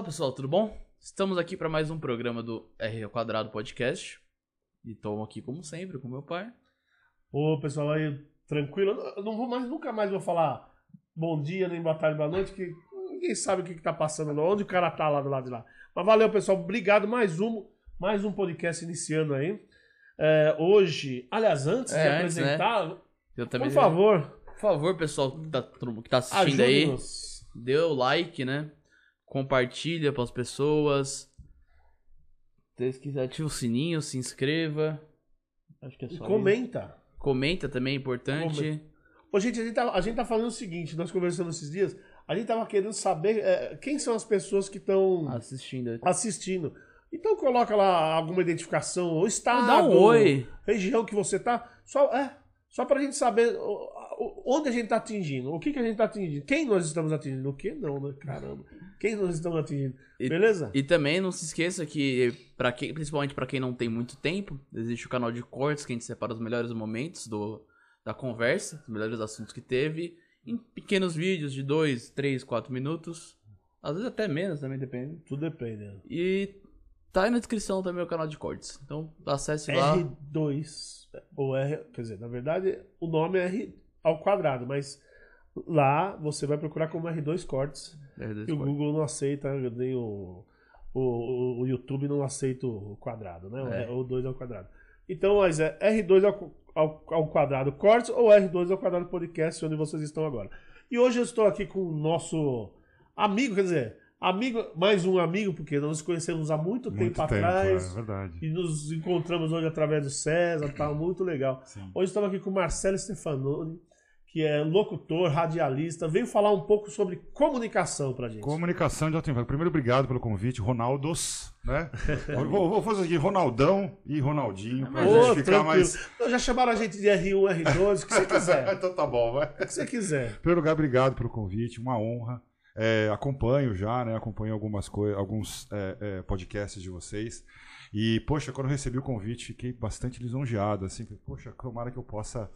Olá pessoal, tudo bom? Estamos aqui para mais um programa do R Quadrado Podcast. E estou aqui como sempre com meu pai. Ô pessoal aí, tranquilo. Eu não vou mais, nunca mais vou falar bom dia, nem boa tarde, boa noite, que ninguém sabe o que, que tá passando lá, onde o cara tá lá do lado de lá. Mas valeu, pessoal. Obrigado. Mais um, mais um podcast iniciando aí. É, hoje, aliás, antes É, de antes, né? apresentar, Eu também. por favor, Por favor, pessoal que tá, que tá assistindo aí, dê o like, né? Compartilha para as pessoas. Se quiser, ativa o sininho, se inscreva. Acho que é E só comenta. isso. Comenta também, é importante. Ô, gente, a gente, tá, a gente tá falando o seguinte, nós conversamos esses dias, a gente tava querendo saber é, quem são as pessoas que estão Assistindo. assistindo. Então coloca lá alguma identificação, o estado, Dá um oi. região que você tá, só é, só pra gente saber onde a gente tá atingindo, o que que a gente tá atingindo, quem nós estamos atingindo, o que não, né? Caramba. Quem nós estamos atingindo. E- Beleza? E também não se esqueça que, pra quem, principalmente para quem não tem muito tempo, existe o canal de cortes que a gente separa os melhores momentos do, da conversa, os melhores assuntos que teve, em pequenos vídeos de 2, 3, 4 minutos. Às vezes até menos, também depende. Tudo depende. né? E tá aí na descrição também o canal de cortes. Então acesse lá. R2 ou R, quer dizer, na verdade o nome é R ao quadrado, mas lá você vai procurar como R2 cortes. R2 E o Cortes. Google não aceita, nem o, o, o YouTube não aceita o quadrado, né? É. O 2 ao quadrado. Então, mas é R2 ao, ao, ao quadrado cortes ou R2 ao quadrado podcast, onde vocês estão agora. E hoje eu estou aqui com o nosso amigo, quer dizer, amigo, mais um amigo, porque nós nos conhecemos há muito, Muito tempo, tempo, atrás. é verdade. E nos encontramos hoje através do César, tá muito legal. Sim. Hoje estamos aqui com o Marcelo Stefanoni, que é locutor, radialista, veio falar um pouco sobre comunicação pra gente. Comunicação de alto impacto. Primeiro, obrigado pelo convite, Ronaldos, né? vou, vou fazer aqui Ronaldão e Ronaldinho, pra Ô, gente ficar tranquilo. mais... Não, já chamaram a gente de R1, R2, o que você quiser. então tá bom, vai. O que você quiser. Em primeiro lugar, obrigado pelo convite, uma honra. É, acompanho já, né? Acompanho algumas coisas, alguns é, é, podcasts de vocês. E, poxa, quando eu recebi o convite, fiquei bastante lisonjeado, assim, poxa, tomara que eu possa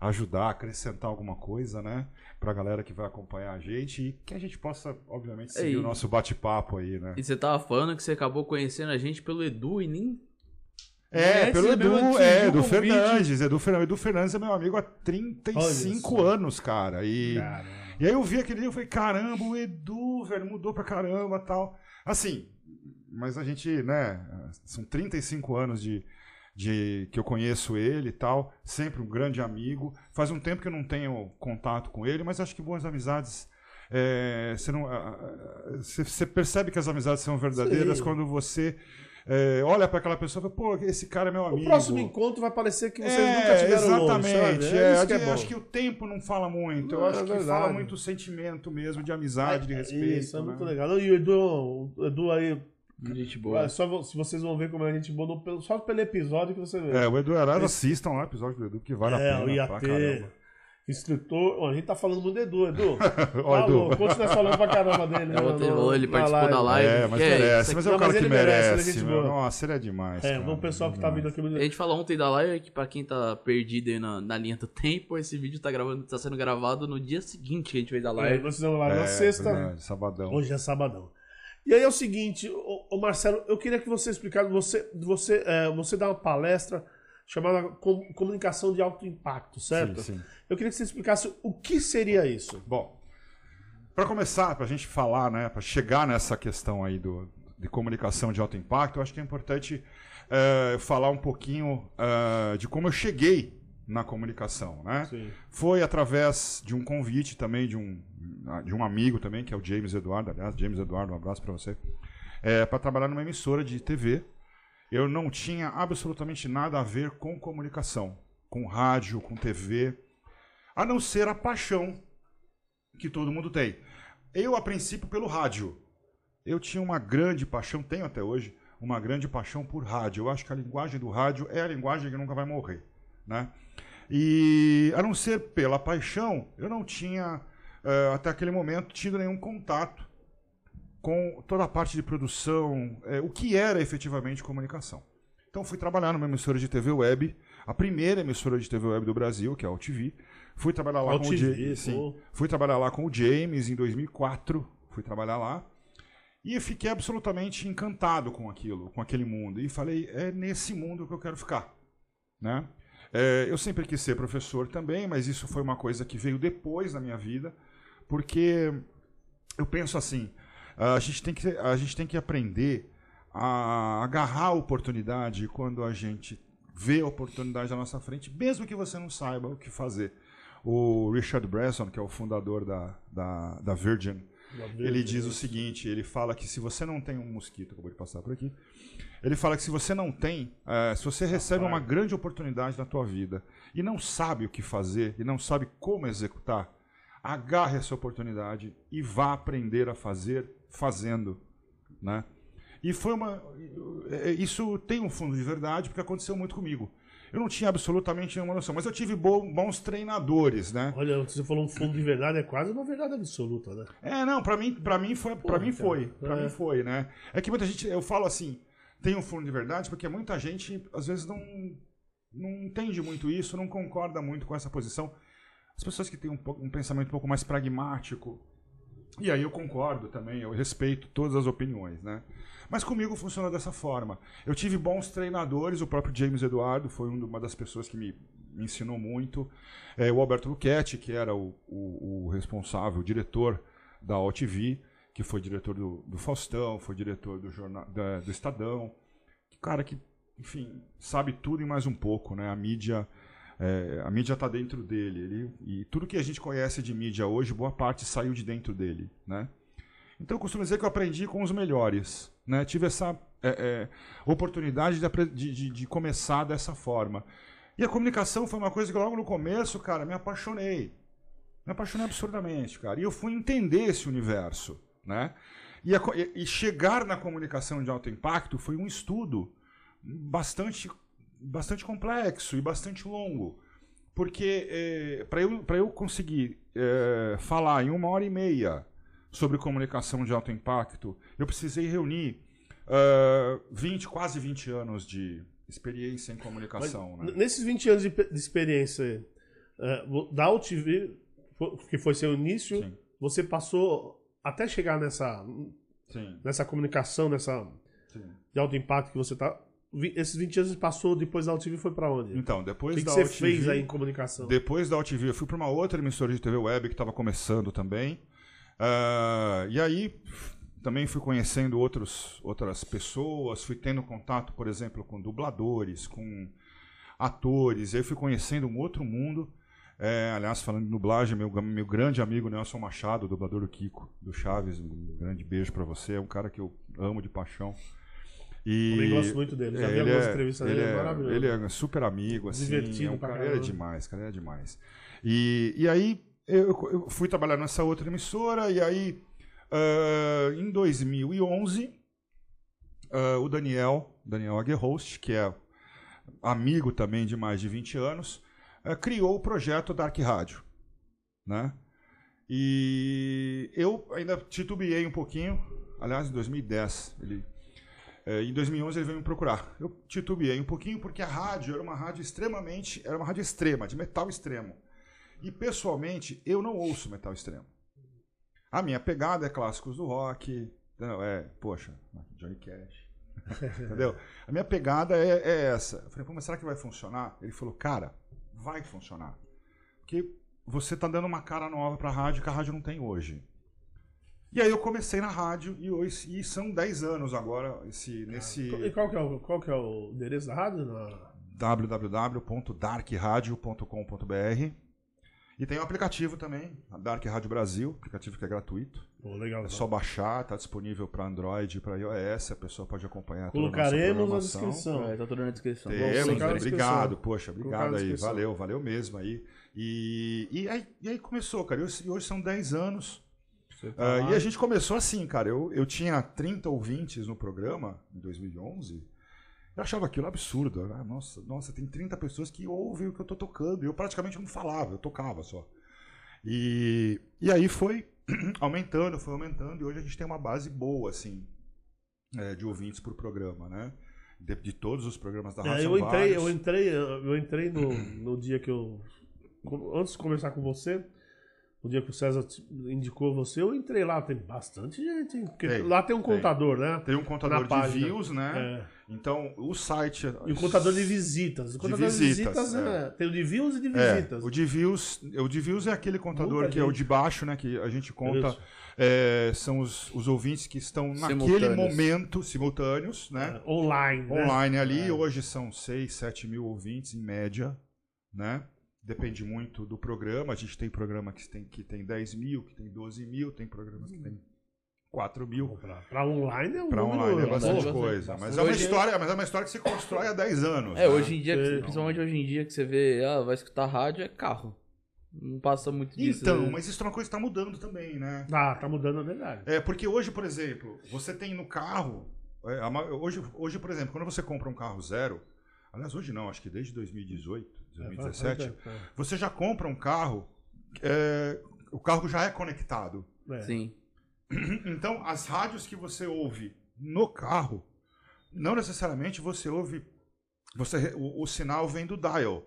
ajudar, acrescentar alguma coisa, né? Pra galera que vai acompanhar a gente e que a gente possa, obviamente, seguir Ei. o nosso bate-papo aí, né? E você tava falando que você acabou conhecendo a gente pelo Edu e nem. É, É, pelo Edu, é, Edu. Fernandes. Edu Fernandes. Edu Fernandes é meu amigo há 35 Olha só. anos, cara. E, e aí eu vi aquele dia e falei, caramba, o Edu, velho, mudou pra caramba tal. Assim, mas a gente, né, são 35 anos de, de que eu conheço ele e tal, sempre um grande amigo. Faz um tempo que eu não tenho contato com ele, mas acho que boas amizades. é, você, não, você, você percebe que as amizades são verdadeiras Sim. quando você é, olha para aquela pessoa e fala, pô, esse cara é meu amigo. O próximo encontro vai parecer que vocês É, nunca tiveram exatamente. longe, é, É que é bom. acho que o tempo não fala muito. Eu acho é que fala muito o sentimento mesmo de amizade, de respeito. Isso, é né? muito legal. Não, E o Edu, o Edu aí, Gente boa. é só vocês vão ver como a gente pelo- só pelo episódio que você vê. É, o Edu Arara, assistam lá o episódio do Edu, que vale a É, pena. o pra IAT, caramba. instrutor. Ó, a gente tá falando muito do Edu, Edu. Ó, Falou, Edu. continua falando pra caramba dele. É, né, ontem no- ele participou da live. É, mas que é merece. Mas é o Não, cara que ele merece, ele é merece. boa. Nossa, ele é demais. É, cara. vamos pessoal que tá vindo aqui. A gente falou ontem da live que pra quem tá perdido aí na, na linha do tempo, esse vídeo tá, gravando, tá sendo gravado no dia seguinte que a gente fez a É, live. nós fizemos lá na É, sexta. verdade, sabadão. Hoje é sabadão. E aí é o seguinte, ô Marcelo, eu queria que você explicasse, você, você, é, você dá uma palestra chamada Com- Comunicação de Alto Impacto, certo? Sim, sim. Eu queria que você explicasse o que seria isso. Bom, para começar, para a gente falar, né, para chegar nessa questão aí do, de comunicação de alto impacto, eu acho que é importante eh, falar um pouquinho eh, de como eu cheguei na comunicação, né? Sim. Foi através de um convite também de um, de um amigo também, que é o James Eduardo, aliás, James Eduardo, um abraço para você, para trabalhar numa emissora de TV. Eu não tinha absolutamente nada a ver com comunicação, com rádio, com TV, a não ser a paixão que todo mundo tem. Eu, a princípio, pelo rádio. Eu tinha uma grande paixão, tenho até hoje, uma grande paixão por rádio. Eu acho que a linguagem do rádio é a linguagem que nunca vai morrer, né? E a não ser pela paixão, eu não tinha eh, até aquele momento tido nenhum contato com toda a parte de produção, eh, o que era efetivamente comunicação. Então fui trabalhar numa emissora de TV web, a primeira emissora de TV web do Brasil, que é a UTV. Fui trabalhar lá com o OTV, James. Fui trabalhar lá com o James em 2004. Fui trabalhar lá. E fiquei absolutamente encantado com aquilo, com aquele mundo. E falei, é nesse mundo que eu quero ficar. Né? É, eu sempre quis ser professor também, mas isso foi uma coisa que veio depois na minha vida, porque eu penso assim, a gente tem que, a gente tem que aprender a agarrar a oportunidade quando a gente vê a oportunidade na nossa frente, mesmo que você não saiba o que fazer. O Richard Branson, que é o fundador da, da, da Virgin, ele diz o seguinte: ele fala que se você não tem um mosquito, acabou de passar por aqui, ele fala que se você não tem, é, se você recebe uma grande oportunidade na tua vida e não sabe o que fazer e não sabe como executar, agarre essa oportunidade e vá aprender a fazer fazendo, né? E foi uma, é, isso tem um fundo de verdade porque aconteceu muito comigo. Eu não tinha absolutamente nenhuma noção, mas eu tive bons treinadores, né? Olha, você falou um fundo de verdade, é quase uma verdade absoluta, né? É, não, para mim, para mim foi, para mim foi, para é. mim foi, né? É que muita gente, eu falo assim, tem um fundo de verdade porque muita gente às vezes não não entende muito isso, não concorda muito com essa posição. As pessoas que têm um, um pensamento um pouco mais pragmático, e aí eu concordo também, eu respeito todas as opiniões, né? Mas comigo funcionou dessa forma. Eu tive bons treinadores, o próprio James Eduardo foi uma das pessoas que me, me ensinou muito. É, o Alberto Luchetti, que era o, o, o responsável, o diretor da OTV, que foi diretor do, do Faustão, foi diretor do, jornal, da, do Estadão. Cara que, enfim, sabe tudo e mais um pouco, né? A mídia... É, a mídia está dentro dele. Ele, e tudo que a gente conhece de mídia hoje, boa parte saiu de dentro dele. Né? Então eu costumo dizer que eu aprendi com os melhores. Né? Tive essa é, é, oportunidade de, de, de, começar dessa forma. E a comunicação foi uma coisa que logo no começo, cara, me apaixonei. Me apaixonei absurdamente, cara. E eu fui entender esse universo. Né? E, a, e chegar na comunicação de alto impacto foi um estudo bastante, bastante complexo e bastante longo. Porque é, para eu, eu conseguir é, falar em uma hora e meia sobre comunicação de alto impacto, eu precisei reunir uh, 20, quase 20 anos de experiência em comunicação. Né? Nesses 20 anos de, de experiência uh, da UTV, que foi seu início, Sim. você passou até chegar nessa, Sim. nessa comunicação, nessa Sim. de alto impacto que você está. Esses 20 anos passou depois da UTV foi para onde? Então, depois que da que você fez aí em comunicação? Depois da UTV, eu fui para uma outra emissora de TV web que estava começando também. Uh, e aí também fui conhecendo outros, outras pessoas, fui tendo contato, por exemplo, com dubladores, com atores, e aí fui conhecendo um outro mundo. É, aliás, falando de dublagem, meu, meu grande amigo Nelson Machado, dublador do Kiko, do Chaves, um grande beijo para você, é um cara que eu amo de paixão. E Também gosto muito dele, já vi algumas é, entrevistas dele, é maravilhoso. Ele é super amigo, assim, Divertido é um cara, ele é demais, cara, é demais. E, e aí eu, eu fui trabalhar nessa outra emissora e aí uh, em 2011 uh, o Daniel, Daniel Aguerhost, que é amigo também de mais de 20 anos, uh, criou o projeto Dark Rádio, né? E eu ainda titubeei um pouquinho, aliás, em 2010, ele eh, em 2011 ele veio me procurar. Eu titubeei um pouquinho porque a rádio era uma rádio extremamente, era uma rádio extrema, de metal extremo. E pessoalmente, eu não ouço metal extremo. A minha pegada é clássicos do rock, não, é, poxa, Johnny Cash. Entendeu? A minha pegada é, é essa. Eu falei, Pô, mas será que vai funcionar? Ele falou, cara, vai funcionar. Porque você está dando uma cara nova para a rádio que a rádio não tem hoje. E aí eu comecei na rádio e, hoje, e são 10 anos agora esse, nesse... E qual que é o, qual que é o endereço da rádio? Na... www.darkradio.com.br e tem o um aplicativo também, a Dark Rádio Brasil, aplicativo que é gratuito. Pô, legal, é só baixar, está disponível para Android e para iOS, a pessoa pode acompanhar Colocaremos na descrição. É, tá tudo na descrição. Temos, obrigado, poxa, obrigado aí, valeu, valeu mesmo aí. E, e, aí, e aí começou, cara, e hoje são 10 anos. Uh, e a gente começou assim, cara, eu, eu tinha 30 ouvintes no programa, em 2011, eu achava aquilo absurdo. Né? Nossa, nossa, tem 30 pessoas que ouvem o que eu estou tocando. E eu praticamente não falava, eu tocava só. E, e aí foi aumentando, foi aumentando, e hoje a gente tem uma base boa, assim, é, de ouvintes por programa, né? De, de todos os programas da Rádio é, eu entrei, eu entrei, eu entrei no, no dia que eu. Antes de conversar com você, o dia que o César indicou você, eu entrei lá, tem bastante gente, hein? Porque Tem, lá tem um tem. contador, né? Tem um contador Na de página. views, né? É. Então, o site. E o contador de visitas. O contador de visitas, visitas, é. Tem o de views e de É, visitas. o de views, o de views é aquele contador Muita que é o gente. de baixo, né? Que a gente conta. É, são os, os ouvintes que estão naquele momento, simultâneos, né? É, online. né? Online ali. Hoje são 6, 7 mil ouvintes em média, né? Depende muito do programa. A gente tem programa que tem, que tem 10 mil, que tem 12 mil, tem programas que tem 4 mil. Pra, pra online é um número- online é bastante coisa. bastante. Mas é, uma Hoje- história, mas é uma história que se constrói há 10 anos. É, né? hoje em dia, principalmente hoje em dia, que você vê, ah, vai escutar rádio, é carro. Não passa muito disso. Então, né? mas isso é uma coisa que está mudando também, né? Ah, tá mudando a verdade. É, porque hoje, por exemplo, você tem no carro. é, hoje, hoje, por exemplo, quando você compra um carro zero. Aliás, hoje não, acho que desde 2018, É, 2017. faz- faz- Você já compra um carro. é, o carro já é conectado. é. Sim. Então, as rádios que você ouve no carro, não necessariamente você ouve. Você, o, o sinal vem do dial,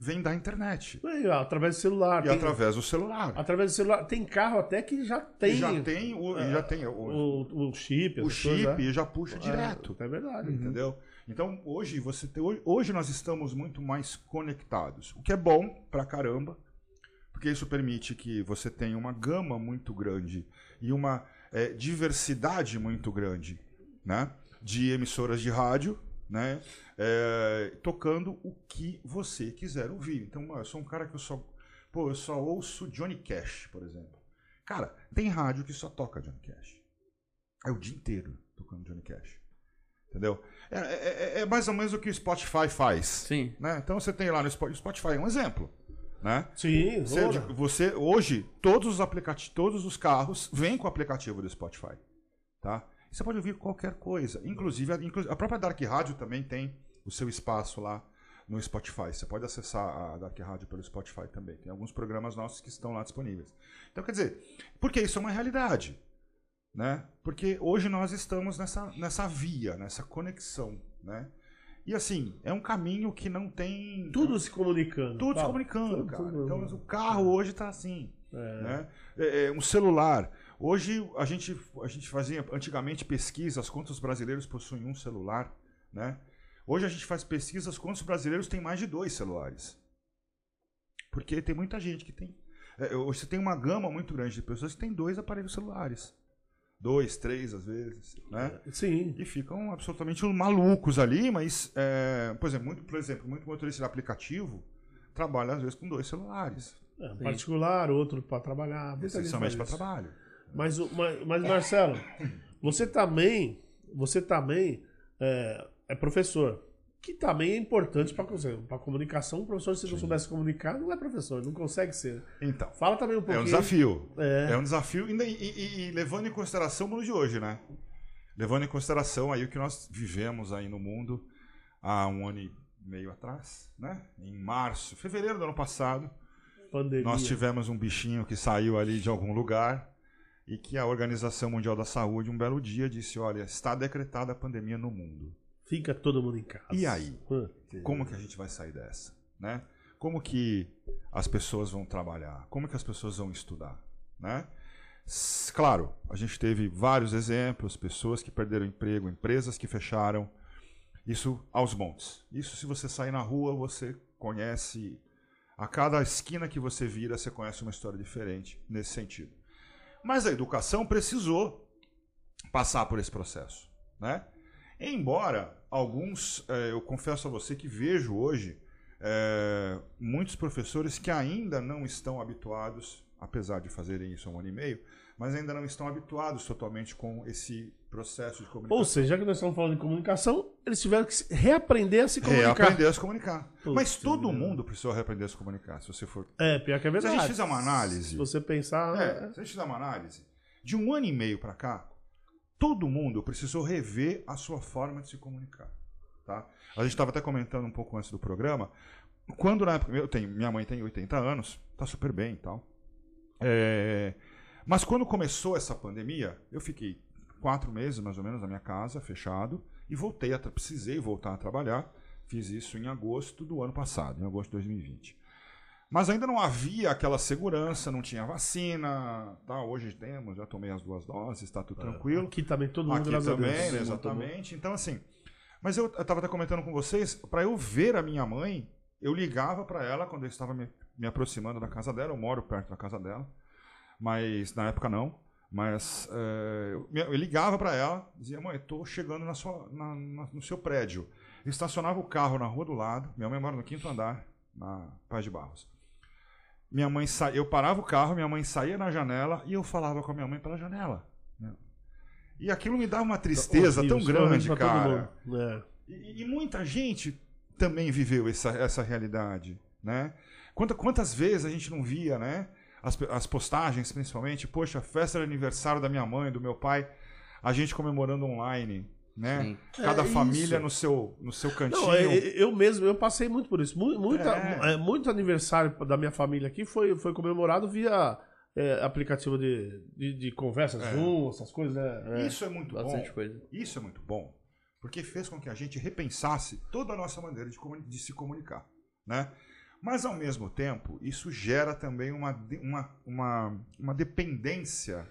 vem da internet. É, ó, através do celular. E tem- através do celular. Através do celular. Tem carro até que já tem, E já tem o, e já tem o, o, o chip. o coisas, chip né? e já puxa direto. É, é verdade. Entendeu? Então, hoje você tem, hoje- nós estamos muito mais conectados, o que é bom pra caramba, porque isso permite que você tenha uma gama muito grande e uma eh, diversidade muito grande, né? De emissoras de rádio, né? eh, tocando o que você quiser ouvir. Então, eu sou um cara que eu só, pô, eu só ouço Johnny Cash, por exemplo. Cara, tem rádio que só toca Johnny Cash. É o dia inteiro tocando Johnny Cash. Entendeu? É, é- é- é mais ou menos o que o Spotify faz. Sim. Né? Então você tem lá no Spo- Spotify é um exemplo. Né? Sim, Você, você- hoje, todos os aplicativos, todos os carros vêm com o aplicativo do Spotify. Tá? E Você pode ouvir qualquer coisa. Inclusive, a, a própria Dark Rádio também tem o seu espaço lá no Spotify. Você pode acessar a Dark Rádio pelo Spotify também. Tem alguns programas nossos que estão lá disponíveis. Então, quer dizer, porque isso é uma realidade. Né? Porque hoje nós estamos nessa, nessa via, nessa conexão. Né? E assim, é um caminho que não tem. Tudo se comunicando. Tudo se comunicando, Tudo, cara. tudo. Então, o carro hoje tá assim. É. Né? É, é, um celular. Hoje a gente, a gente fazia antigamente pesquisas quantos brasileiros possuem um celular. Né? Hoje a gente faz pesquisas quantos brasileiros têm mais de dois celulares. Porque tem muita gente que tem. é, hoje você tem uma gama muito grande de pessoas que têm dois aparelhos celulares. Dois, três às vezes. Né? Sim. E ficam absolutamente malucos ali, mas, é, por, exemplo, muito, por exemplo, muito motorista de aplicativo trabalha às vezes com dois celulares, É, um particular, outro para trabalhar. essencialmente para trabalho. Mas, mas, mas, Marcelo, você também, você também é, é professor. Que também é importante para a comunicação. O professor, se não soubesse comunicar, não é professor, não consegue ser. Então, Fala também um é pouquinho. um desafio. É. É um desafio, e, e- e- e levando em consideração o mundo de hoje, né? Levando em consideração aí o que nós vivemos aí no mundo há um ano e meio atrás, né? Em março, fevereiro do ano passado, Pandemia. nós tivemos um bichinho que saiu ali de algum lugar e que a Organização Mundial da Saúde, um belo dia, disse: olha, está decretada a pandemia no mundo. Fica todo mundo em casa. E aí? Como que a gente vai sair dessa? Né? Como que as pessoas vão trabalhar? Como que as pessoas vão estudar? Né? Claro, a gente teve vários exemplos, pessoas que perderam emprego, empresas que fecharam. Isso aos montes. Isso se você sair na rua, você conhece. A cada esquina que você vira, você conhece uma história diferente nesse sentido. Mas a educação precisou passar por esse processo. Né? Embora alguns, eh, eu confesso a você que vejo hoje eh, muitos professores que ainda não estão habituados, apesar de fazerem isso há um ano e meio, mas ainda não estão habituados totalmente com esse processo de comunicação. Ou seja, já que nós estamos falando de comunicação, eles tiveram que reaprender a se comunicar. Reaprender a se comunicar. Putz, Mas todo meu. mundo precisou reaprender a se comunicar, se você for. É, pior que é Se a verdade. gente fizer uma análise. Se você pensar. É, se a gente fizer uma análise, de um ano e meio para cá, todo mundo precisou rever a sua forma de se comunicar. Tá? A gente estava até comentando um pouco antes do programa. Quando na época. Eu tenho, minha mãe tem 80 anos, tá super bem e tal. É, mas quando começou essa pandemia, eu fiquei quatro meses mais ou menos na minha casa, fechado, e voltei a precisei voltar a trabalhar. Fiz isso em agosto do ano passado, em agosto de 2020. Mas ainda não havia aquela segurança, não tinha vacina. Tá, hoje temos, já tomei as duas doses, está tudo tranquilo. Aqui também todo mundo, Aqui também, Deus. né, exatamente. Então, assim. Mas eu, eu tava até comentando com vocês, para eu ver a minha mãe, eu ligava para ela quando eu estava me, me aproximando da casa dela. Eu moro perto da casa dela, mas na época não. Mas é, eu, eu ligava para ela, dizia: Mãe, estou chegando na sua, na- na- no seu prédio. Eu estacionava o carro na rua do lado. Minha mãe mora no quinto andar, na Paz de Barros. Minha mãe sa... Eu parava o carro, minha mãe saía na janela e eu falava com a minha mãe pela janela. né? E aquilo me dava uma tristeza Horrível, tão grande, todo cara. É. E, e muita gente também viveu essa, essa realidade, né? Quanta- quantas vezes a gente não via, né? As, as postagens, principalmente, poxa, festa de aniversário da minha mãe, do meu pai, a gente comemorando online, né? Sim. Cada É família isso. no seu, no seu cantinho. Não, é, é, eu mesmo, eu passei muito por isso. Mu- Muita, É. é, muito aniversário da minha família aqui foi, foi comemorado via é, aplicativo de, de, de conversa, É. Zoom, essas coisas, né? Isso é muito Bastante bom. coisa. Isso é muito bom, porque fez com que a gente repensasse toda a nossa maneira de, comuni- de se comunicar, né? Mas ao mesmo tempo, isso gera também uma, uma, uma, uma dependência.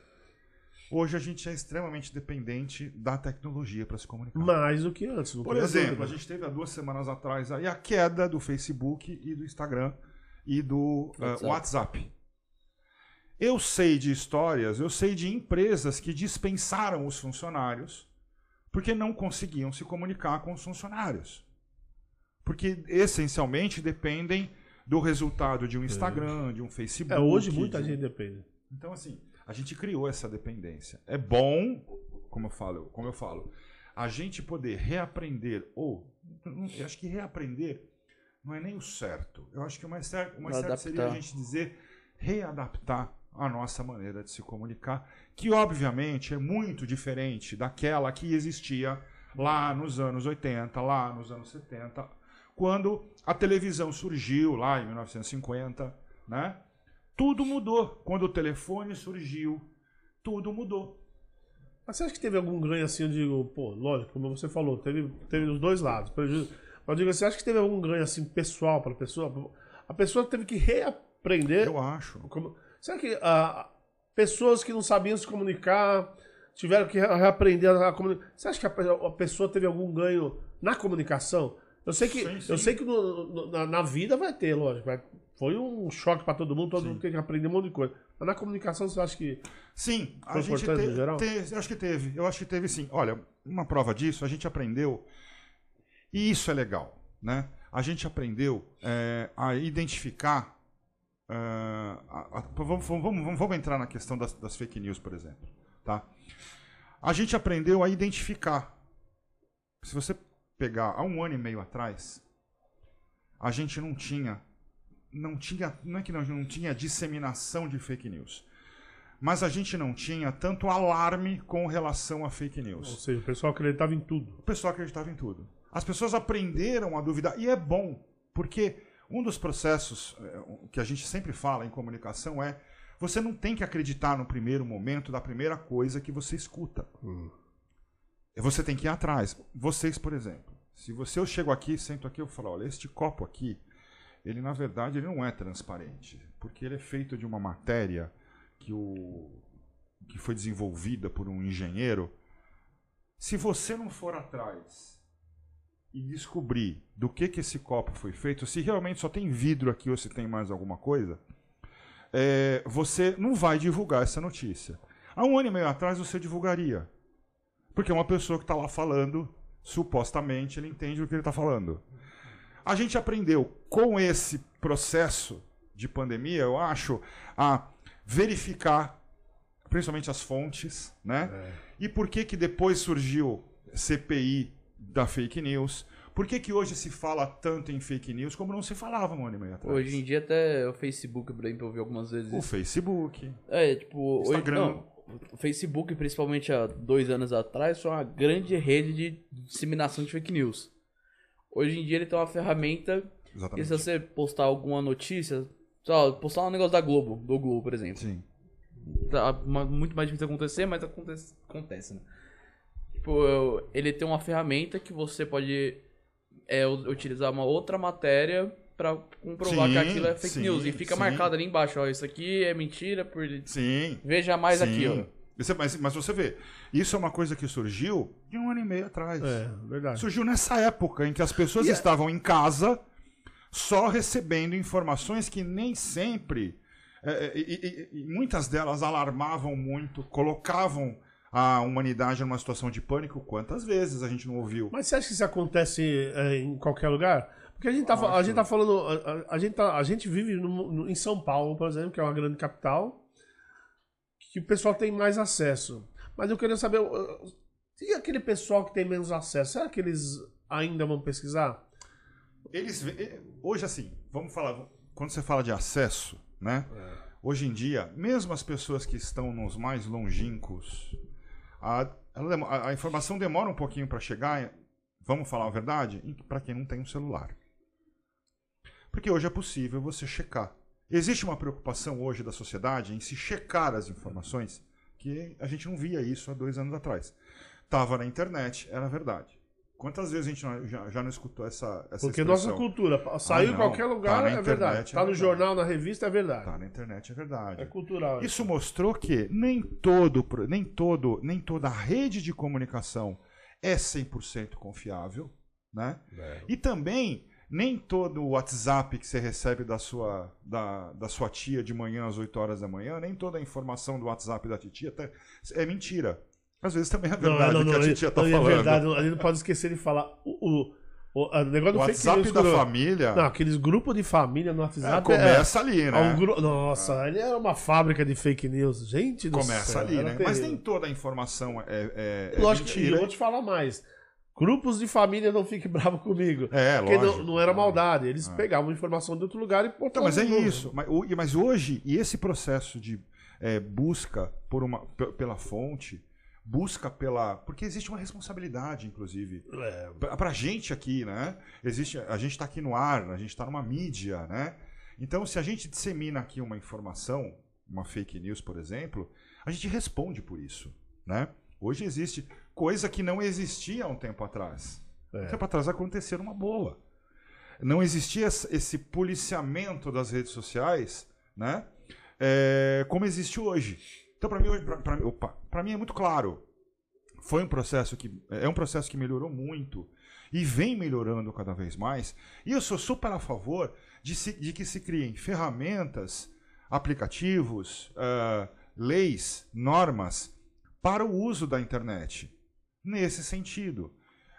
Hoje a gente é extremamente dependente da tecnologia para se comunicar. Mais do que antes. Por exemplo, dúvida. a gente teve há duas semanas atrás aí a queda do Facebook e do Instagram e do eh, WhatsApp. WhatsApp. Eu sei de histórias, eu sei de empresas que dispensaram os funcionários porque não conseguiam se comunicar com os funcionários. Porque essencialmente dependem do resultado de um Instagram, de um Facebook. É, hoje muita de- gente depende. então, assim, a gente criou essa dependência. É bom, como eu falo, como eu falo, a gente poder reaprender, ou eu acho que reaprender não é nem o certo. Eu acho que o mais certo, o mais certo seria a gente dizer readaptar a nossa maneira de se comunicar, que obviamente é muito diferente daquela que existia lá nos anos 80, lá nos anos 70, quando a televisão surgiu lá em 1950, né? Tudo mudou. Quando o telefone surgiu, tudo mudou. Mas você acha que teve algum ganho assim? Eu digo, pô, lógico, como você falou, teve, teve os dois lados. prejuízo. Mas eu digo, você acha que teve algum ganho assim pessoal para a pessoa? A pessoa teve que reaprender. Eu acho. Como- será que ah, pessoas que não sabiam se comunicar tiveram que re- reaprender a comunicar? Você acha que a, a pessoa teve algum ganho na comunicação? Eu sei que, Sim, sim. Eu sei que no- no- na, na vida vai ter, lógico. vai- foi um choque para todo mundo, todo Sim. mundo tem que aprender um monte de coisa. Mas na comunicação, você acha que. Sim, a gente importante te- no geral? te- eu acho que teve. Eu acho que teve sim. Olha, uma prova disso, a gente aprendeu, e isso é legal, né? A gente aprendeu é, a identificar. é, a- a- vamos, vamos, vamos- vamos entrar na questão das, das fake news, por exemplo. Tá? A gente aprendeu a identificar. Se você pegar há um ano e meio atrás, a gente não tinha. Não tinha. Não é que não, não tinha disseminação de fake news. Mas a gente não tinha tanto alarme com relação a fake Ou news. seja, o pessoal acreditava em tudo. O pessoal acreditava em tudo. As pessoas aprenderam a duvidar. E é bom, porque um dos processos eh, que a gente sempre fala em comunicação é você não tem que acreditar no primeiro momento da primeira coisa que você escuta. Você tem que ir atrás. Vocês, por exemplo, se você eu chego aqui, sento aqui, eu falo, olha, este copo aqui, ele na verdade ele não é transparente, porque ele é feito de uma matéria que o que foi desenvolvida por um engenheiro. Se você não for atrás e descobrir do que que esse copo foi feito, se realmente só tem vidro aqui ou se tem mais alguma coisa, é, você não vai divulgar essa notícia. Há um ano e meio atrás você divulgaria. Porque é uma pessoa que está lá falando, supostamente ele entende o que ele está falando. A gente aprendeu com esse processo de pandemia, eu acho, a verificar principalmente as fontes, né? E por que que depois surgiu CPI da fake news? Por que que hoje se fala tanto em fake news como não se falava um ano e meio atrás? Hoje em dia até o Facebook, por exemplo, eu vi algumas vezes O isso. Facebook. É, tipo, hoje, Instagram. não, o Facebook, principalmente há dois anos atrás, foi uma grande rede de disseminação de fake news. Hoje em dia ele tem uma ferramenta e se Exatamente. você postar alguma notícia, só postar um negócio da Globo, do Globo, por exemplo. Sim. Tá uma- muito mais difícil acontecer, mas acontece, acontece né? Tipo, eu- ele tem uma ferramenta que você pode é, utilizar uma outra matéria pra comprovar Sim, que aquilo é fake sim, news. E fica sim. marcado ali embaixo, ó, isso aqui é mentira, por... Sim. veja mais sim. aqui, ó. É- Mas, mas você vê, isso é uma coisa que surgiu de um ano e meio atrás. É, verdade. Surgiu nessa época em que as pessoas E é- estavam em casa só recebendo informações que nem sempre. é, e, e- e- e muitas delas alarmavam muito, colocavam a humanidade numa situação de pânico. Quantas vezes a gente não ouviu? Mas você acha que isso acontece é, em qualquer lugar? Porque a gente tá, a gente tá falando. A, a- gente tá- a gente vive no- no- em São Paulo, por exemplo, que é uma grande capital, que o pessoal tem mais acesso. Mas eu queria saber. E aquele pessoal que tem menos acesso? Será que eles ainda vão pesquisar? Eles vê- hoje assim, vamos falar, quando você fala de acesso, né? Hoje em dia, mesmo as pessoas que estão nos mais longínquos, a, a- a informação demora um pouquinho para chegar, vamos falar a verdade, para quem não tem um celular. Porque hoje é possível você checar. Existe uma preocupação hoje da sociedade em se checar as informações, que a gente não via isso há dois anos atrás. Tava na internet, era verdade. Quantas vezes a gente não- já, já não escutou essa, essa Porque expressão? nossa cultura saiu Ah, em qualquer Tá lugar, na é verdade. é Tá no verdade. jornal, na revista, é verdade. Tá na internet, é verdade. É cultural. Isso mostrou que nem todo, nem todo, nem toda rede de comunicação é 100% confiável, né? E também nem todo o WhatsApp que você recebe da sua, da, da sua tia de manhã às 8 horas da manhã, nem toda a informação do WhatsApp da titia é mentira. Às vezes também é verdade não, não, que a não, titia tá não, falando. É verdade, a gente não pode esquecer de falar. O, o, o, o negócio o do WhatsApp news, da quando- família Não, aqueles grupos de família no é, WhatsApp. começa ali, é, né? um gru... Nossa, ele era uma fábrica de fake news. Gente do Começa céu, ali, né? Mas terrível. nem toda a informação é, é, é Lógico que e eu mentira. vou te falar mais. Grupos de família não fiquem bravos comigo. É, porque lógico. não, não era maldade. Eles pegavam informação de outro lugar e Então, botavam. mas é no grupo. isso. Mas, mas hoje, e esse processo de é, busca por uma, pe- pela fonte, busca pela. Porque existe uma responsabilidade, inclusive. É, Pra, pra gente aqui, né? Existe, a gente tá aqui no ar, a gente tá numa mídia, né? Então, se a gente dissemina aqui uma informação, uma fake news, por exemplo, a gente responde por isso, né? Hoje existe coisa que não existia há um tempo atrás. É. Um tempo atrás acontecia numa boa. Não existia esse policiamento das redes sociais, né? É, como existe hoje. Então, para mim, hoje- pra- pra- opa, pra mim é muito claro. Foi um processo que é um processo que melhorou muito e vem melhorando cada vez mais. E eu sou super a favor de, se- de que se criem ferramentas, aplicativos, ah, leis, normas para o uso da internet. Nesse sentido,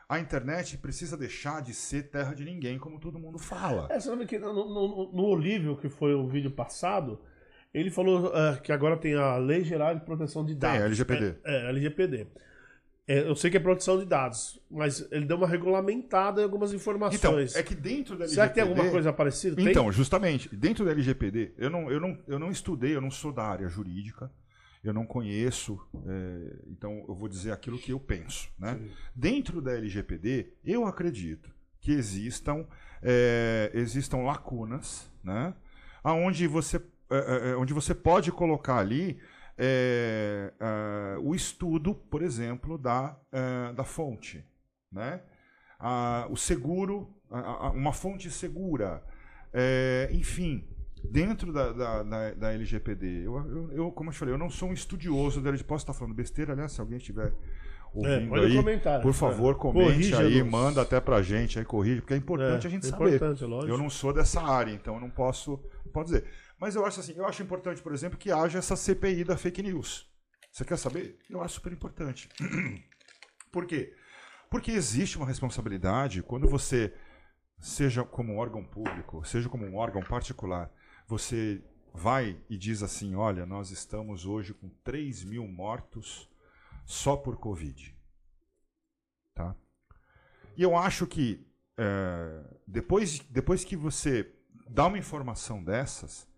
a internet precisa deixar de ser terra de ninguém, como todo mundo fala. É, que no, no, no Olívio, que foi o vídeo passado, ele falou é, que agora tem a Lei Geral de Proteção de Dados. a LGPD. É, é, LGPD. É, eu sei que é proteção de dados, mas ele deu uma regulamentada em algumas Então, informações. é que dentro da LGPD... Será que tem alguma coisa parecida? Tem? Então, justamente, dentro da LGPD, eu não, eu, não, eu não estudei, eu não sou da área jurídica, eu não conheço, é, então eu vou dizer aquilo que eu penso. Né? Sim. Dentro da LGPD, eu acredito que existam, é, existam lacunas, né? onde, você, é, é, onde você pode colocar ali é, é, o estudo, por exemplo, da, é, da fonte. Né? Ah, o seguro, uma fonte segura. É, enfim, dentro da, da, da, da LGPD, eu, eu, eu, como eu te falei, eu não sou um estudioso da LGPD. Posso estar falando besteira, aliás, se alguém estiver ouvindo É, aí, comentar. por favor, É. comente Corrija aí, nos- manda até pra gente aí, corrige, porque é importante É, a gente é saber. Eu não sou dessa área, então eu não posso, não posso dizer. Mas eu acho assim, eu acho importante, por exemplo, que haja essa CPI da fake news. Você quer saber? Eu acho super importante. Por quê? Porque existe uma responsabilidade quando você, seja como um órgão público, seja como um órgão particular, você vai e diz assim: olha, nós estamos hoje com 3 mil mortos só por Covid. Tá? E eu acho que é, depois, depois que você dá uma informação dessas,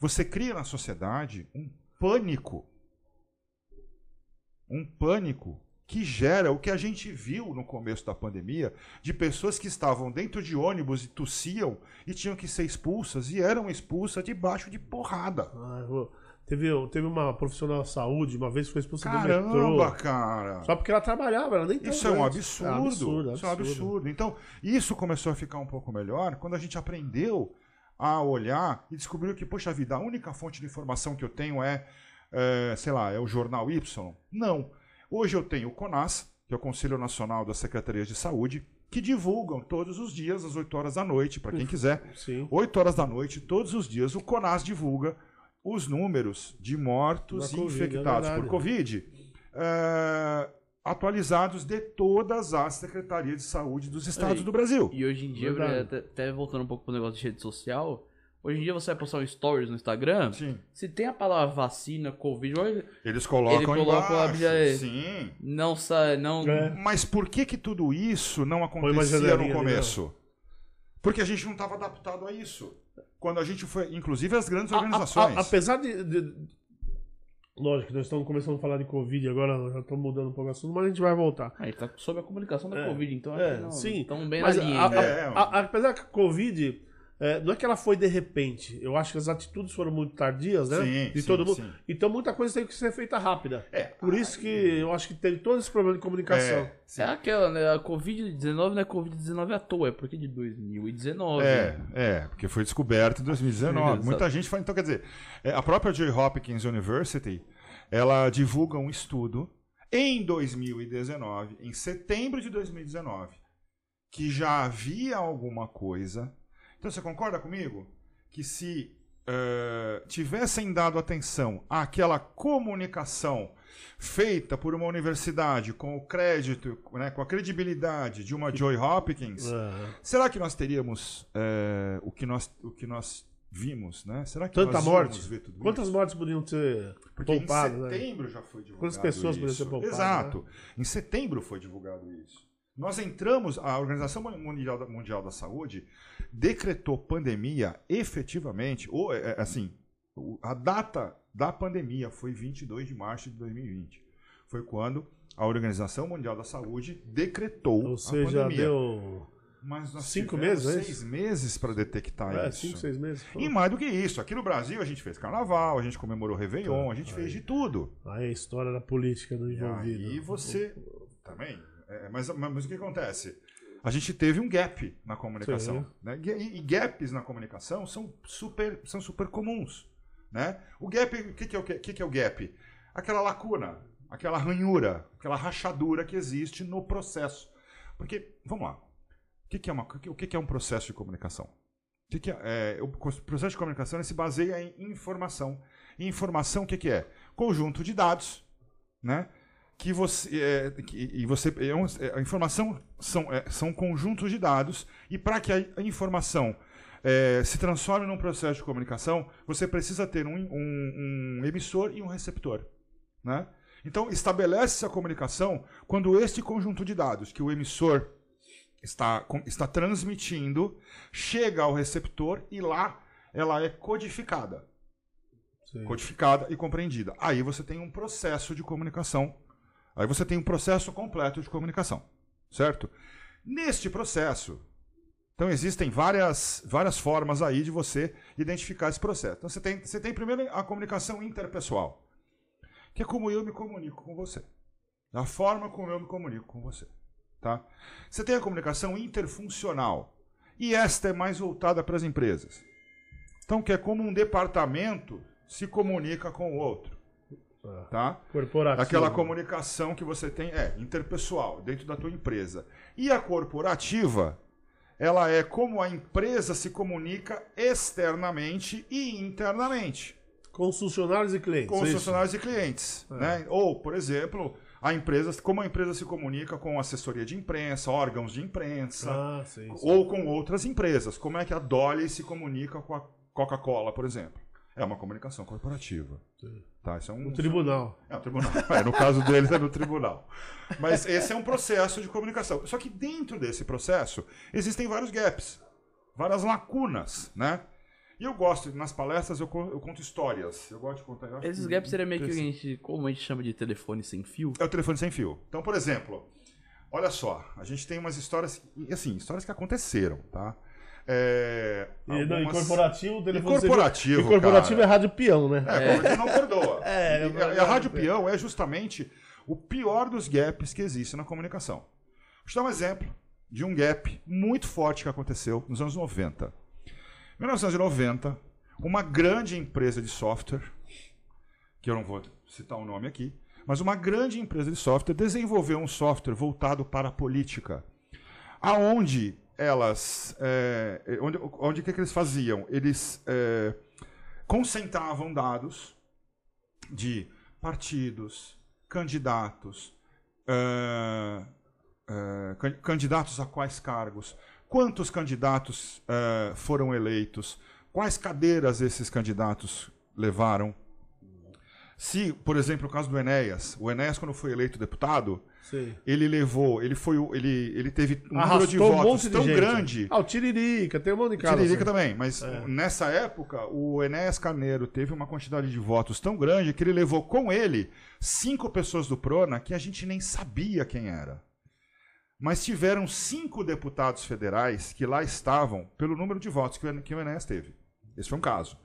você cria na sociedade um pânico. Um pânico que gera o que a gente viu no começo da pandemia, de pessoas que estavam dentro de ônibus e tossiam e tinham que ser expulsas e eram expulsas debaixo de porrada. Ah, Teve, teve uma profissional da saúde, uma vez que foi expulsa do Caramba, metrô. cara. Só porque ela trabalhava, ela nem tava Isso é um absurdo. É absurdo, Isso é um absurdo. Então, isso começou a ficar um pouco melhor quando a gente aprendeu a olhar e descobriu que, poxa vida, a única fonte de informação que eu tenho é, é, sei lá, é o jornal Y. Não. Hoje eu tenho o CONAS, que é o Conselho Nacional das Secretarias de Saúde, que divulgam todos os dias, às 8 horas da noite, para quem quiser. Sim. 8 horas da noite, todos os dias, o CONAS divulga os números de mortos e Covid, infectados é por. Covid eh, atualizados de todas as secretarias de saúde dos estados Aí, do Brasil. E hoje em dia, Verdade. até, voltando um pouco pro negócio de rede social, hoje em dia você vai postar um stories no Instagram, Sim. se tem a palavra vacina, Covid, Eles colocam Ele coloca lá, embaixo. é- Sim. não sai, não... É. Mas por que que tudo isso não acontecia no ali, começo? Porque a gente não estava adaptado a isso. Quando a gente foi, inclusive as grandes A- a- organizações. a- apesar de, de- Lógico que nós estamos começando a falar de Covid agora, já estamos mudando um pouco o assunto, mas a gente vai voltar. Aí tá sobre a comunicação da É. Covid, então É, acho que não, sim. Estão bem Mas na a- linha. a- ainda. É, a- a- apesar que a Covid, é, não é que ela foi de repente, eu acho que as atitudes foram muito tardias, né? Sim, de sim, todo mundo. sim. Então muita coisa teve que ser feita rápida. É. Por isso que eu acho que teve todo esse problema de comunicação. É, sim. É aquela, né? A Covid-19 não é Covid-19 à toa, é porque de 2019. É, é, porque foi descoberto em 2019. Exato. Muita gente fala, então quer dizer, é, a própria Johns Hopkins University, ela divulga um estudo em 2019, em setembro de 2019, que já havia alguma coisa. Então você concorda comigo que se eh, tivessem dado atenção àquela comunicação feita por uma universidade com o crédito, né, com a credibilidade de uma Joy Hopkins, É. Será que nós teríamos é, o, que nós, o que nós vimos, né? Será que Tanta nós morte. ver tudo Quantas isso? mortes podiam ser Porque poupadas? em né? setembro já foi divulgado Quantas pessoas isso. poderiam ser poupadas, Exato. Em setembro foi divulgado isso. Nós entramos, a Organização Mundial da, Mundial da Saúde decretou pandemia efetivamente, ou é, é, assim, a data da pandemia foi 22 de março de 2020. Foi quando a Organização Mundial da Saúde decretou Ou a seja, pandemia. deu Mas nós Cinco meses, é seis meses para detectar é, isso. cinco, seis meses. Pô. E mais do que isso, aqui no Brasil a gente fez carnaval, a gente comemorou Réveillon, Tá, a gente aí. fez de tudo. Aí a história da política do E envolvido. aí você também. É, mas, mas, mas o que acontece? A gente teve um gap na comunicação. Né? E, e gaps na comunicação são super, são super comuns. Né? O gap, o que, que, é o, que, que é o gap? Aquela lacuna, aquela ranhura, aquela rachadura que existe no processo. Porque, vamos lá, o que, que é, uma, o que, que é um processo de comunicação? O, que que é, é, o processo de comunicação se baseia em informação. E informação, o que, que é? Conjunto de dados, né? Que você é, que, e você é um- é, a informação são, é, são conjuntos de dados e para que a, a informação é, se transforme num processo de comunicação você precisa ter um, um- um emissor e um receptor né? então estabelece essa comunicação quando este conjunto de dados que o emissor está, está transmitindo chega ao receptor e lá ela é codificada Sim. codificada e compreendida. Aí você tem um processo de comunicação. Aí você tem um processo completo de comunicação, certo? Neste processo, então existem várias, várias formas aí de você identificar esse processo. Então você tem, você tem primeiro a comunicação interpessoal, que é como eu me comunico com você. A forma como eu me comunico com você, tá? Você tem a comunicação interfuncional, e esta é mais voltada para as empresas. Então, que é como um departamento se comunica com o outro, tá? Corporativo. Aquela comunicação que você tem é interpessoal, dentro da tua empresa. E a corporativa, ela é como a empresa se comunica externamente e internamente Com os funcionários e clientes. com os isso? funcionários e clientes. É. Né? Ou, por exemplo, a empresa, como a empresa se comunica com assessoria de imprensa, órgãos de imprensa, Ah, sim. sim. ou com outras empresas. Como é que a Dolly se comunica com a Coca-Cola, por exemplo? É uma comunicação corporativa. Sim. Tá, isso é um, No tribunal. é um tribunal. É, no caso deles é no tribunal. Mas esse é um processo de comunicação. Só que dentro desse processo existem vários gaps, várias lacunas, né? E eu gosto, nas palestras eu, eu conto histórias. Eu gosto de contar. Esses que- gaps seria meio que o que a gente, como a gente chama de telefone sem fio. É o telefone sem fio. Então, por exemplo, olha só, a gente tem umas histórias, assim, histórias que aconteceram, tá? É, a E, não, e algumas... corporativo, o E corporativo, E corporativo é rádio peão, né? É, corporativo não perdoa. É, e, a, e a rádio peão é justamente o pior dos gaps que existe na comunicação. Vou te dar um exemplo de um gap muito forte que aconteceu nos anos 90. Em 1990, uma grande empresa de software, que eu não vou citar o nome aqui, mas uma grande empresa de software desenvolveu um software voltado para a política, aonde elas, é, onde, onde o que, que eles faziam? Eles é, concentravam dados de partidos, candidatos, é, é, can- candidatos a quais cargos, quantos candidatos é, foram eleitos, quais cadeiras esses candidatos levaram. Se, por exemplo, o caso do Enéas, o Enéas, quando foi eleito deputado, Sim. ele levou, ele foi, ele, ele teve um número Arrastou de um votos de tão gente. grande. Ah, o Tiririca, tem um monte de cara. Tiririca assim. também, mas É. nessa época o Enéas Carneiro teve uma quantidade de votos tão grande que ele levou com ele cinco pessoas do Prona que a gente nem sabia quem era. Mas tiveram cinco deputados federais que lá estavam pelo número de votos que o En- que o Enéas teve. Esse foi um caso.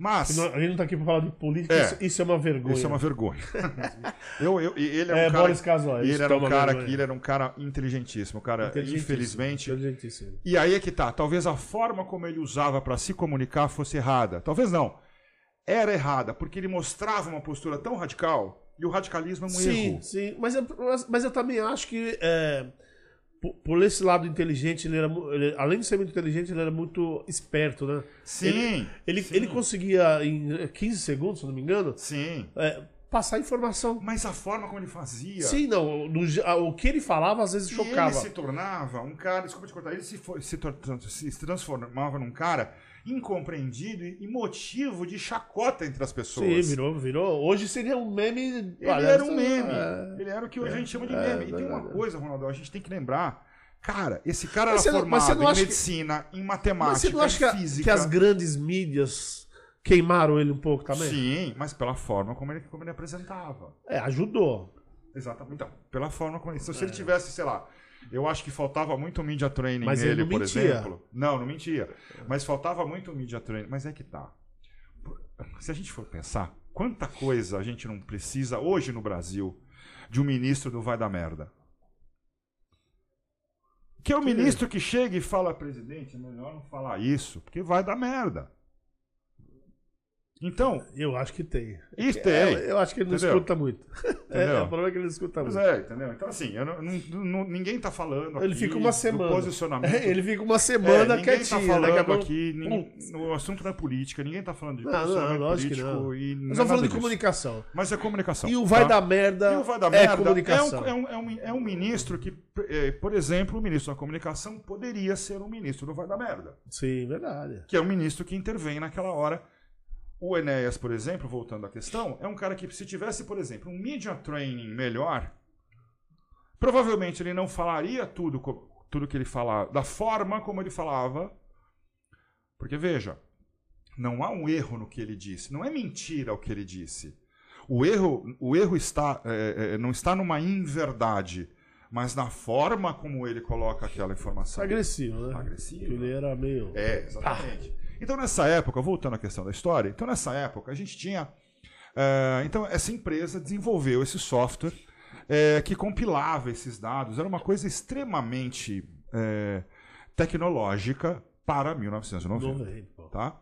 Mas A gente não tá aqui pra falar de política, É. isso, isso é uma vergonha. isso é uma vergonha. eu, eu, ele é um É, cara, Boris Casoy, ele era é um cara vergonha. que ele era um cara inteligentíssimo, cara. Inteligentíssimo, Infelizmente, inteligentíssimo. E aí é que tá. Talvez a forma como ele usava para se comunicar fosse errada. Talvez não. Era errada, porque ele mostrava uma postura tão radical e o radicalismo é um Sim, erro. sim. Mas, eu- mas- mas eu também acho que, é, por, por esse lado inteligente, ele era, ele- além de ser muito inteligente, ele era muito esperto, né? Sim. Ele, sim, ele conseguia, em 15 segundos, se não me engano, Sim. é, passar informação. Mas a forma como ele fazia. Sim, não. no o que ele falava às vezes chocava. ele se tornava um cara, desculpa te cortar, ele se, for- se, se transformava num cara incompreendido e motivo de chacota entre as pessoas. Sim, virou, virou. Hoje seria um meme. Ele olha, era um meme. é. Ele era o que a gente chama de é, meme. E tem uma coisa, Ronaldo, a gente tem que lembrar. Cara, esse cara Mas era não- mas formado em acha que- medicina, em Mas matemática, você não acha que, em física. que as grandes mídias queimaram ele um pouco também? Sim, mas pela forma como ele, como ele apresentava. É, ajudou. Exatamente. Então, pela forma como ele. Se ele tivesse, sei lá. Eu acho que faltava muito media training Mas ele nele, por mentia. exemplo. Não, não mentia. Mas faltava muito media training. Mas é que tá. Se a gente for pensar, quanta coisa a gente não precisa hoje no Brasil de um ministro do vai da merda. Que é o ministro que chega e fala, presidente, é melhor não falar isso, porque vai dar merda. Então, Eu acho que tem. isso É, tem. eu acho que ele não Entendeu? escuta muito. É, o problema é que ele não escuta Pois muito. é, entendeu? Então, assim, eu não- não- não- ninguém tá falando Ele fica uma semana. posicionamento. É, ele fica uma É, semana ninguém quietinho. tá daqui a falando pouco- aqui, ninguém- o assunto não é política, ninguém tá falando de Não, não, posicionamento lógico que político não. e Nós não é estamos falando de comunicação. Mas é comunicação. E o vai tá? dar merda E o vai dar é merda comunicação. É um, é, um, é, um, é um ministro que, eh, por exemplo, o ministro da comunicação poderia ser um ministro do vai dar merda. Sim, verdade. que é um ministro que intervém naquela hora. O Enéas, por exemplo, voltando à questão, é um cara que se tivesse, por exemplo, um media training melhor, provavelmente ele não falaria tudo tudo que ele falava, da forma como ele falava. Porque veja, não há um erro no que ele disse, não é mentira o que ele disse. O erro, o erro está, é, é, não está numa inverdade, mas na forma como ele coloca aquela informação. Agressivo, né? Agressivo. Ele era meio. É, exatamente. Então, nessa época, voltando à questão da história, então nessa época a gente tinha. eh, então, essa empresa desenvolveu esse software eh, que compilava esses dados. Era uma coisa extremamente eh, tecnológica para 1990. 90, pô. Tá?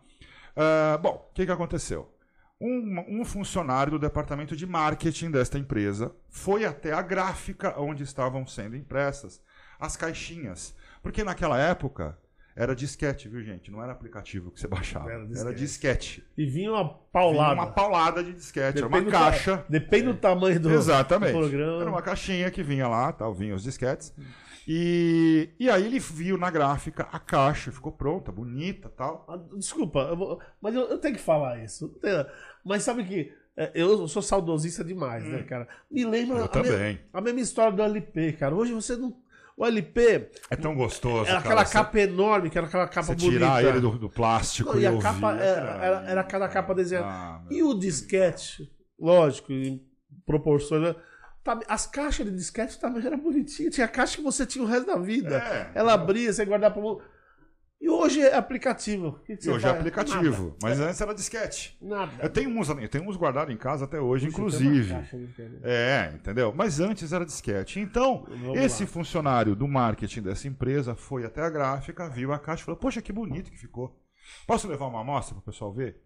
Bom, o que, que aconteceu? Um, um funcionário do departamento de marketing desta empresa foi até a gráfica onde estavam sendo impressas as caixinhas. Porque naquela época era disquete, viu, gente? Não era aplicativo que você baixava. Era Era disquete. disquete. E vinha uma Vinha paulada. Uma paulada de disquete. Era uma Depende caixa. ta- Depende do tamanho do, Exatamente. do programa. Era uma caixinha que vinha lá, tal, vinha os disquetes. E, e aí ele viu na gráfica a caixa, ficou pronta, bonita tal. Ah, Desculpa, eu vou- mas eu, eu tenho que falar isso. Mas sabe que é, eu sou saudosista demais, né, cara? Me lembra Hum. Eu a, também. a mesma história do LP, cara. Hoje você não. O LP É tão gostoso. era cara, aquela você- capa enorme, que era aquela capa Você bonita. tirar ele do, do plástico Não, e, e a ouvir, capa era, cara. era, era cada capa desenhada. Ah, E o disquete, lógico, em proporções. né? Tá- As caixas de disquete também eram bonitinhas. Tinha caixa que você tinha o resto da vida. É, Ela abria, você guardava pra. E hoje é aplicativo. Que que E hoje é faz? aplicativo. Mas antes era disquete. Nada. Eu tenho uns, eu tenho uns guardados em casa até hoje, Puxa, inclusive. caixa. É, entendeu? Mas antes era disquete. Então, Vamos esse lá. funcionário do marketing dessa empresa foi até a gráfica, viu a caixa e falou: Poxa, que bonito que ficou. Posso levar uma amostra para o pessoal ver?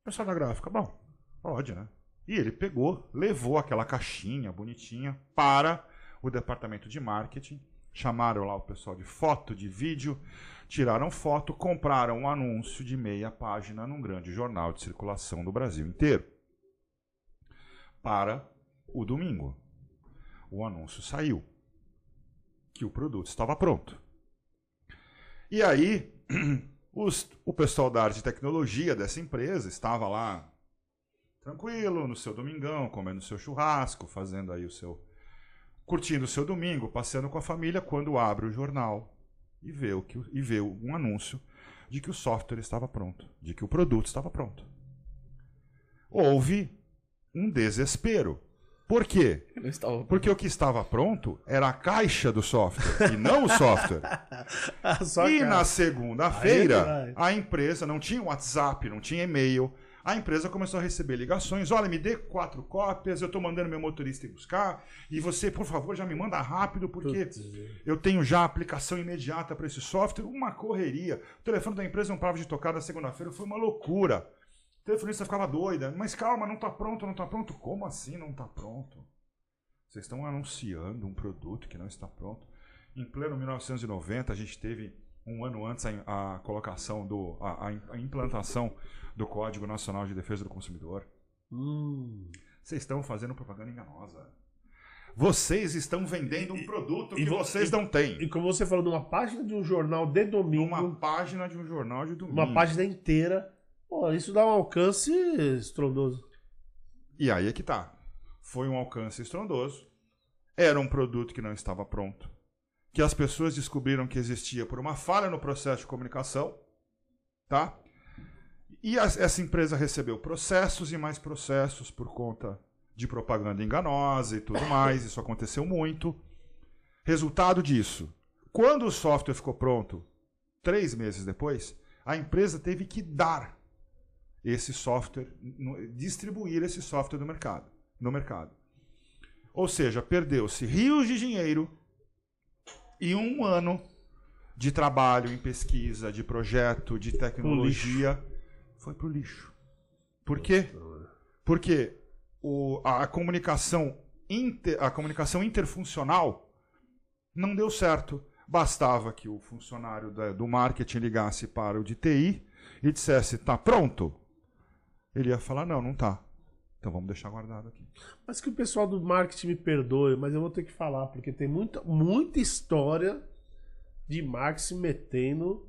O pessoal da gráfica, bom, pode, né? E ele pegou, levou aquela caixinha bonitinha para o departamento de marketing. Chamaram lá o pessoal de foto, de vídeo, tiraram foto, compraram um anúncio de meia página num grande jornal de circulação do Brasil inteiro. Para o domingo. O anúncio saiu. Que o produto estava pronto. E aí, os- o pessoal da área de tecnologia dessa empresa estava lá tranquilo, no seu domingão, comendo seu churrasco, fazendo aí o seu. Curtindo o seu domingo, passeando com a família, quando abre o jornal e vê, o que, e vê um anúncio de que o software estava pronto, de que o produto estava pronto. Houve um desespero. Por quê? Porque o que estava pronto era a caixa do software e não o software. E na é segunda-feira, verdade. a empresa não tinha WhatsApp, não tinha e-mail. A empresa começou a receber ligações. Olha, me dê quatro cópias, eu estou mandando meu motorista ir buscar. E você, por favor, já me manda rápido, porque Putz, eu tenho já a aplicação imediata para esse software. Uma correria. O telefone da empresa não parava de tocar na segunda-feira, foi uma loucura. O telefonista ficava doida. Mas calma, não está pronto, não está pronto. Como assim não está pronto? Vocês estão anunciando um produto que não está pronto. Em pleno 1990, a gente teve um ano antes a, a colocação do a, a- implantação do Código Nacional de Defesa do Consumidor. Hum. Vocês estão fazendo propaganda enganosa. Vocês estão vendendo um produto e que vo- vocês e- não têm. E como você falou, numa página de um jornal de domingo, uma, página de um jornal de domingo. página inteira, pô, isso dá um alcance estrondoso. E aí é que tá. Foi um alcance estrondoso. Era um produto que não estava pronto. Que as pessoas descobriram que existia por uma falha no processo de comunicação. Tá? E essa empresa recebeu processos e mais processos por conta de propaganda enganosa e tudo mais. Isso aconteceu muito. Resultado disso: quando o software ficou pronto, três meses depois, a empresa teve que dar esse software, distribuir esse software no mercado, no mercado. Ou seja, perdeu-se rios de dinheiro e um ano de trabalho em pesquisa, de projeto, de tecnologia foi para o lixo. Por quê? Porque o- a, a comunicação inter- a comunicação interfuncional não deu certo. Bastava que o funcionário da- do marketing ligasse para o de TI e dissesse: "Tá pronto?" Ele ia falar: "Não, não tá." Então vamos deixar guardado aqui. Mas que o pessoal do marketing me perdoe, mas eu vou ter que falar, porque tem muita, muita história de marketing metendo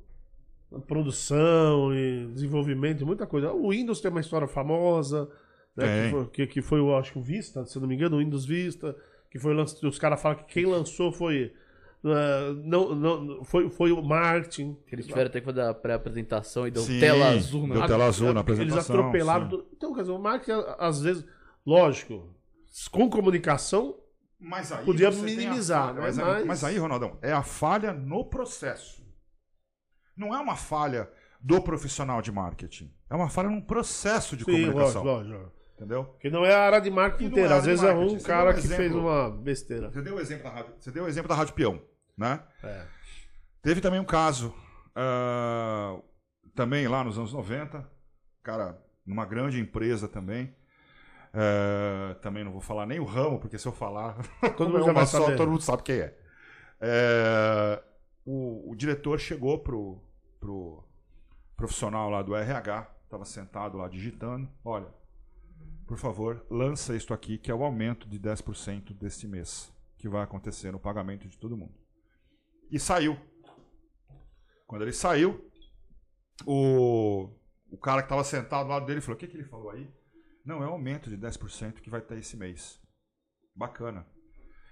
na produção e desenvolvimento, muita coisa. O Windows tem uma história famosa, né, que, foi, que, que foi, eu acho o Vista, se não me engano, o Windows Vista, que foi os caras falam que quem lançou foi ah, não, não, foi, foi o marketing. Eles tiveram até que fazer a pré-apresentação e deu Sim, tela azul na deu tela azul na Eles apresentação, atropelaram. sim. tudo. Então, quer dizer, o marketing, às vezes, lógico, com comunicação, Mas aí Podia minimizar, falha, né? Mas, aí- Mas- mas aí, Ronaldão, é a falha no processo. Não é uma falha do profissional de marketing. É uma falha num processo de sim, comunicação. lógico, lógico. Entendeu? Porque não é a área de marketing inteira. é Às vezes é um cara que fez uma besteira. Você deu o exemplo da rádio, você deu o exemplo da Rádio Peão, né? É. Teve também um caso, ah, também lá nos anos 90, cara, numa grande empresa também. eh, também não vou falar nem o ramo, porque se eu falar, Todo mundo é vai só, todo mundo sabe quem é. Eh, o, o diretor chegou pro, pro profissional lá do RH, estava sentado lá digitando, olha, por favor, lança isto aqui, que é o aumento de 10% deste mês, que vai acontecer no pagamento de todo mundo. E saiu. Quando ele saiu, o, o cara que estava sentado do lado dele falou: O que, que ele falou aí? Não, é um aumento de 10% que vai ter esse mês. Bacana.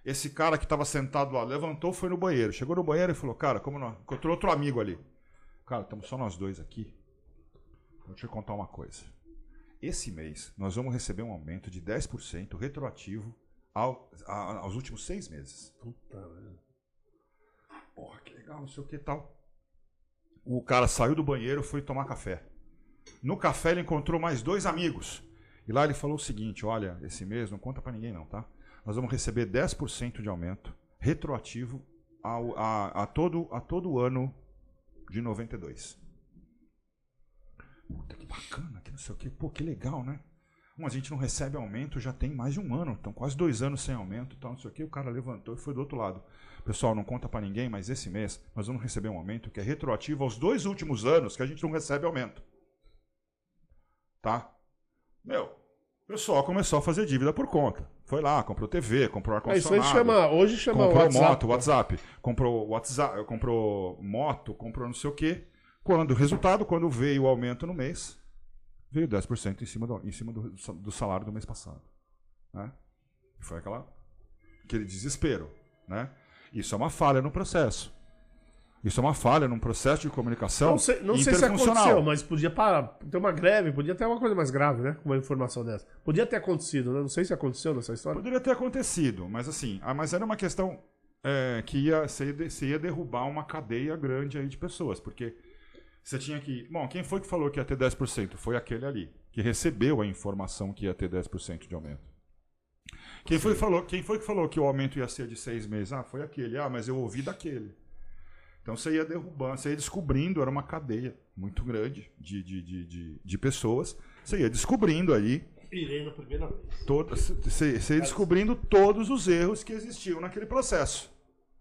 Esse cara que estava sentado lá levantou, foi no banheiro. Chegou no banheiro e falou: Cara, como nós. Encontrou outro amigo ali. Cara, estamos só nós dois aqui. Vou te contar uma coisa. Esse mês nós vamos receber um aumento de 10% retroativo ao- a- aos últimos seis meses. Puta, velho. Legal, não sei o que tal. o cara saiu do banheiro foi tomar café. No café ele encontrou mais dois amigos. E lá ele falou o seguinte: olha, esse mês não conta para ninguém não, tá? Nós vamos receber 10% de aumento retroativo ao, a, a, todo, a todo ano de 92. Puta que bacana, que não sei o que. Pô, que legal, né? Bom, a gente não recebe aumento já tem mais de um ano, então quase dois anos sem aumento, tal, não sei o que. O cara levantou e foi do outro lado. Pessoal, não conta para ninguém, mas esse mês nós vamos receber um aumento que é retroativo aos dois últimos anos que a gente não recebe aumento. Tá? Meu, o pessoal começou a fazer dívida por conta. Foi lá, comprou TV, comprou ar-condicionado. É, isso aí chama, hoje chama comprou WhatsApp. moto, WhatsApp, comprou WhatsApp, comprou moto, comprou não sei o quê. Quando o resultado, quando veio o aumento no mês, veio 10% em cima do, em cima do, do salário do mês passado. Né? E foi aquela, aquele desespero. Né? Isso é uma falha no processo. Isso é uma falha num processo de comunicação Não sei, não sei se aconteceu, mas podia parar, ter uma greve, podia ter uma coisa mais grave, né? Com uma informação dessa. Podia ter acontecido, né? Não sei se aconteceu nessa história. Poderia ter acontecido, mas assim, ah, mas era uma questão é, que ia, você ia derrubar uma cadeia grande aí de pessoas, porque você tinha que. Bom, quem foi que falou que ia ter 10%? Foi aquele ali, que recebeu a informação que ia ter 10% de aumento. Quem foi, que falou, quem foi que falou que o aumento ia ser de seis meses? Ah, foi aquele. Ah, mas eu ouvi daquele. Então você ia derrubando, você ia descobrindo, era uma cadeia muito grande de, de, de, de, de pessoas. Você ia descobrindo aí Irei na primeira vez. você ia descobrindo todos os erros que existiam naquele processo.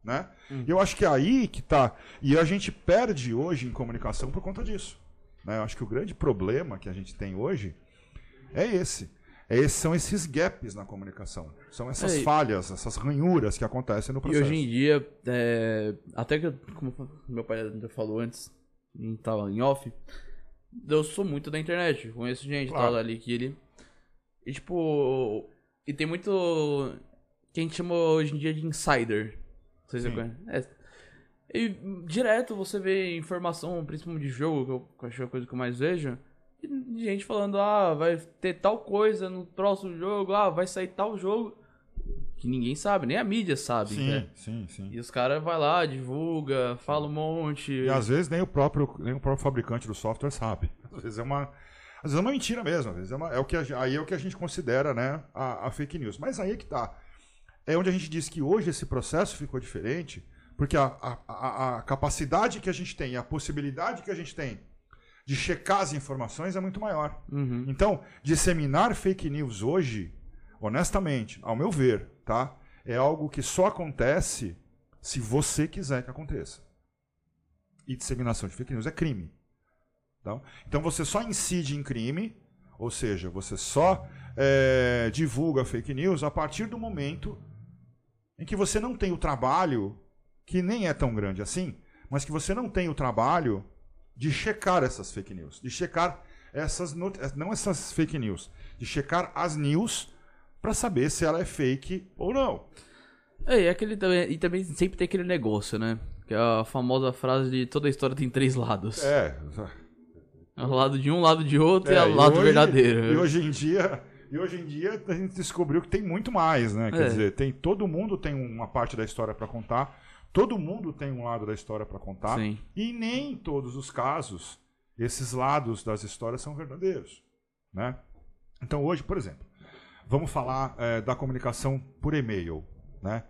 Né? E eu acho que é aí que tá. E a gente perde hoje em comunicação por conta disso. Né? Eu acho que o grande problema que a gente tem hoje é esse. É esse são esses gaps na comunicação. São essas É, e- falhas, essas ranhuras que acontecem no E processo. hoje em dia, é, até que, como meu pai falou antes, em, tava em off, eu sou muito da internet, conheço gente Claro. tal ali que ele. E tipo. E tem muito. que a gente chama hoje em dia de insider. Não sei se você Sim. conhece. É. E direto você vê informação, principalmente de jogo, que eu acho que é a coisa que eu mais vejo. e de gente falando, ah, vai ter tal coisa no próximo jogo, ah, vai sair tal jogo. Que ninguém sabe, nem a mídia sabe. Sim, né? sim, sim. E os caras vai lá, divulga, fala um monte. E às vezes nem o próprio, nem o próprio fabricante do software sabe. Às vezes é uma, às vezes é uma mentira mesmo. Às vezes é, uma- é o que a, aí é o que a gente considera, né, a, a fake news. Mas aí é que tá. É onde a gente diz que hoje esse processo ficou diferente, porque a, a, a, a capacidade que a gente tem, a possibilidade que a gente tem de checar as informações é muito maior. Uhum. Então, disseminar fake news hoje, honestamente, ao meu ver, tá? É algo que só acontece se você quiser que aconteça. E disseminação de fake news é crime. Tá? Então você só incide em crime, ou seja, você só é, divulga fake news a partir do momento em que você não tem o trabalho, que nem é tão grande assim, mas que você não tem o trabalho de checar essas fake news, de checar essas not- não essas fake news, de checar as news para saber se ela é fake ou não. É, e, aquele, também- e também sempre tem aquele negócio, né? Que é a famosa frase de toda história tem três lados. É, É o lado de um, lado de outro e É, é o e lado hoje- verdadeiro. E hoje em dia, e hoje em dia a gente descobriu que tem muito mais, né? Quer É. dizer, tem todo mundo tem uma parte da história para contar, todo mundo tem um lado da história para contar, Sim. e nem em todos os casos esses lados das histórias são verdadeiros, né? Então hoje, por exemplo, vamos falar eh, da comunicação por e-mail, né?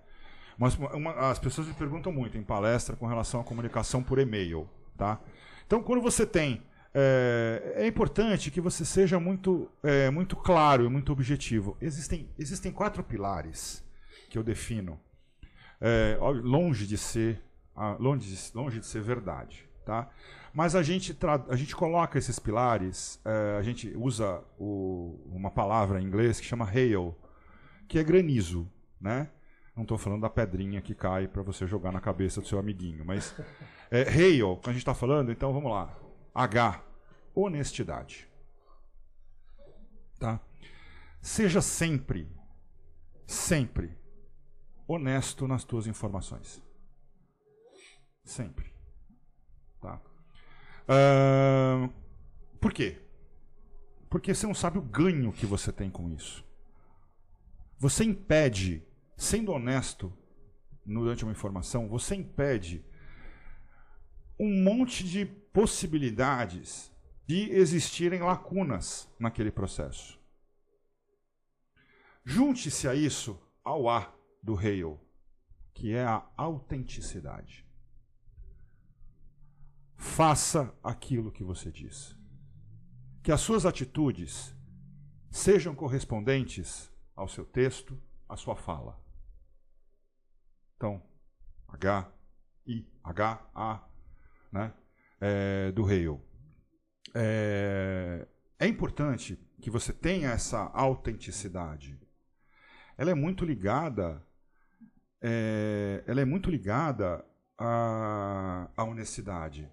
Mas uma- as pessoas me perguntam muito em palestra com relação à comunicação por e-mail, tá? Então, quando você tem é, é importante que você seja muito, é, muito claro e muito objetivo. Existem, existem quatro pilares que eu defino, é, longe de ser longe, de- longe de ser verdade, tá? Mas a gente, a gente coloca esses pilares, é, a gente usa o- uma palavra em inglês que chama hail, que é granizo, né? Não estou falando da pedrinha que cai para você jogar na cabeça do seu amiguinho, mas é, hail, quando a gente está falando, então vamos lá. H, honestidade. Tá? Seja sempre, sempre honesto nas tuas informações. Sempre. Tá? Ahn, por quê? Porque você não sabe o ganho que você tem com isso. Você impede, sendo honesto durante uma informação, você impede um monte de possibilidades de existirem lacunas naquele processo. Junte-se a isso ao A do Hale, que é a autenticidade. Faça aquilo que você diz. Que as suas atitudes sejam correspondentes ao seu texto, à sua fala. Então, H, I, H, A, né? É, do Hale. É, é importante que você tenha essa autenticidade. Ela é muito ligada, é, ela é muito ligada à, à honestidade,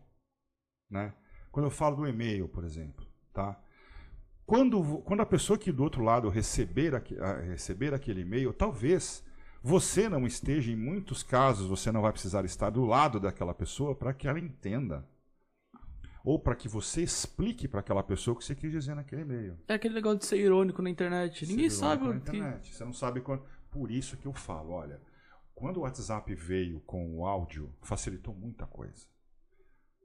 né? Quando eu falo do e-mail, por exemplo, tá? Quando, quando a pessoa que do outro lado receber, receber aquele e-mail, talvez você não esteja, em muitos casos, você não vai precisar estar do lado daquela pessoa para que ela entenda. Ou para que você explique para aquela pessoa o que você quis dizer naquele e-mail. É aquele negócio de ser irônico na internet. Ser Ninguém sabe o que. Internet. Você não sabe quando. Por isso que eu falo, olha, quando o WhatsApp veio com o áudio, facilitou muita coisa.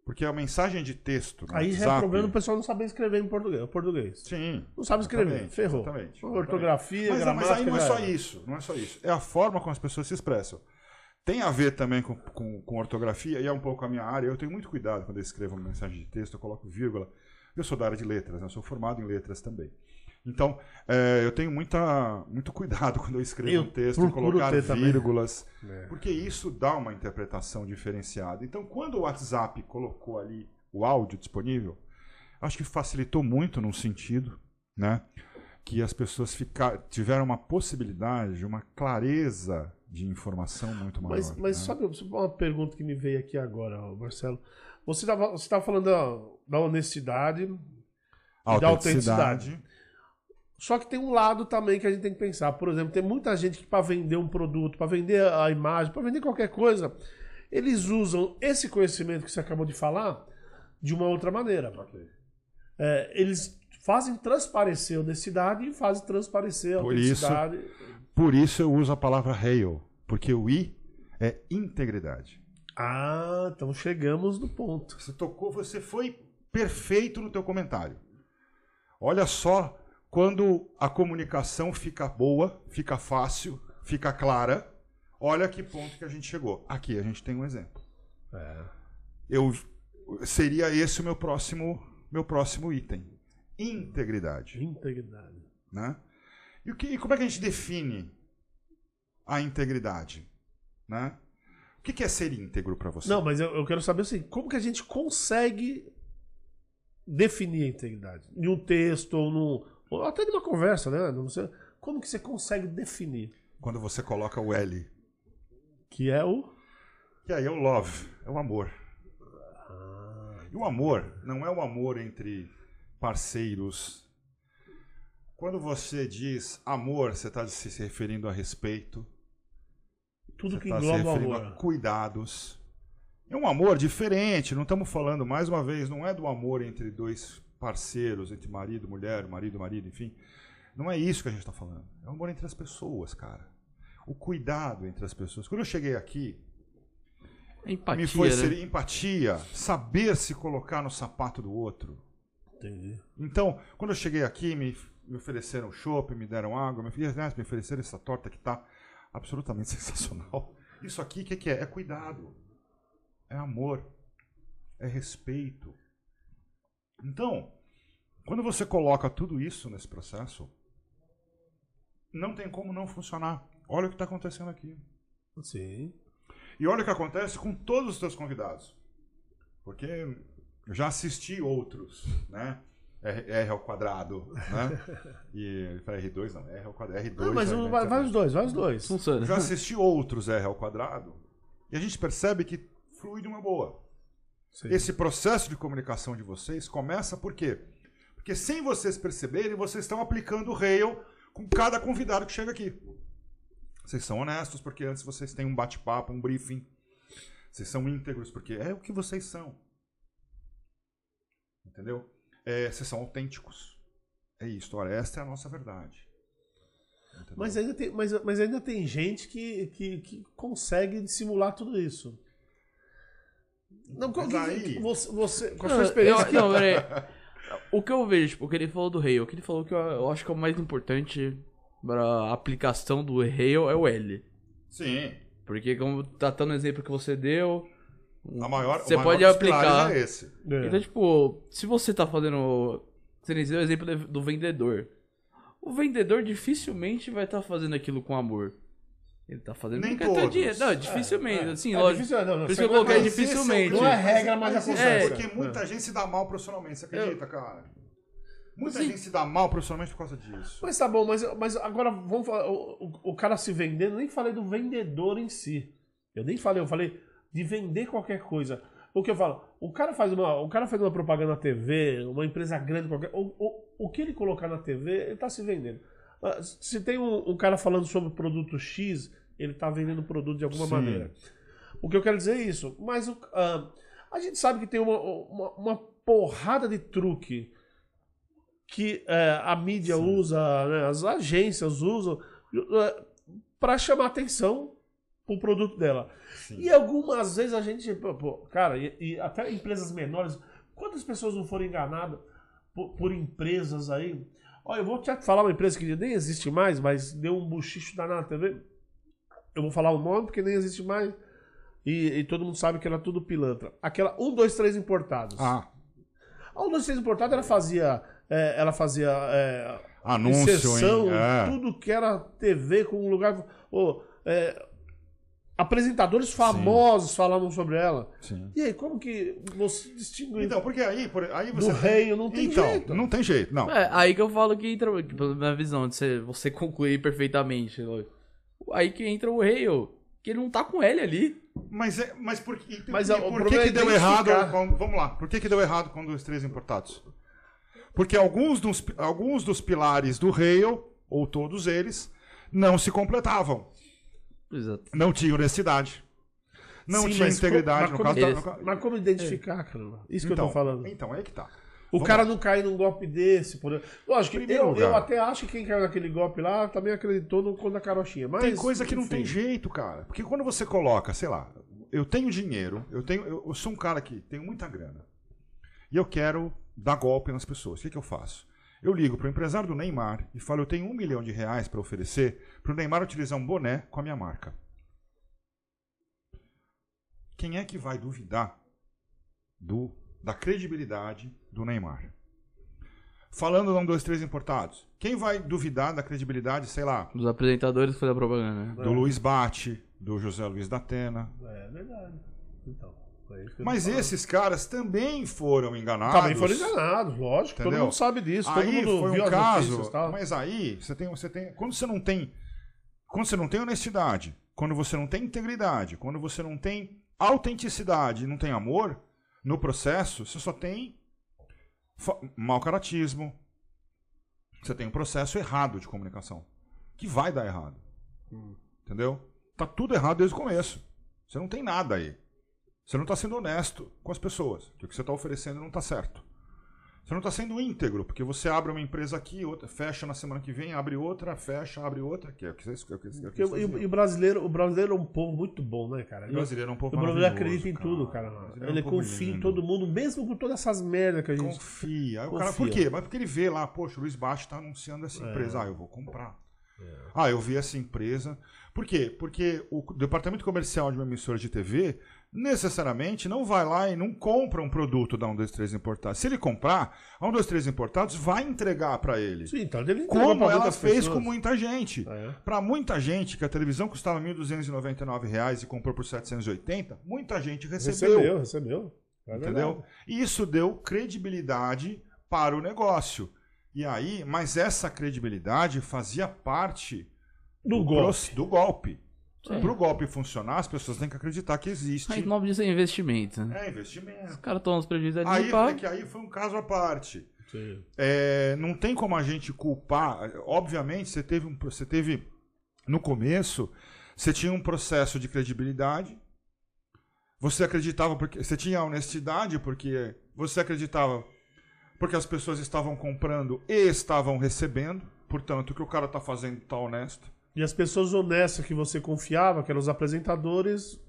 Porque a mensagem de texto. Aí WhatsApp, é problema o pessoal não saber escrever em português. português. Sim. Não sabe escrever. Ferrou. Exatamente. Ortografia, mas, gramática. Mas aí não é só isso. Não é só isso. É a forma como as pessoas se expressam. Tem a ver também com, com, com, ortografia, e é um pouco a minha área. Eu tenho muito cuidado quando eu escrevo uma mensagem de texto, eu coloco vírgula. Eu sou da área de letras, né? eu sou formado em letras também. Então, é, eu tenho muita, muito cuidado quando eu escrevo eu um texto, colocar vírgulas, é. porque isso dá uma interpretação diferenciada. Então, quando o WhatsApp colocou ali o áudio disponível, acho que facilitou muito num sentido, né? Que as pessoas ficar, tiveram uma possibilidade, uma clareza de informação muito maior. Mas, mas né? sabe uma pergunta que me veio aqui agora, Marcelo? Você estava falando da, da honestidade e da autenticidade. Só que tem um lado também que a gente tem que pensar. Por exemplo, tem muita gente que para vender um produto, para vender a imagem, para vender qualquer coisa, eles usam esse conhecimento que você acabou de falar de uma outra maneira. Okay. É, eles fazem transparecer a honestidade e fazem transparecer a por honestidade. Isso, por isso eu uso a palavra hail, porque o I é integridade. Ah, então chegamos no ponto. Você tocou, você foi perfeito no teu comentário. Olha só quando a comunicação fica boa, fica fácil, fica clara, olha que ponto que a gente chegou. Aqui a gente tem um exemplo. É. Eu seria esse o meu próximo meu próximo item. Integridade. Integridade. Né? E, o que, e como é que a gente define a integridade? Né? O que, que é ser íntegro para você? Não, mas eu, eu, quero saber assim, como que a gente consegue definir a integridade? Em um texto ou num, ou até de uma conversa, né? Sei, como que você consegue definir? Quando você coloca o L. Que é o? Que aí é o love, é o amor. Ah. E o amor não é o amor entre parceiros. Quando você diz amor, você está se referindo a respeito. Tudo que tá engloba o amor. A cuidados. É um amor diferente, não estamos falando, mais uma vez, não é do amor entre dois parceiros, entre marido, mulher, marido, marido, enfim. Não é isso que a gente está falando. É o amor entre as pessoas, cara. O cuidado entre as pessoas. Quando eu cheguei aqui, empatia, me foi né? ser empatia, saber se colocar no sapato do outro. Entendi. Então, quando eu cheguei aqui, me, me ofereceram chopp, me deram água, me, me ofereceram essa torta que está absolutamente sensacional. Isso aqui, o que, que é? É cuidado, é amor, é respeito. Então, quando você coloca tudo isso nesse processo, não tem como não funcionar. Olha o que está acontecendo aqui. Sim. E olha o que acontece com todos os teus convidados. Porque eu já assisti outros, né? R, R ao quadrado, né? E para R2 não, R ao quadrado, R2. Não, mas né? vai, vai os dois, vai os dois. Funciona. Já assisti outros R ao quadrado e a gente percebe que flui de uma boa. Sim. Esse processo de comunicação de vocês começa por quê? Porque sem vocês perceberem, vocês estão aplicando o Rail com cada convidado que chega aqui. Vocês são honestos porque antes vocês têm um bate-papo, um briefing. Vocês são íntegros porque é o que vocês são. Entendeu? É, vocês são autênticos. É isso. Olha, esta é a nossa verdade. Mas ainda, tem, mas, mas ainda tem gente que, que, que consegue dissimular tudo isso. Não, qual que- aí- você, você, com a sua experiência. eu- não, peraí. O que eu vejo, tipo, o que ele falou do Rail, o que ele falou que eu, eu acho que é o mais importante pra aplicação do Rail é o L. Sim. Porque como tá tá no exemplo que você deu, A maior, Você o maior pode aplicar. É esse. É. Então, tipo, se você tá fazendo. Você nem deu o exemplo do vendedor. O vendedor dificilmente vai estar fazendo aquilo com amor. Ele tá fazendo Nem todos. dinheiro. Não, dificilmente. Assim, É lógico. difícil, não, não, Por isso que eu coloquei é dificilmente. Não é regra, mas Mas acontece. Porque muita gente se dá mal profissionalmente, você acredita, cara? Muita Sim. gente se dá mal profissionalmente por causa disso. Mas tá bom, mas, mas agora vamos falar. O, o- o cara se vendendo, eu nem falei do vendedor em si. Eu nem falei, eu falei de vender qualquer coisa. O que eu falo? O cara faz uma, o cara faz uma propaganda na TV, uma empresa grande qualquer. O, o, o que ele colocar na TV, ele tá se vendendo. Ah, Se tem um, um cara falando sobre produto X, ele tá vendendo produto de alguma Sim. maneira. O que eu quero dizer é isso. Mas o- ah, a gente sabe que tem uma, uma, uma porrada de truque que é, a mídia usa, né, as agências usam para chamar atenção pro produto dela. Sim. E algumas vezes a gente, pô, cara, e, e até empresas menores, quantas pessoas não foram enganadas por, por empresas aí? Olha, eu vou te falar uma empresa que nem existe mais, mas deu um buchicho danado na TV. Eu vou falar o nome porque nem existe mais. E, e todo mundo sabe que era tudo pilantra. Aquela 1, 2, 3 importados. Ah, A 1, 2, 3 importados, ela fazia. é, ela fazia. é, anúncio, inserção, hein? É. tudo que era TV com um lugar. ô, é, apresentadores famosos falavam sobre ela. Sim. E aí, como que você distingue Então, porque aí, por- aí do você. rei? Não tem então, jeito. não tem jeito, não. É, aí que eu falo que entra, tipo, na minha visão, de você, você concluir perfeitamente. lógico. Aí que entra o Rail, que ele não tá com ele ali. Mas, é, mas por, e- Mas e o por problema que, é que deu errado? vamos lá. Por que, que deu errado com os três importados? Porque alguns dos, alguns dos pilares do Rail, ou todos eles, não se completavam. Exato. Não tinha honestidade. Não Sim, tinha mas integridade. co- no mas caso como, da- Eles- no ca- mas como identificar, cara? Isso que eu tô falando. Então, é aí que tá. O Vamos cara lá. não cair num golpe desse. Por... Lógico, Primeiro eu, lugar. eu até acho que quem caiu naquele golpe lá também acreditou no conto da carochinha. Mas, Tem coisa que não enfim. tem jeito, cara. Porque quando você coloca, sei lá, eu tenho dinheiro, eu tenho, eu, eu sou um cara que tenho muita grana. E eu quero dar golpe nas pessoas. O que, que eu faço? Eu ligo pro empresário do Neymar e falo, eu tenho um milhão de reais para oferecer pro Neymar utilizar um boné com a minha marca. Quem é que vai duvidar do, da credibilidade do Neymar? Falando num, dois, três importados. Quem vai duvidar da credibilidade, sei lá, Dos apresentadores que foi a propaganda, né? do Luiz Bate, do José Luiz da Atena. É verdade. Então, é Mas esses caras também foram enganados. Também foram enganados, lógico. Todo Entendeu? mundo sabe disso. Todo Aí mundo foi viu um as caso, notícias, tá? mas aí você tem, você tem, quando você não tem, quando você não tem honestidade, quando você não tem integridade, quando você não tem autenticidade, não tem amor no processo, você só tem mau caratismo. Você tem um processo errado de comunicação que vai dar errado. Entendeu? Tá tudo errado desde o começo. Você não tem nada aí. Você não está sendo honesto com as pessoas. Que o que você está oferecendo não está certo. Você não está sendo íntegro, porque você abre uma empresa aqui, outra, fecha na semana que vem, abre outra, fecha, abre outra, que é o que vocês, é é e, o- brasileiro, o brasileiro é um povo muito bom, né, cara? O brasileiro é um povo o brasileiro acredita em tudo, cara. O brasileiro é Ele povo confia em lindo. todo mundo, mesmo com todas essas merdas que a gente. Confia. O cara, por quê? Mas porque ele vê lá, poxa, o Luiz Baixo está anunciando essa empresa. Ah, eu vou comprar. Ah, eu vi essa empresa. Por quê? Porque o departamento comercial de uma emissora de TV necessariamente não vai lá e não compra um produto da 123 Importados. Se ele comprar, a 123 Importados vai entregar para ele. Sim, então ele Como ela fez pessoas. com muita gente. É. Para muita gente que a televisão custava 1.299 reais e comprou por 780, muita gente recebeu. Recebeu, recebeu. É Entendeu? E isso deu credibilidade para o negócio. E aí, mas essa credibilidade fazia parte Do golpe. proce- do golpe. Para o golpe funcionar, as pessoas têm que acreditar que existe. Aí o nome disso é investimento. né? É investimento. Os caras tomam os prejuízos ali Aí, é que aí foi um caso à parte. Sim. É, não tem como a gente culpar. Obviamente, você teve um, você teve no começo, você tinha um processo de credibilidade. Você acreditava porque você tinha honestidade porque você acreditava porque as pessoas estavam comprando e estavam recebendo, portanto, o que o cara está fazendo está honesto. E as pessoas honestas que você confiava, que eram os apresentadores,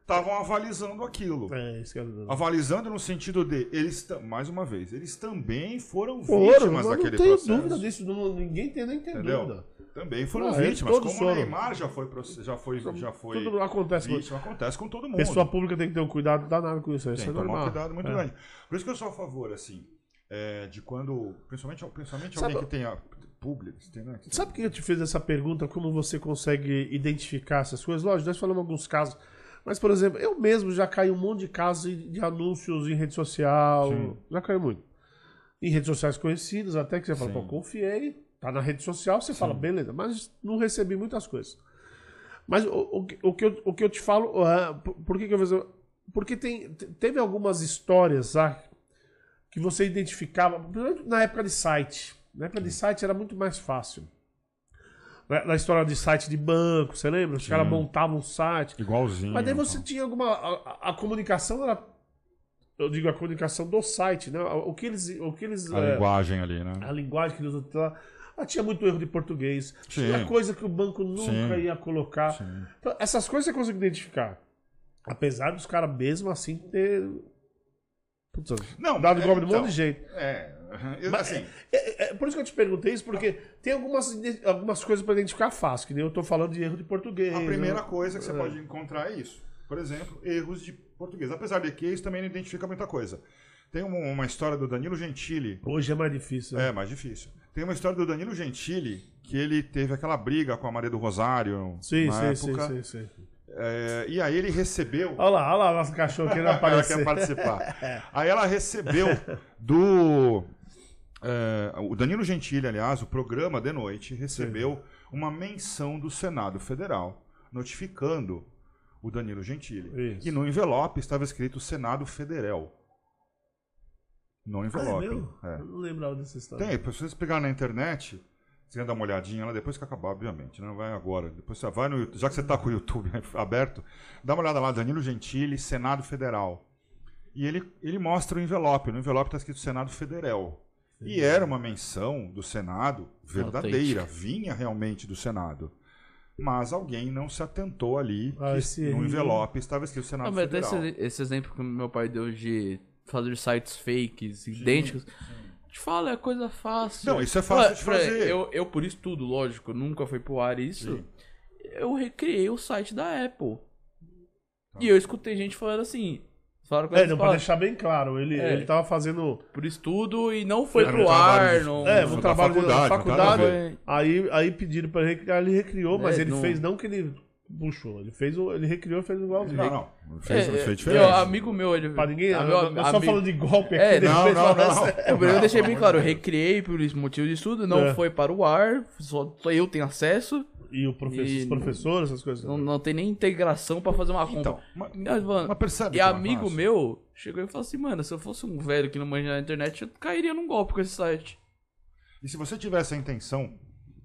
estavam avalizando aquilo. É, isso que eu... Avalizando no sentido de, eles, mais uma vez, eles também foram Foram, vítimas daquele não tenho processo. dúvida disso. não- ninguém tem nem tem Entendeu? dúvida. Também foram Não, eles vítimas. Como o foram. Neymar já foi, já foi, já foi Tudo acontece com vítima, acontece com todo mundo. Pessoa pública tem que ter um cuidado danado com isso. Isso Tem é que tomar um normal. cuidado muito É. grande. Por isso que eu sou a favor, assim, é, de quando, principalmente, principalmente Sabe- alguém que tenha público, tem, né? Sabe por que eu te fiz essa pergunta? Como você consegue identificar essas coisas? Lógico, nós falamos alguns casos. Mas, por exemplo, eu mesmo já caí um monte de casos de anúncios em rede social. Sim. Já caiu muito. Em redes sociais conhecidas, até que você fala, Sim. pô, confiei, tá na rede social, você fala, beleza, mas não recebi muitas coisas. Mas o, o, que- o, que, eu, o que eu te falo, ah, por, por que, que eu fiz? Porque tem, te- teve algumas histórias, sabe? Que você identificava, na época de site. Na época de site era muito mais fácil. Na, na história de site de banco, você lembra? Os caras montavam um site. Igualzinho. Mas daí você então. tinha alguma. A, a- comunicação era. Eu digo a comunicação do site, né? O que eles. O que eles A é, linguagem ali, né? a linguagem que eles utilizavam. Ah, tinha muito erro de português. Tinha Sim. coisa que o banco nunca Sim. ia colocar. Sim. Então, essas coisas você consegue identificar. Apesar dos caras mesmo assim ter. Putz, Não, dado é, golpe de um então, monte de jeito. É, Mas, assim, É, é por isso que eu te perguntei isso, porque tem algumas, algumas coisas pra identificar fácil, que nem eu tô falando de erro de português. a primeira né? coisa que você É. pode encontrar é isso. Por exemplo, erros de português. Apesar de que isso também não identifica muita coisa. Tem uma, uma história do Danilo Gentili, Hoje é mais difícil. né? É, mais difícil. Tem uma história do Danilo Gentili, que ele teve aquela briga com a Maria do Rosário Sim, na sim, época. sim, sim, sim. É, e aí ele recebeu. Olha lá, olha lá, nosso cachorro querendo ela aparecer. quer participar. Aí ela recebeu do. É, o Danilo Gentili, aliás, o programa de noite, recebeu uma menção do Senado Federal notificando o Danilo Gentili. Isso. E no envelope estava escrito Senado Federal. No Ah, é envelope. mesmo? É. Eu não lembrava dessa história. Tem, pra vocês pegarem na internet, você dar uma olhadinha lá depois que acabar, obviamente. Não vai agora. Depois você vai no YouTube, já que você tá com o YouTube aberto, dá uma olhada lá, Danilo Gentili, Senado Federal. E ele, ele mostra o envelope. No envelope está escrito Senado Federal. E era uma menção do Senado verdadeira, vinha realmente do Senado. Mas alguém não se atentou ali Ah, que esse no envelope estava escrito Senado Não, mas até Federal. esse, esse exemplo que meu pai deu de fazer sites fakes, idênticos. Te fala, é coisa fácil. Não, isso é fácil de fazer. Eu, eu, por estudo, lógico, nunca foi pro ar isso. Eu recriei o site da Apple. E eu escutei gente falando assim. Falaram Tá. É, não, pra deixar bem claro, ele, É. ele tava fazendo. por estudo e não foi Era pro um trabalho ar. Não, É, um da trabalho de faculdade, não tem nada a faculdade. ver. Aí, aí pediram pra ele recriar, ele recriou, mas É, ele não- fez não que ele puxou, ele fez, o- ele recriou e fez igualzinho. Não, não. Fez, É, fez é, diferente. meu amigo meu, ele. Pra ninguém, a eu, meu eu só amigo- falando de golpe É, aqui, não, depois não, fala não. É, eu deixei bem claro, eu recriei por esse motivo de estudo, não É. foi para o ar, só, só eu tenho acesso, E o professor, E- os professores, essas coisas. não, não tem nem integração pra fazer uma compra. Então, mas, Mas, mano, mas percebe e que é amigo fácil? meu chegou e falou assim, mano, se eu fosse um velho que não manja na internet, eu cairia num golpe com esse site. E se você tivesse a intenção,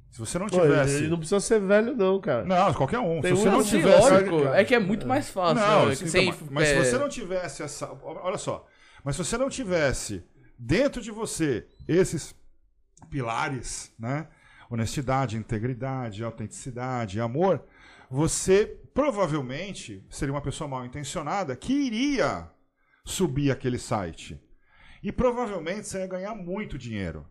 se você não Pô, tivesse. ele não precisa ser velho, não, cara. Não, qualquer um. Tem se você um- não Não, sim, tivesse. lógico, é que é muito mais fácil. Não, né? assim, sem, então, mas se é, você não tivesse essa. Olha só. Mas se você não tivesse dentro de você esses pilares, né? Honestidade, integridade, autenticidade, amor, você provavelmente seria uma pessoa mal intencionada que iria subir aquele site. E provavelmente você ia ganhar muito dinheiro.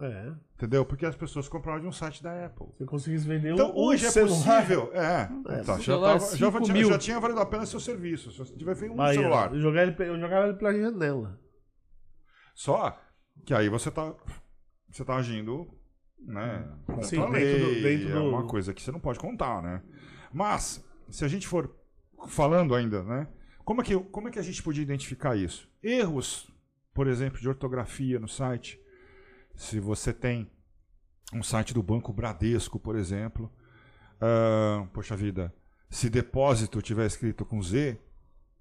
É. Entendeu? Porque as pessoas compraram de um site da Apple. Eu conseguisse vender Então um, um hoje é celular, possível. É, tá, já, celular tava- já, 5 tinha, já tinha valido a pena seu serviço. Se você tivesse um Aí, celular. Eu jogava ele, eu jogava ele pela janela. Só que aí você tá, você tá agindo né, Sim, dentro do- dentro é do- uma coisa que você não pode contar, né? Mas, se a gente for falando ainda, né? Como é que, como é que a gente podia identificar isso? Erros, por exemplo, de ortografia no site. Se você tem um site do Banco Bradesco, por exemplo, ah, poxa vida, se depósito tiver escrito com Z,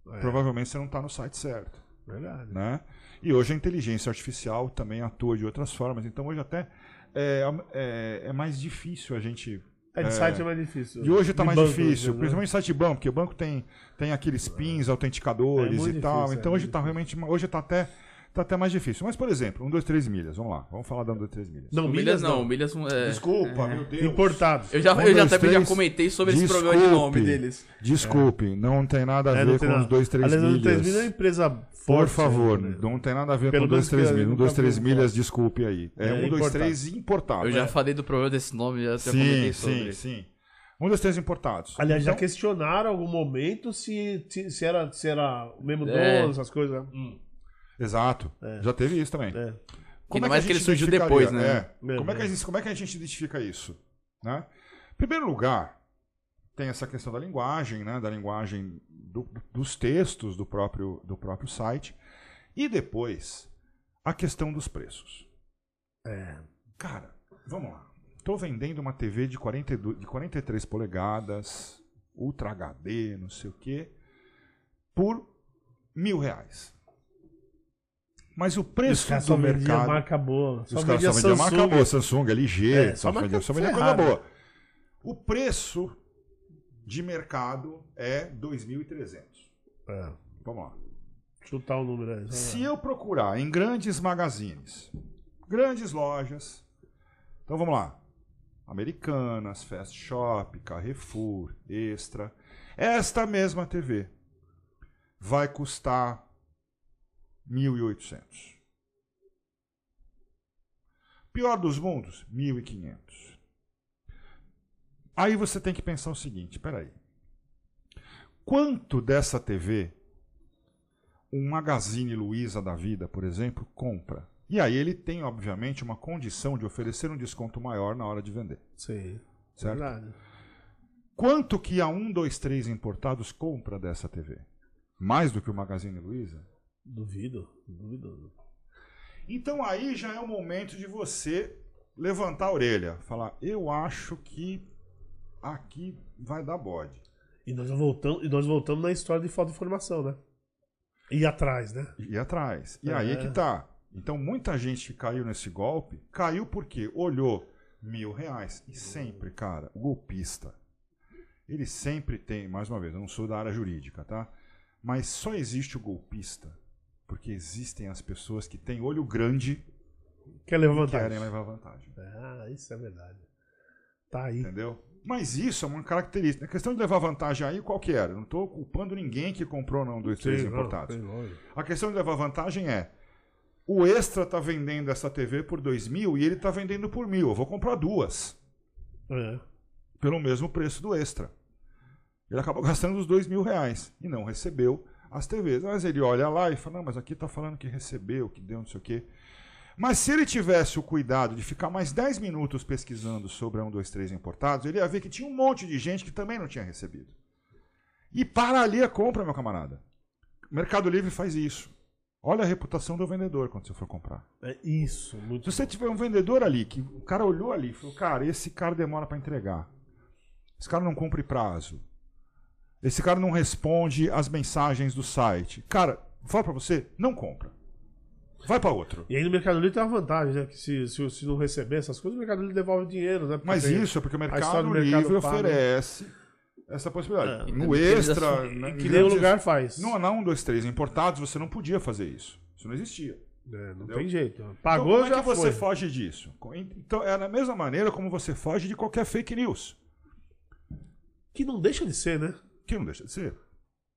É, provavelmente você não está no site certo verdade. né? E hoje a inteligência artificial também atua de outras formas. Então hoje até é, é, é mais difícil a gente. É, de site é mais difícil. E hoje está mais banco, difícil, né? principalmente site de banco, porque o banco tem, tem aqueles pins autenticadores É muito e tal. difícil, então é hoje está realmente. Hoje está até tá até mais difícil. Mas, por exemplo, um, dois, três milhas. Vamos lá, vamos falar da um, dois, três milhas. Não, milhas não, milhas são. é, Desculpa, meu Deus. Importados. Eu já, Um, eu já dois, até já três. comentei sobre esse programa de nome Desculpe. deles. Desculpe, não tem nada a É, ver com nada. os dois, três Aliás, o milhas. 3 milhas é uma empresa forte. Por favor, né? não tem nada a ver Pelo com dois, menos três que eu milhas. Um, nunca dois, três ouvi milhas, desculpe aí. É, É, um, dois, importado. três importado. Eu já É. falei do problema desse nome, já até comentei Sim, sobre. sim, sim. Um, dois, três importados. Aliás, já Então, questionaram em algum momento se, se, se era, se era o mesmo É. dono, essas coisas. Exato. Já teve isso também. É. Ainda é mais que ele surgiu depois, né? É. É, Como, é que a é. gente, como é que a gente identifica isso? Né? Em primeiro lugar, tem essa questão da linguagem, né? da linguagem do- dos textos do próprio, do próprio site. E depois, a questão dos preços. É. Cara, vamos lá. Estou vendendo uma TV de, 42, de 43 polegadas, Ultra HD, não sei o quê, por mil reais. Mas o preço do só mercado. marca boa. Só Os caras só vendiam marca boa, Samsung, LG, É, só, só vendia, só vendia coisa ferrada. boa. O preço de mercado é 2.300. É. Vamos lá. Chutar o número aí. Se eu procurar em grandes magazines, grandes lojas, então vamos lá. Americanas, Fast Shop, Carrefour, Extra. Esta mesma TV vai custar 1.800. Pior dos mundos, 1.500. Aí você tem que pensar o seguinte, peraí. Quanto dessa TV um Magazine Luiza da vida, por exemplo, compra? E aí ele tem, obviamente, uma condição de oferecer um desconto maior na hora de vender, Sim. certo? Verdade. Quanto que a 1, 2, 3 importados compra dessa TV? Mais do que o Magazine Luiza? Duvido. Duvido. Então aí já é o momento de você levantar a orelha, falar, eu acho que aqui vai dar bode. E nós voltamos, e nós voltamos na história de falta de informação, né? E atrás, né? E atrás. E É. aí que tá. Então muita gente que caiu nesse golpe, caiu porque olhou mil reais. E sempre, cara, o golpista, ele sempre tem, mais uma vez, eu não sou da área jurídica, tá? Mas só existe o golpista porque existem as pessoas que têm olho grande Quer levar e vantagem. querem levar vantagem. Ah, isso é verdade. Tá aí. Entendeu? Mas isso é uma característica. A questão de levar vantagem aí, qual que era? Não estou culpando ninguém que comprou não dois, três não, importados. lógico. A questão de levar vantagem é: o Extra tá vendendo essa TV por dois mil e ele tá vendendo por mil. Eu vou comprar duas É. pelo mesmo preço do Extra. Ele acabou gastando os dois mil reais e não recebeu as TVs. Mas ele olha lá e fala: não, mas aqui tá falando que recebeu, que deu não sei o quê. Mas se ele tivesse o cuidado de ficar mais 10 minutos pesquisando sobre a 1, 2, 3 importados, ele ia ver que tinha um monte de gente que também não tinha recebido. E para ali a compra, meu camarada. Mercado Livre faz isso. Olha a reputação do vendedor quando você for comprar. É isso. Muito Se você tiver um vendedor ali, que o cara olhou ali e falou, cara, esse cara demora para entregar. Esse cara não cumpre prazo. Esse cara não responde as mensagens do site. Cara, fala pra você, não compra. Vai para outro. E aí no Mercado Livre tem uma vantagem, né? Que se, se, se não receber essas coisas, o Mercado Livre devolve dinheiro, né? Porque Mas isso é porque o Mercado do Mercado Livre Pago. oferece essa possibilidade. É, no extra, assumem- né, Que em nem lugar faz. No não, um, dois, três importados, você não podia fazer isso. Isso não existia. É, não Entendeu? tem jeito. Então, Pagou, como é que você foi. foge disso? Então, é da mesma maneira como você foge de qualquer fake news. Que não deixa de ser, né? Que não deixa de ser.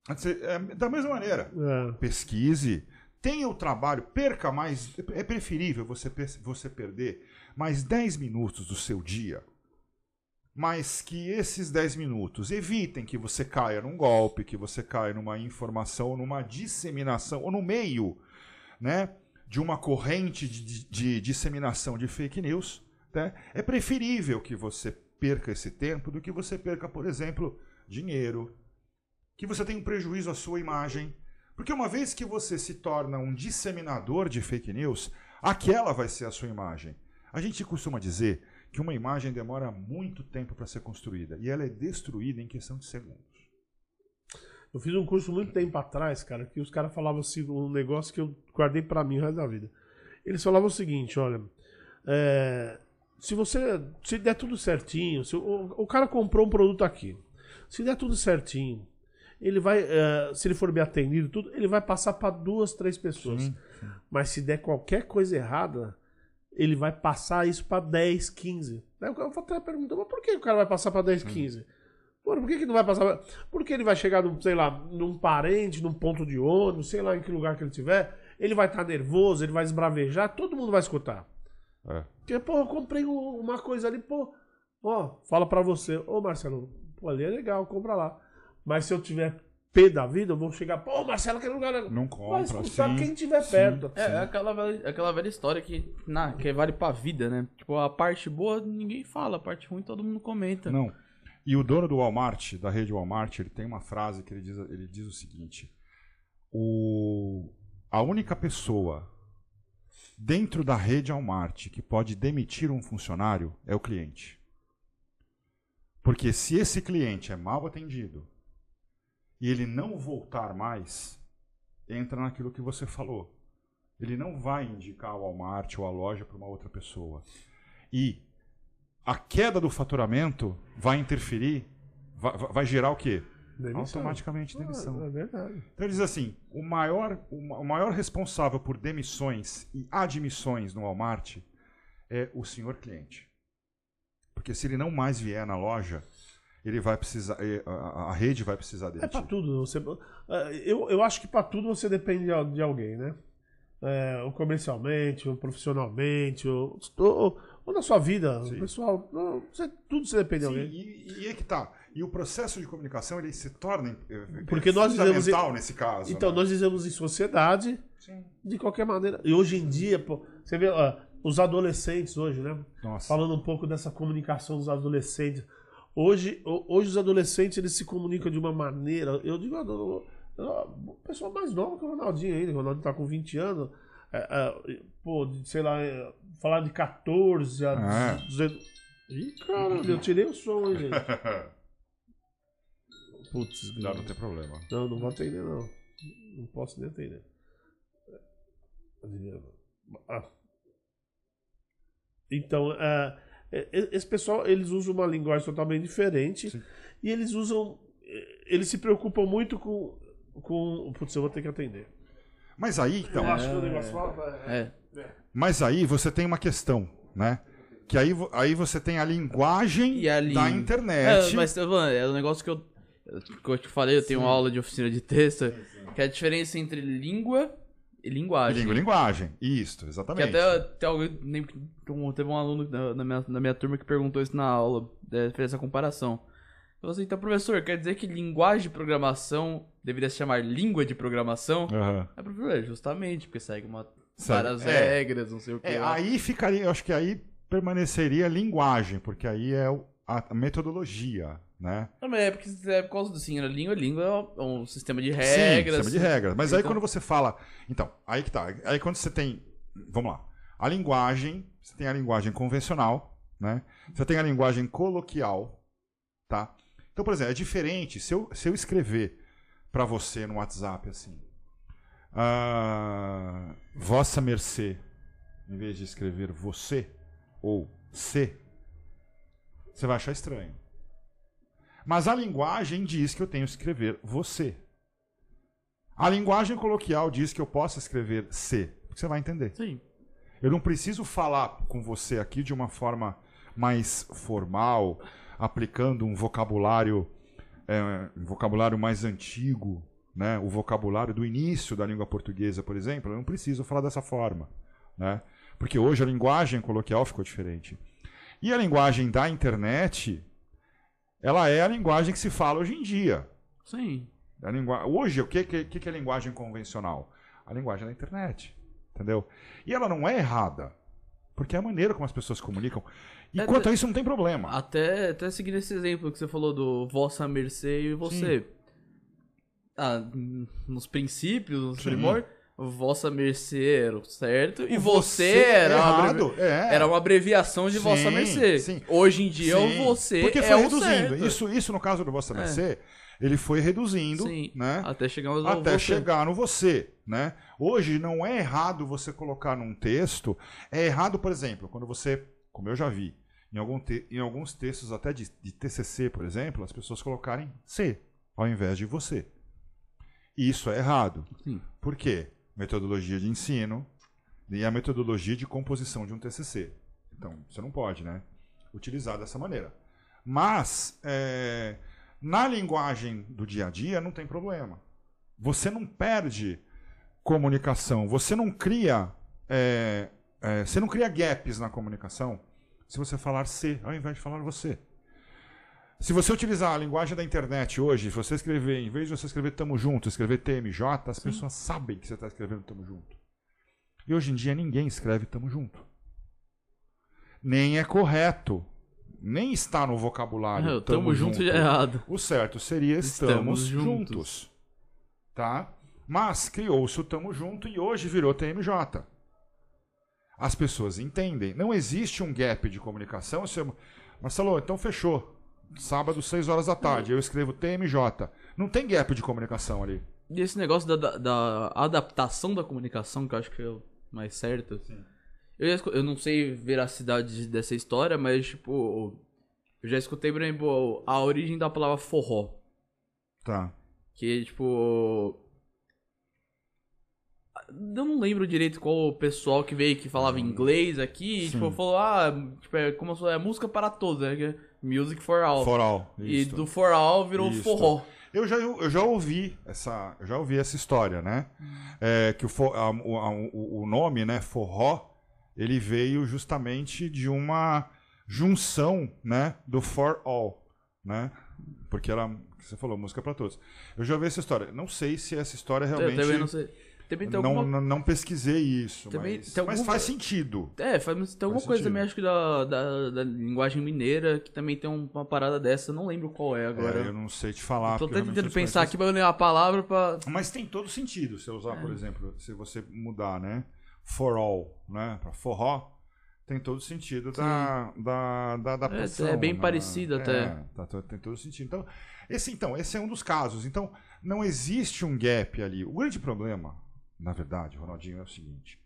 É da mesma maneira. É. Pesquise, tenha o trabalho, perca mais. É preferível você, você perder mais 10 minutos do seu dia, mas que esses 10 minutos evitem que você caia num golpe, que você caia numa informação, numa disseminação, ou no meio né, de uma corrente de, de- de disseminação de fake news. Né? É preferível que você perca esse tempo do que você perca, por exemplo, dinheiro, que você tenha um prejuízo à sua imagem. Porque uma vez que você se torna um disseminador de fake news, aquela vai ser a sua imagem. A gente costuma dizer que uma imagem demora muito tempo para ser construída e ela é destruída em questão de segundos. Eu fiz um curso muito tempo atrás, cara, que os caras falavam assim, um negócio que eu guardei pra mim o resto da vida. Eles falavam o seguinte, olha, é, se você, se der tudo certinho, se o, o cara comprou um produto aqui, se der tudo certinho, ele vai, é, se ele for bem atendido, tudo, ele vai passar pra duas, três pessoas. Mas se der qualquer coisa errada, ele vai passar isso pra 10, 15. Aí o cara até pergunta, mas por que o cara vai passar pra 10, 15? Pô, por que, que não vai passar? pra- Porque ele vai chegar, num, sei lá, num parente, num ponto de ônibus, sei lá em que lugar que ele tiver, ele vai estar nervoso, ele vai esbravejar, todo mundo vai escutar. É. Porque, pô, eu comprei um- uma coisa ali, pô, ó, fala pra você, ô Marcelo, pô, ali é legal, compra lá. Mas se eu tiver pé da vida, eu vou chegar, pô, Marcelo, aquele lugar. é- Não compra, escutar sim. quem tiver Sim. perto. É, é aquela, velha, aquela velha história que, na, que vale pra vida, né? Tipo, a parte boa ninguém fala, a parte ruim todo mundo comenta. Não. E o dono do Walmart, da rede Walmart, ele tem uma frase que ele diz, ele diz o seguinte: o, a única pessoa dentro da rede Walmart que pode demitir um funcionário é o cliente. Porque se esse cliente é mal atendido e ele não voltar mais, entra naquilo que você falou. Ele não vai indicar o Walmart ou a loja para uma outra pessoa. E a queda do faturamento vai interferir, vai, vai- gerar o quê? Demissão. Automaticamente demissão. Ah, é verdade. Então ele diz assim: o maior, o ma- o maior responsável por demissões e admissões no Walmart é o senhor cliente. Porque se ele não mais vier na loja, ele vai precisar, eh, a, rede vai precisar dele. É pra tudo. Você, é, eu, eu acho que pra tudo você depende de, al- de alguém, né? É, ou comercialmente, ou profissionalmente, ou, ou, ou na sua vida, Sim. pessoal. não, você- tudo você depende de Sim, alguém. e, e é que tá. E o processo de comunicação ele se torna eh, Porque eh, nós fundamental nesse caso. Então, né? nós vivemos em sociedade Sim. de qualquer maneira. E hoje em dia, pô, você vê ó, os adolescentes hoje, né? Nossa. Falando um pouco dessa comunicação dos adolescentes. Hoje, ho- hoje os adolescentes eles se comunicam de uma maneira. Eu digo, eu- eu- eu- pessoa mais nova que o Ronaldinho ainda. O Ronaldinho tá com 20 anos. é, é, pô, de, sei lá, é, falar de 14 a É. 200. Ih, caralho, eu tirei o som, hein, gente. Putz, Não, não tem problema. não, não vou atender, não. Não posso nem atender. Ah. Então, é, esse pessoal, eles usam uma linguagem totalmente diferente. Sim. E eles usam. é, Eles se preocupam muito com. com putz, eu vou ter que atender. Mas aí, então, eu acho que o negócio fala- É. mas aí você tem uma questão, né? Que aí, aí você tem a linguagem E ali- da internet. É, mas Evan, é um negócio que eu, que eu te falei, eu tenho uma aula de oficina de texto, que é a diferença entre língua linguagem. Língua linguagem. Isso, Que exatamente. até, até alguém, nem- teve um aluno na, na minha, na minha turma que perguntou isso na aula, é, fez essa comparação. Falou assim, então professor, quer dizer que linguagem de programação deveria se chamar língua de programação? Aham. É, professor, é justamente, porque segue uma, Segue- várias é. regras, não sei o que. É, lá. aí ficaria, eu acho que aí permaneceria linguagem, porque aí é a metodologia, né? Não, mas é porque é por causa do sim, a língua, a língua é um sistema de Sim, regras. sistema de regras. Mas aí Então- quando você fala. Então, aí que tá. Aí quando você tem. Vamos lá. A linguagem, você tem a linguagem convencional, né? Você tem a linguagem coloquial, tá? Então, por exemplo, é diferente se eu, se eu escrever pra você no WhatsApp assim. ah, vossa mercê, em vez de escrever você ou se, você vai achar estranho. Mas a linguagem diz que eu tenho que escrever você. A linguagem coloquial diz que eu posso escrever se, porque você vai entender. Sim. Eu não preciso falar com você aqui de uma forma mais formal, aplicando um vocabulário, é, um vocabulário mais antigo, né? o vocabulário do início da língua portuguesa, por exemplo. Eu não preciso falar dessa forma. Né? Porque hoje a linguagem coloquial ficou diferente. E a linguagem da internet, ela é a linguagem que se fala hoje em dia. Sim. A lingua... Hoje, o que, que, que é linguagem convencional? A linguagem da internet. Entendeu? E ela não é errada. Porque é a maneira como as pessoas se comunicam. E É, quanto é- a isso, não tem problema. Até, até seguindo esse exemplo que você falou do vossa mercê e você. Ah, nos princípios, nos primórdios, vossa mercê era o certo e você, é era, uma abrevi- errado. É. era uma abreviação de Sim, vossa mercê. sim. Hoje em dia Sim, o você Porque é foi o reduzindo. Isso, isso, no caso do Vossa É. Mercê, ele foi reduzindo, Sim, né? até chegarmos ao Até você. chegar no você, né? Hoje não é errado você colocar num texto. É errado, por exemplo, quando você, como eu já vi, em, algum te- em alguns textos até de, de TCC, por exemplo, as pessoas colocarem C ao invés de você. Isso é errado. Sim. Por quê? Metodologia de ensino e a metodologia de composição de um TCC. Então, você não pode, né? Utilizar dessa maneira. Mas, é, na linguagem do dia a dia, não tem problema. Você não perde comunicação, você não cria, é, é, você não cria gaps na comunicação se você falar C ao invés de falar você. Se você utilizar a linguagem da internet hoje, se você escrever, em vez de você escrever tamo junto, escrever TMJ, as Sim. pessoas sabem que você está escrevendo tamo junto. E hoje em dia ninguém escreve tamo junto. Nem é correto. Nem está no vocabulário. tamo, tamo junto, junto é errado. O certo seria estamos, estamos juntos. juntos. Tá? Mas criou-se o tamo junto e hoje virou TMJ. As pessoas entendem. Não existe um gap de comunicação. Marcelo, então fechou. Sábado, 6 horas da tarde. Eu escrevo TMJ. Não tem gap de comunicação ali. E esse negócio da, da, da adaptação da comunicação, que eu acho que é o mais certo. Sim. Eu, já, eu não sei veracidade dessa história, mas, tipo, eu já escutei, por exemplo, a origem da palavra forró. Tá. Que, tipo. Eu não lembro direito qual o pessoal que veio que falava hum. inglês aqui. E, tipo, falou, ah, tipo, é como é música para todos, né? Music for all. For all. E do for all virou Isto. forró. Eu já, eu já ouvi essa, eu já ouvi essa história, né? Hum. É, que o, a, o, o nome, né, forró, ele veio justamente de uma junção, né, do for all, né? Porque era, você falou, música para todos. Eu já ouvi essa história. Não sei se essa história realmente eu também não sei. Também tem não, alguma... não, pesquisei isso, também mas, algum... mas faz sentido. É, faz, tem alguma faz coisa sentido. também, acho que da, da, da, linguagem mineira, que também tem uma parada dessa, não lembro qual é agora. É, eu não sei te falar. Estou tentando pensar aqui pra eu uma palavra pra... Mas tem todo sentido se usar, é. por exemplo, se você mudar, né? For all, né? Pra forró, tem todo sentido da, da, da adaptação. É, é bem né? parecido até. É, tá, tem todo sentido. Então esse, então, esse é um dos casos. Então, não existe um gap ali. O grande problema na verdade, Ronaldinho, é o seguinte: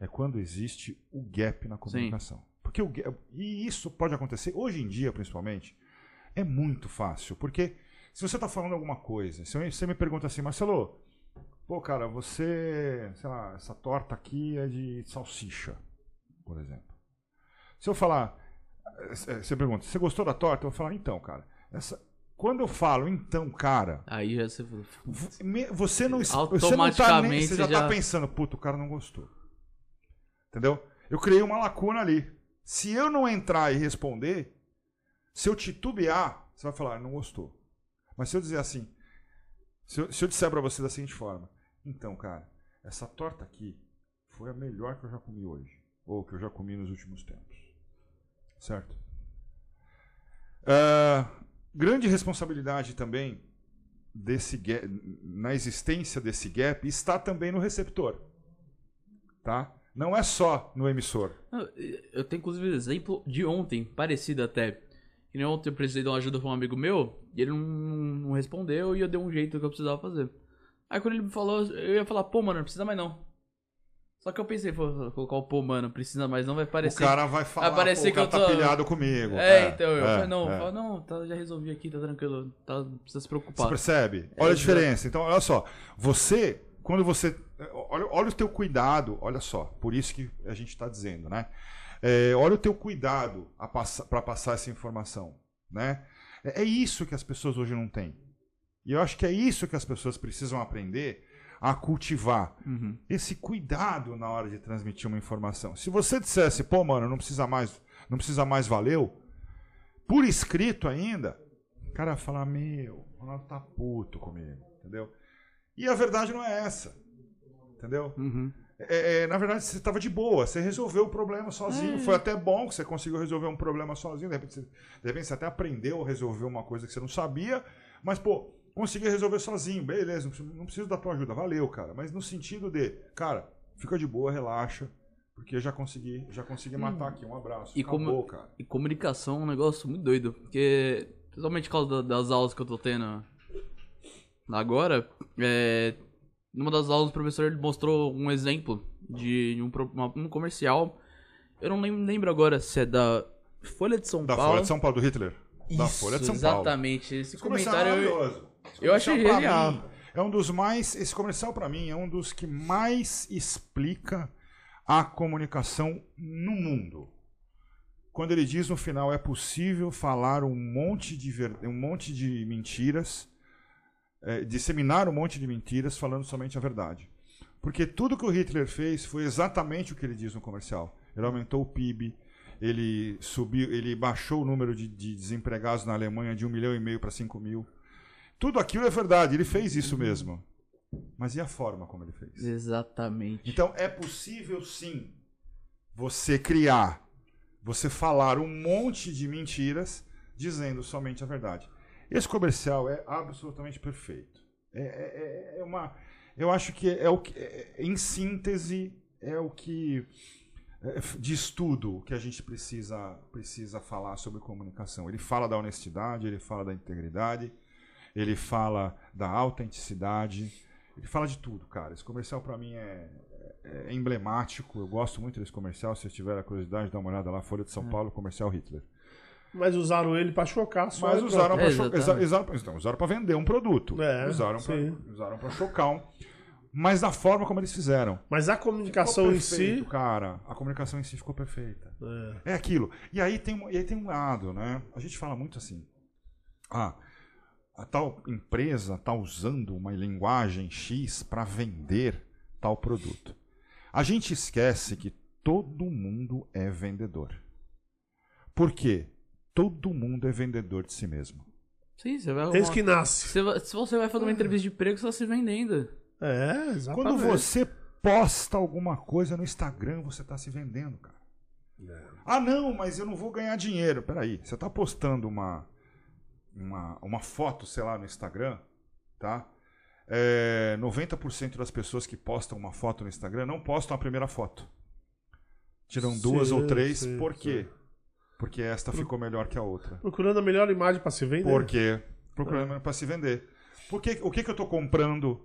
é quando existe o gap na comunicação. Sim. Porque o gap, e isso pode acontecer hoje em dia, principalmente, é muito fácil. Porque se você está falando alguma coisa, se você me pergunta assim, Marcelo, pô, cara, você, sei lá, essa torta aqui é de salsicha, por exemplo. Se eu falar, eh, você pergunta, você gostou da torta? Eu vou falar, então, cara, essa, quando eu falo, então, cara. Aí já você. Você não, você não tá nem, Você já, já tá pensando, puto, o cara não gostou. Entendeu? Eu criei uma lacuna ali. Se eu não entrar e responder, se eu titubear, você vai falar, não gostou. Mas se eu dizer assim, se eu, se eu disser para você da seguinte forma, então, cara, essa torta aqui foi a melhor que eu já comi hoje. Ou que eu já comi nos últimos tempos. Certo? Uh, grande responsabilidade também desse na existência desse gap está também no receptor. Tá? Não é só no emissor. Eu tenho inclusive exemplo de ontem, parecido até. Que nem ontem eu precisei de uma ajuda para um amigo meu, e ele não, não respondeu e eu dei um jeito que eu precisava fazer. Aí quando ele me falou, eu ia falar, pô, mano, não precisa mais não. Só que eu pensei, vou colocar o pô, mano, precisa mais, não vai parecer. O cara vai falar, vai parecer que eu tô... tá pilhado comigo. É, é então, eu é, falei, não, é. não, tá, já resolvi aqui, tá tranquilo, tá, não precisa se preocupar. Você percebe? Olha é, a diferença. Então, olha só, você, quando você, olha, olha o teu cuidado, olha só, por isso que a gente está dizendo, né? É, olha o teu cuidado para passar essa informação, né? É, é isso que as pessoas hoje não têm. E eu acho que é isso que as pessoas precisam aprender a cultivar. Uhum. Esse cuidado na hora de transmitir uma informação. Se você dissesse, pô, mano, não precisa mais, não precisa mais valeu, por escrito ainda, o cara ia falar, meu, o Ronaldo tá puto comigo, entendeu? E a verdade não é essa, entendeu? Uhum. É, é, na verdade, você estava de boa, você resolveu o problema sozinho. É. Foi até bom que você conseguiu resolver um problema sozinho. De repente, você, de repente, você até aprendeu a resolver uma coisa que você não sabia. Mas, pô, consegui resolver sozinho, beleza, não preciso da tua ajuda, valeu, cara. Mas no sentido de, cara, fica de boa, relaxa, porque já consegui, já consegui matar hum. aqui, um abraço. E, Acabou, com... cara. e comunicação é um negócio muito doido, porque, principalmente por causa das aulas que eu tô tendo agora, é, numa das aulas o professor ele mostrou um exemplo de um, uma, um comercial, eu não lembro agora se é da Folha de São da Paulo. Da Folha de São Paulo, do Hitler. Isso, da Folha de São exatamente. Paulo. Esse comentário... Eu, eu achei genial. É um dos mais. Esse comercial, pra mim, é um dos que mais explica a comunicação no mundo. Quando ele diz no final é possível falar um monte de, ver... um monte de mentiras, é, disseminar um monte de mentiras falando somente a verdade. Porque tudo que o Hitler fez foi exatamente o que ele diz no comercial. Ele aumentou o PIB, ele subiu, ele baixou o número de, de desempregados na Alemanha de um milhão e meio para 5 mil. Tudo aquilo é verdade, ele fez isso mesmo. Mas e a forma como ele fez? Exatamente. Então é possível sim você criar, você falar um monte de mentiras dizendo somente a verdade. Esse comercial é absolutamente perfeito. É, é- é- é uma, eu acho que é o que, é- em síntese, é o que é, de estudo que a gente precisa precisa falar sobre comunicação. Ele fala da honestidade, ele fala da integridade, ele fala da autenticidade, ele fala de tudo, cara. Esse comercial pra mim é, é emblemático. Eu gosto muito desse comercial. Se vocês tiverem a curiosidade, dá uma olhada lá, Folha de São Paulo, comercial Hitler. Mas usaram ele pra chocar só. Mas usaram para É, cho exatamente. usaram, então, usaram para vender um produto. É, usaram para para chocar um, mas da forma como eles fizeram. Mas a comunicação em perfeito, si. cara. A comunicação em si ficou perfeita. É. É aquilo. E aí tem, um- e aí tem um lado, né? A gente fala muito assim. Ah, a tal empresa está usando uma linguagem X para vender tal produto. A gente esquece que todo mundo é vendedor. Por quê? Todo mundo é vendedor de si mesmo. Sim, você vai Desde que nasce. Você vai- Se você vai fazer uma entrevista de emprego, você está se vendendo. É, exatamente. Quando você posta alguma coisa no Instagram, você está se vendendo, cara. Ah, não, mas eu não vou ganhar dinheiro. Peraí, você está postando uma, uma, uma foto, sei lá, no Instagram, tá? É, 90% das pessoas que postam uma foto no Instagram não postam a primeira foto. Tiram duas Sim, ou três. sim, por quê? Porque esta ficou melhor que a outra. Procurando a melhor imagem pra se vender. Por quê? Procurando para se vender. Por que, o que, que eu tô comprando?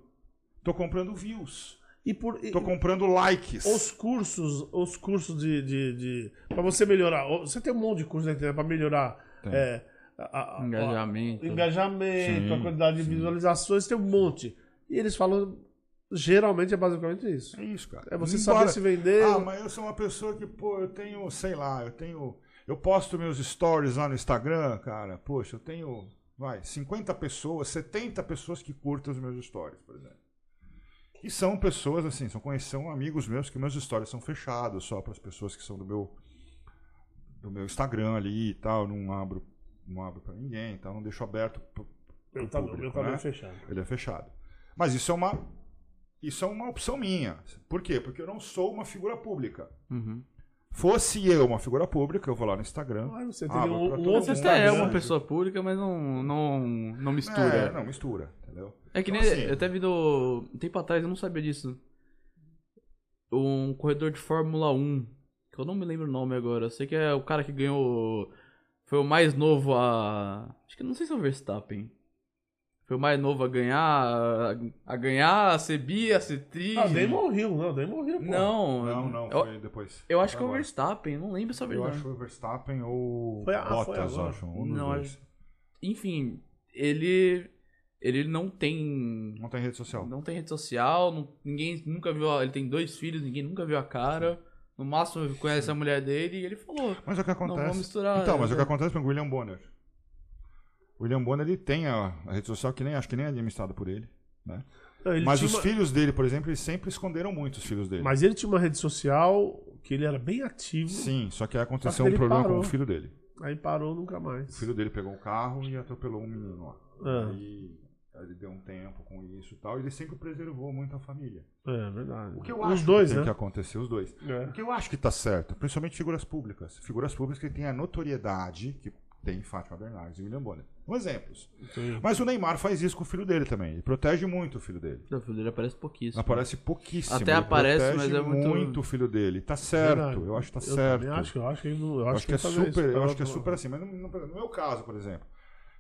Tô comprando views. E por. e- Tô comprando likes. Os cursos, os cursos de, de, de. Pra você melhorar. Você tem um monte de curso na internet pra melhorar. É, a- a- Engajamento. o engajamento, Sim, a quantidade de sim. visualizações, tem um monte. E eles falam. Geralmente é basicamente isso. É isso, cara. É você Embora- saber se vender. Ah, mas eu sou uma pessoa que, pô, eu tenho, sei lá, eu tenho. Eu posto meus stories lá no Instagram, cara. Poxa, eu tenho, vai, 50 pessoas, 70 pessoas que curtem os meus stories, por exemplo. E são pessoas, assim, são, são amigos meus que meus stories são fechados só para as pessoas que são do meu do meu Instagram ali e tal. Não abro, não abro para ninguém, então não deixo aberto pro, pro meu tá, público, meu né? fechado. Ele é fechado. Mas isso é uma isso é uma opção minha. Por quê? Porque eu não sou uma figura pública. Uhum. Fosse eu uma figura pública, eu vou lá no Instagram. Ah, você teria um, pra um outro Você mundo. até é uma pessoa pública, mas não, não, não mistura. É, não, mistura, entendeu? É que nem. Então, assim- eu até vi do. Um tempo atrás, eu não sabia disso. Um corredor de Fórmula 1. Que eu não me lembro o nome agora. Eu sei que é o cara que ganhou. Foi o mais novo a. Acho que não sei se é o Verstappen. Foi o mais novo a ganhar. A, a ganhar, a ser bi, a ser tri. Ah, nem morreu, não, nem morreu, pô. Não, Não, não, Eu, foi depois. eu acho que é o. Verstappen, não lembro se é Eu acho que foi o Verstappen ou Foi a- foi Bottas, agora. acho. Um Não, dois. Enfim, ele. Ele não tem. Não tem rede social. Não tem rede social, não- ninguém nunca viu. a- Ele tem dois filhos, ninguém nunca viu a cara. No máximo conhece a mulher dele e ele falou. Mas o que acontece? vou misturar, então, mas é. o que acontece com o William Bonner? O William Bonner ele tem a, a rede social que nem acho que nem é administrada por ele, né? Não, ele Mas os uma- filhos dele, por exemplo, eles sempre esconderam muito os filhos dele. Mas ele tinha uma rede social que ele era bem ativo. Sim, só que aí aconteceu Só que um problema parou. com o filho dele. Aí parou nunca mais. O filho dele pegou o carro e atropelou um menino lá. Ah. Aí ele deu um tempo com isso e tal. E ele sempre preservou muito a família. É verdade. O que eu Os acho dois, que tem né? que acontecer, os dois. É. O que eu acho que tá certo, principalmente figuras públicas. Figuras públicas que têm a notoriedade que tem Fátima Bernardes e William Bonner. Um exemplos. Sim. Mas o Neymar faz isso com o filho dele também. Ele protege muito o filho dele. O filho dele aparece pouquíssimo. Aparece pouquíssimo. Até ele aparece, mas é muito- o filho dele. Tá certo, Verdade. eu acho que tá eu certo. acho, eu acho que eu Eu acho que é super, isso. eu acho que é super assim, mas no meu caso, por exemplo,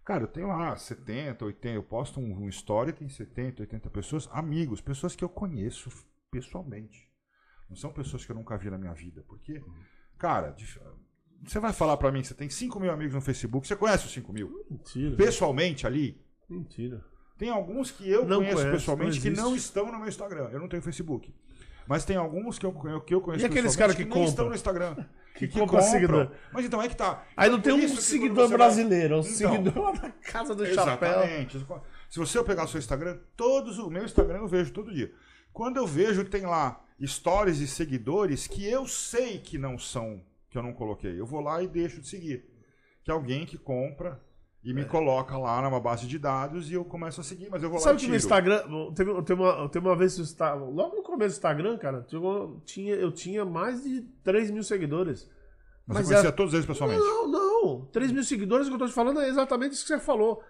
cara, eu tenho lá 70, 80, eu posto um, um story, tem 70, 80 pessoas, amigos, pessoas que eu conheço pessoalmente. Não são pessoas que eu nunca vi na minha vida, porque, cara, você vai falar pra mim, você tem 5 mil amigos no Facebook, você conhece os 5 mil? Mentira. Pessoalmente ali, Mentira. Tem alguns que eu Não conheço conheço, pessoalmente não que não estão no meu Instagram. Eu não tenho Facebook. Mas tem alguns que eu, que eu conheço E aqueles caras que nem compram? estão no Instagram. Que E compra seguidor. Mas então é que tá. Aí não Por tem um que seguidor brasileiro, é um Então, seguidor da casa do chapéu. Exatamente. Se você eu pegar o seu Instagram, todos o meu Instagram eu vejo todo dia. Quando eu vejo tem lá stories e seguidores que eu sei que não são, que eu não coloquei. Eu vou lá e deixo de seguir. Que é alguém que compra e me coloca lá numa base de dados e eu começo a seguir, mas eu vou lá Sabe que no Instagram, teve, teve, uma, teve uma vez que logo no começo do Instagram, cara, eu tinha, eu tinha mais de 3 mil seguidores. Mas, mas você conhecia é- todos eles pessoalmente. Não, não. 3 mil seguidores, o que eu tô te falando é exatamente isso que você falou.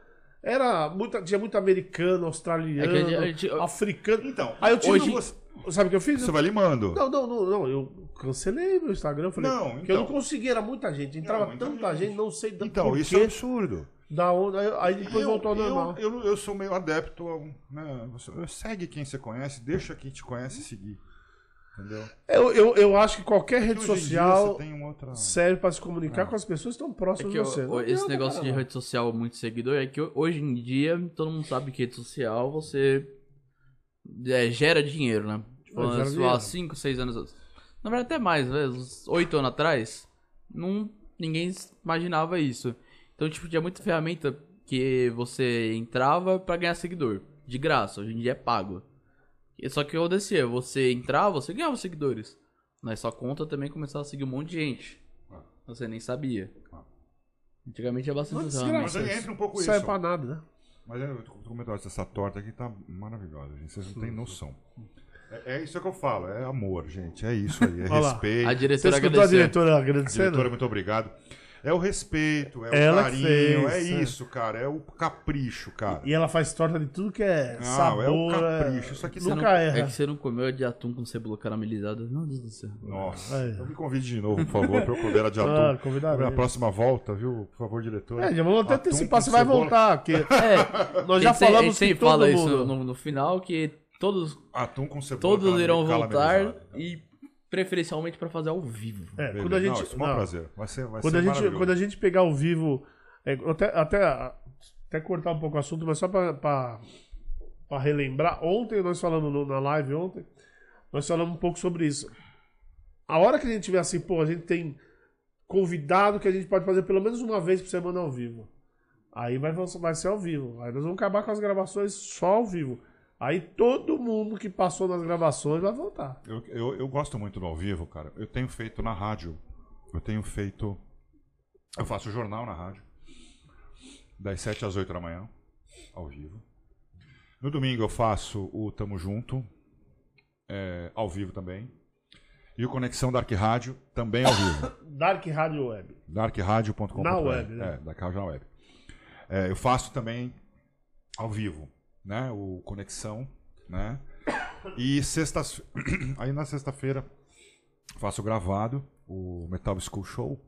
Era muita, tinha muito americano, australiano, É que a gente- africano. Então, Aí eu tive. hoje- Sabe o que eu fiz? você vai limando. Não, não, não, não. Eu cancelei meu Instagram. eu Falei, Não, porque eu não então. conseguia, era muita gente. Entrava muita tanta gente. gente, não sei da Então, por isso é quê, absurdo. da onde. Aí, aí depois eu, voltou ao normal. Eu, eu, eu sou meio adepto. ao- Né, você, segue quem você conhece, deixa quem te conhece seguir. Entendeu? Eu, eu, eu acho que qualquer rede social outra. serve pra se comunicar com as pessoas que estão É próximas que de o- você. Não esse negócio de cara. rede social muito seguidor é que ho- hoje em dia todo mundo sabe que rede social você é, gera dinheiro, né? Tipo, É, há dinheiro. 5, 6 anos. Na verdade, até mais, né? uns 8 anos atrás, não, ninguém imaginava isso. Então, tipo, tinha muita ferramenta que você entrava pra ganhar seguidor. De graça, hoje em dia é pago. E Só que o acontecia, você entrava, você ganhava seguidores. Mas sua conta também começava a seguir um monte de gente. Você nem sabia. Ah. Antigamente tinha bastante Mas ferramenta. Mas aí entra um pouco Não isso. serve pra nada, né? Mas eu tô comentando essa torta aqui tá maravilhosa, gente. Vocês não têm noção. É, é isso que eu falo, é amor, gente. É isso aí, é respeito. A Você diretora escutou a diretora agradecendo? Diretora, muito obrigado. É o respeito, é o Ela carinho, fez, é é. isso, cara. É o capricho, cara. E ela faz torta de tudo que é Não, sabor. é o é- capricho. Isso aqui Você Nunca não- erra. É que você não comeu a de atum com cebola caramelizada. Meu Deus do céu. Nossa. É. Então me convide de novo, por favor, pra eu comer a de Ah, atum. convidarei. Na próxima volta, viu? Por favor, diretor. É, já vamos até Atum antecipar, você vai cebola. voltar. Porque É, nós já se- falamos sempre todo fala mundo... isso no, no final, que todos, Atum com cebola. todos irão voltar e preferencialmente pra fazer ao vivo. É, Beleza. quando a gente... Não, isso é um não. prazer. Vai ser, vai Quando ser a, gente, quando a gente pegar ao vivo, é, até, até, até cortar um pouco o assunto, mas só pra relembrar, ontem nós falamos no- na live ontem, nós falamos um pouco sobre isso. A hora que a gente tiver assim, pô, a gente tem convidado que a gente pode fazer pelo menos uma vez por semana ao vivo. Aí vai, vai ser ao vivo. Aí nós vamos acabar com as gravações só ao vivo. Aí todo mundo que passou nas gravações vai voltar. Eu, eu, eu gosto muito do ao vivo, cara. Eu tenho feito na rádio. Eu tenho feito. Eu faço jornal na rádio. Das 7 às 8 da manhã. Ao vivo. No domingo eu faço o Tamo Junto. é, ao vivo também. E o Conexão Dark Rádio também ao vivo. Dark Rádio Web. darkradio.com.br. Na web, né? É, Dark Rádio na web. É, eu faço também ao vivo, né? O Conexão, né? E sextas... aí na sexta-feira faço gravado o Metal School Show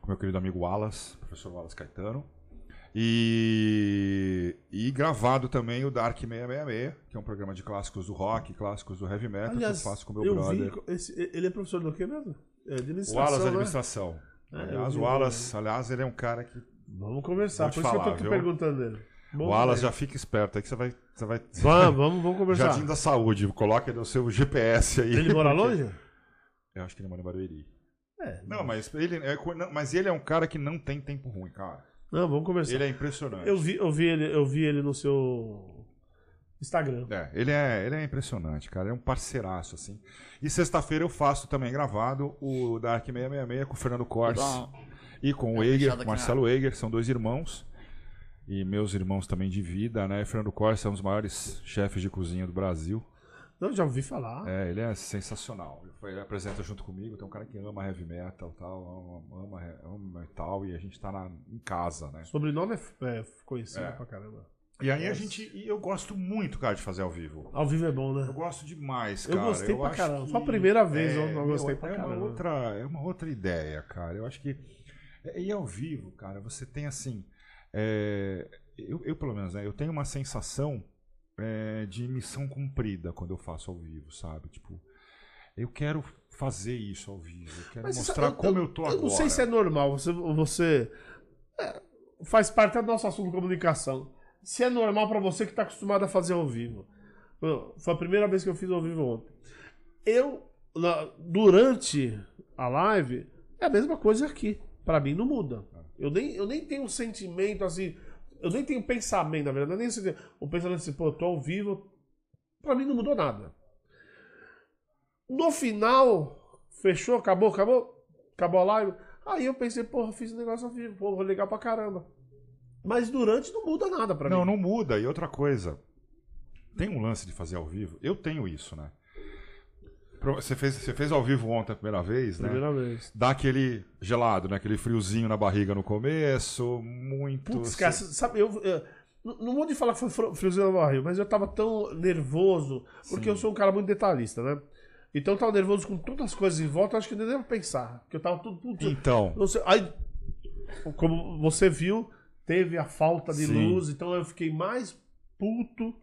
com meu querido amigo Wallace, professor Wallace Caetano. E, e gravado também o Dark 666, que é um programa de clássicos do rock, clássicos do heavy metal, Aliás, que eu faço com meu eu brother. vi. esse- ele é professor do quê mesmo? É, O administração. Wallace né? Administração. É, aliás, o Wallace, aliás, ele é um cara que. Vamos conversar. Por te isso que eu tô falar, aqui viu? perguntando dele. Bom, o Wallace né? já fica esperto aí que você vai. Você vai... Vamos, vamos, vamos conversar. Jardim da Saúde, coloca no seu GPS aí. Ele mora porque- longe? Eu acho que ele mora em Barueri. É. Não, mas ele é, não, mas ele é um cara que não tem tempo ruim, cara. Não, vamos conversar. Ele é impressionante. Eu, vi, eu, vi ele, eu vi ele no seu Instagram. É, ele é, ele é impressionante, cara. É um parceiraço, assim. E sexta-feira eu faço também gravado o Dark 666 com o Fernando Cortes e com o É, aqui Marcelo Eiger, são dois irmãos. E meus irmãos também de vida, né? Fernando Cortes é um dos maiores chefes de cozinha do Brasil. Não, já ouvi falar. É, ele é sensacional. Ele, apresenta junto comigo. Tem um cara que ama heavy metal, tal, ama, ama, ama metal e a gente tá na- em casa, né? O sobrenome é, é conhecido É. pra caramba. E aí a gente, e eu gosto muito, cara, de fazer ao vivo. Ao vivo é bom, né? Eu gosto demais, Eu cara. gostei pra acho caramba. que- Foi a primeira vez eu não meu, gostei pra é caramba. Uma outra, é uma outra ideia, cara. Eu acho que. é- E ao vivo, cara, você tem assim. É, eu, eu, pelo menos, né, eu tenho uma sensação é, de missão cumprida quando eu faço ao vivo, sabe? Tipo, eu quero fazer isso ao vivo. Eu quero Mas mostrar isso- como eu tô agora. Eu não sei se é normal. Você, você é, faz parte do nosso assunto de comunicação. se é normal pra você que tá acostumado a fazer ao vivo. Foi a primeira vez que eu fiz ao vivo ontem. Eu, na- durante a live, é a mesma coisa aqui. Pra mim não muda. Eu nem, eu nem tenho um sentimento assim. Eu nem tenho pensamento, na verdade. eu Nem sei- o pensamento assim, pô, eu tô ao vivo. Pra mim não mudou nada. No final, fechou, acabou, acabou. Acabou a live. Aí eu pensei, porra, fiz um negócio ao vivo, pô, legal pra caramba. Mas durante não muda nada pra Não, mim. não muda. E outra coisa, tem um lance de fazer ao vivo. Eu tenho isso, né? Você fez, você fez ao vivo ontem a primeira vez, né? Primeira vez. Dá aquele gelado, né? Aquele friozinho na barriga no começo, muito. Putz, cara, sabe, eu, eu- não vou te falar que foi friozinho no barril, mas eu tava tão nervoso, porque eu sou um cara muito detalhista, né? Então eu tava nervoso com todas as coisas em volta, eu acho que nem devo pensar. Porque eu tava tudo. tudo Então, sei, aí, como você viu, teve a falta de Sim. luz, então eu fiquei mais puto,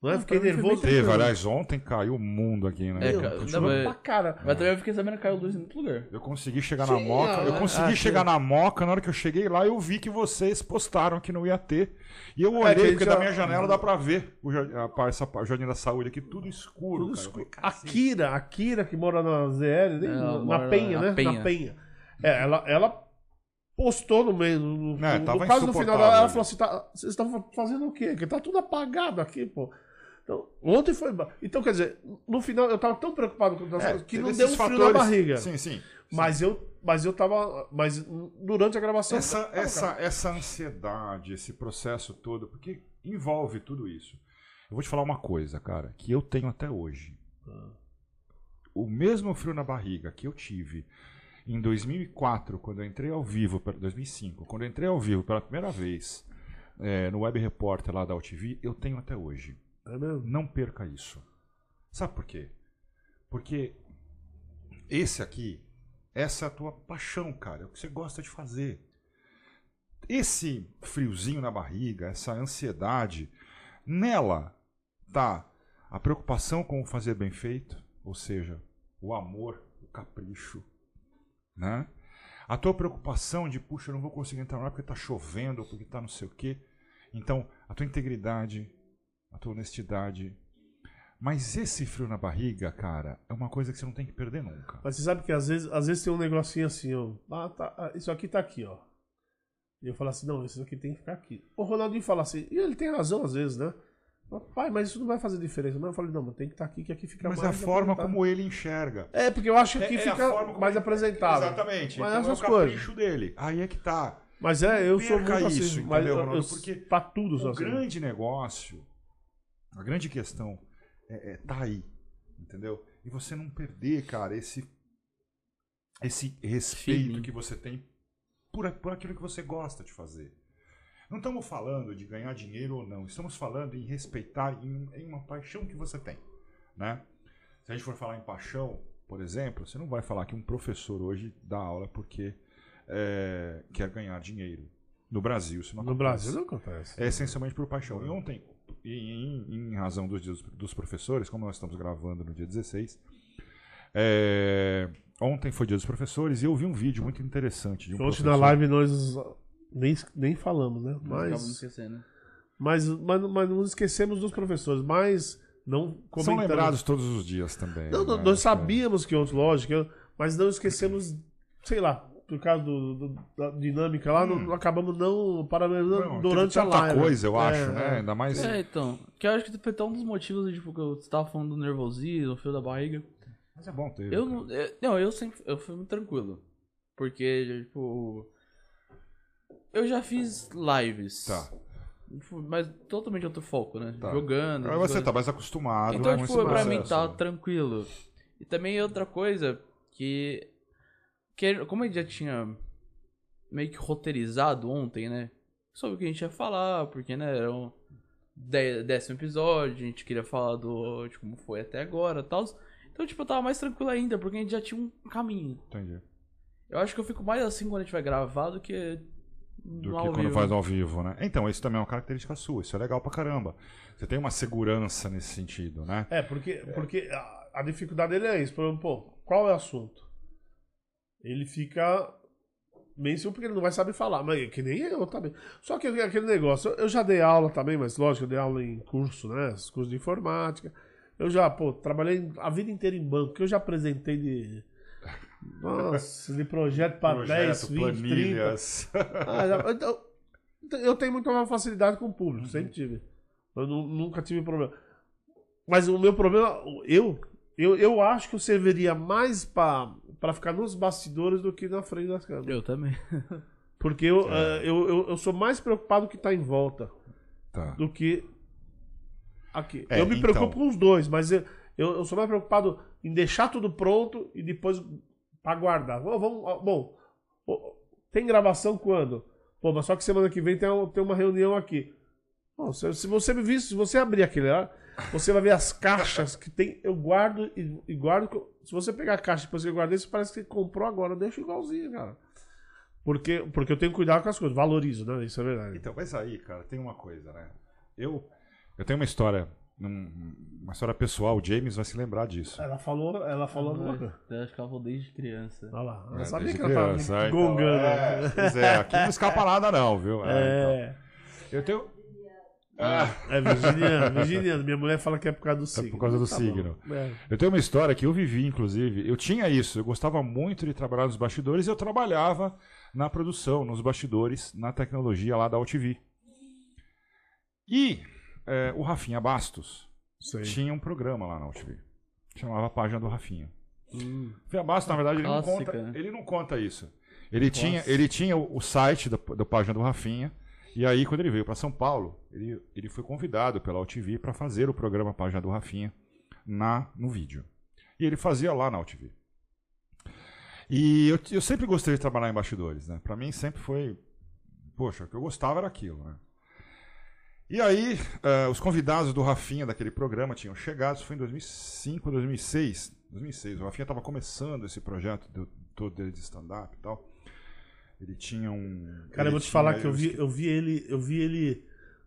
Não, Fiquei pra mim foi nervoso. teve, aliás, ontem caiu o mundo aqui, né? É, não, mas- pra cara. Mas também eu fiquei sabendo que caiu luz em outro lugar. Eu consegui chegar na Sim, moca. Eu ah, consegui ah, chegar sim. na moca. Na hora que eu cheguei lá, eu vi que vocês postaram que não ia ter. E eu É, olhei, gente porque já- da minha janela dá pra ver o, a, essa pa- Jardim da Saúde aqui, tudo escuro. Tudo cara. Eu escuro. falei, A Kira, a Kira que mora na ZL, nem- É, na mora Penha, na né? Penha. Na Penha. É, ela, ela postou no meio, no, É, no- tava no caso no final, ela, falou assim, tá, vocês estão fazendo o quê? Que tá tudo apagado aqui, pô. Então, ontem foi... Então, quer dizer, no final eu tava tão preocupado com as É, coisas que não deu um frio fatores- na barriga. Sim, sim. Mas eu, mas eu tava... Mas durante a gravação... Essa, tava, essa, cara. essa ansiedade, esse processo todo, porque envolve tudo isso. Eu vou te falar uma coisa, cara, que eu tenho até hoje. O mesmo frio na barriga que eu tive em 2004, quando eu entrei ao vivo, pela- 2005, quando eu entrei ao vivo pela primeira vez é, no Web Repórter lá da UTV, eu tenho até hoje. Não perca isso. Sabe por quê? Porque esse aqui, essa é a tua paixão, cara. É o que você gosta de fazer. Esse friozinho na barriga, essa ansiedade, nela tá a preocupação com fazer bem feito, ou seja, o amor, o capricho, né? A tua preocupação de, puxa, eu não vou conseguir entrar lá porque tá chovendo, ou porque tá não sei o quê. Então, a tua integridade, a tua honestidade. Mas esse frio na barriga, cara, é uma coisa que você não tem que perder nunca. Mas você sabe que às vezes, às vezes tem um negocinho assim, ó. Ah, tá, ah, isso aqui tá aqui, ó. E eu falo assim, não, isso aqui tem que ficar aqui. O Ronaldinho fala assim, e ele tem razão às vezes, né? Mas, Pai, mas isso não vai fazer diferença. Mas eu falei, não, mas tem que estar aqui, que aqui fica Mas é a mais forma apresentado. como ele enxerga. É, porque eu acho que É- aqui é a fica mais ele- apresentável. Exatamente. Mas então essas é o coisas. capricho dele. Aí é que tá. Mas é, eu sou muito assim, isso, mas entendeu, eu, Ronaldo? eu, Porque pra tudo, só O assim. grande negócio, a grande questão é, é tá aí, entendeu? E você não perder, cara, esse esse respeito Feeling. que você tem por, por aquilo que você gosta de fazer. Não estamos falando de ganhar dinheiro ou não, estamos falando em respeitar em, em uma paixão que você tem, né? Se a gente for falar em paixão, por exemplo, você não vai falar que um professor hoje dá aula porque é, quer ganhar dinheiro. No Brasil, isso não No acontece Brasil não acontece. é essencialmente por paixão. E ontem, em, em- em razão dos dias dos professores, como nós estamos gravando no dia 16, é, ontem foi dia dos professores e eu vi um vídeo muito interessante de um Ontem professor. na live nós nem, nem falamos, né? De Mas, esquecer, né? mas, mas, mas não esquecemos dos professores, mas não São comentamos. lembrados todos os dias também. Não, né? nós sabíamos que ontem, lógico, mas não esquecemos, sei lá, por causa do, do- da dinâmica lá, não, acabamos não parabenizando Hum. Não, durante a live. coisa, eu É, acho, né? é. Ainda mais. É, então. Que eu acho que foi até um dos motivos, tipo, que eu tava falando do nervosismo, fio da barriga. Mas é bom ter. Eu não. eu- não, eu sempre. Eu fui muito tranquilo. Porque, tipo. Eu já fiz lives. Tá. Tipo, Mas totalmente outro foco, né? Tá. Jogando. Mas essas você coisas. tá mais acostumado Então, com tipo, pra mim tá né? tranquilo. E também outra coisa que. Que como a gente já tinha meio que roteirizado ontem, né? Sobre o que a gente ia falar, porque, né, era um dé- décimo episódio, a gente queria falar do, de como foi até agora e tal. Então, tipo, eu tava mais tranquilo ainda, porque a gente já tinha um caminho. Entendi. Eu acho que eu fico mais assim quando a gente vai gravar do que. Do que ao quando vivo. faz ao vivo, né? Então, isso também é uma característica sua. Isso é legal pra caramba. Você tem uma segurança nesse sentido, né? É, porque, porque a, a dificuldade dele é isso. Por exemplo, pô, qual é o assunto? Ele fica mainstream porque ele não vai saber falar, mas é que nem eu também. Só que aquele negócio, eu já dei aula também, mas lógico, eu dei aula em curso, né? Curso de informática. Eu já, pô, trabalhei a vida inteira em banco, que eu já apresentei de. Nossa, de projeto para 10, 20, planilhas. 30. Ah, já, então, eu tenho muita facilidade com o público, uhum. sempre tive. Eu nunca tive problema. Mas o meu problema, eu, eu, eu acho que eu serviria mais para ficar nos bastidores do que na frente das câmeras. Eu também. Porque eu, é. uh, eu, eu, eu, sou mais preocupado com o que está em volta tá. do que aqui. É, eu me então... preocupo com os dois, mas eu, eu, eu, sou mais preocupado em deixar tudo pronto e depois para guardar. Vamos, bom, tem gravação quando? Pô, mas só que semana que vem tem, tem uma reunião aqui. Bom, se, se, você me vir, se você abrir aquele lá, você vai ver as caixas que tem. Eu guardo e, e guardo. Se você pegar a caixa e depois que eu guardei, isso parece que comprou agora. Eu deixo igualzinho, cara. Porque, porque eu tenho que cuidar com as coisas, valorizo, né? Isso é verdade. Então, mas aí, cara, tem uma coisa, né? Eu, eu tenho uma história uma história pessoal, o James vai se lembrar disso. Ela falou, ela falou ah, Eu acho que ela falou desde criança. Olha lá, ela é, sabia que criança, ela tava então, gongando. É, pois é, aqui não escapa nada não, viu? É. é então. Eu tenho... Ah. É virginiano, virginiano. Minha mulher fala que é por causa do signo. É por causa do tá signo. É. Eu tenho uma história que eu vivi, inclusive. Eu tinha isso. Eu gostava muito de trabalhar nos bastidores e eu trabalhava na produção, nos bastidores, na tecnologia lá da UTV. E é, o Rafinha Bastos Sei. tinha um programa lá na UTV. Chamava a página do Rafinha. Hum. Rafinha Bastos, na verdade, ele não, conta, né? ele não conta isso. Ele tinha, ele tinha o, site da, da página do Rafinha. E aí, quando ele veio para São Paulo, ele, ele foi convidado pela UTV para fazer o programa Página do Rafinha na, no vídeo. E ele fazia lá na UTV. E eu, eu sempre gostei de trabalhar em bastidores, né? Para mim sempre foi. Poxa, o que eu gostava era aquilo, né? E aí, uh, os convidados do Rafinha daquele programa tinham chegado, isso foi em 2005, 2006. 2006, o Rafinha estava começando esse projeto do, todo dele de stand-up e tal. Ele tinha um. Cara, eu vou te falar que eu vi, eu vi ele, eu vi ele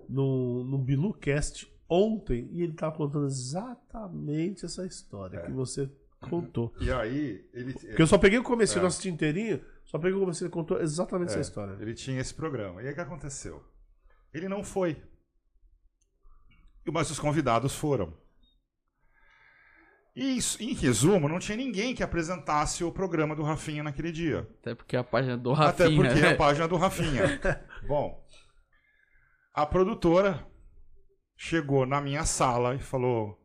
no, no BiluCast ontem e ele tava contando exatamente essa história é. que você contou. E aí, ele. Porque eu só peguei o começo, é. assisti inteirinho, só peguei o começo e ele contou exatamente é. essa história. Ele tinha esse programa. E aí o que aconteceu? Ele não foi mas os convidados foram. E, em resumo, não tinha ninguém que apresentasse o programa do Rafinha naquele dia. Até porque a página do Rafinha. Até porque né? a página do Rafinha. Bom, a produtora chegou na minha sala e falou: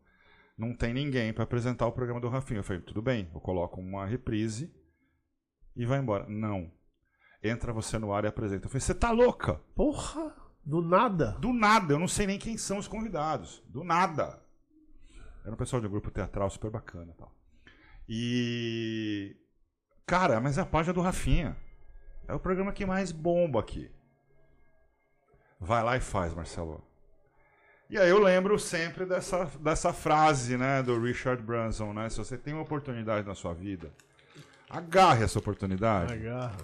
não tem ninguém para apresentar o programa do Rafinha. Eu falei: tudo bem, eu coloco uma reprise e vai embora. Não. Entra você no ar e apresenta. Eu falei: você tá louca? Porra! Do nada? Do nada, eu não sei nem quem são os convidados. Do nada. Era um pessoal de um grupo teatral super bacana e tal. E. Cara, mas é a página do Rafinha. É o programa que mais bomba aqui. Vai lá e faz, Marcelo. E aí eu lembro sempre dessa, dessa frase, né, do Richard Branson, né? Se você tem uma oportunidade na sua vida, agarre essa oportunidade. Agarra.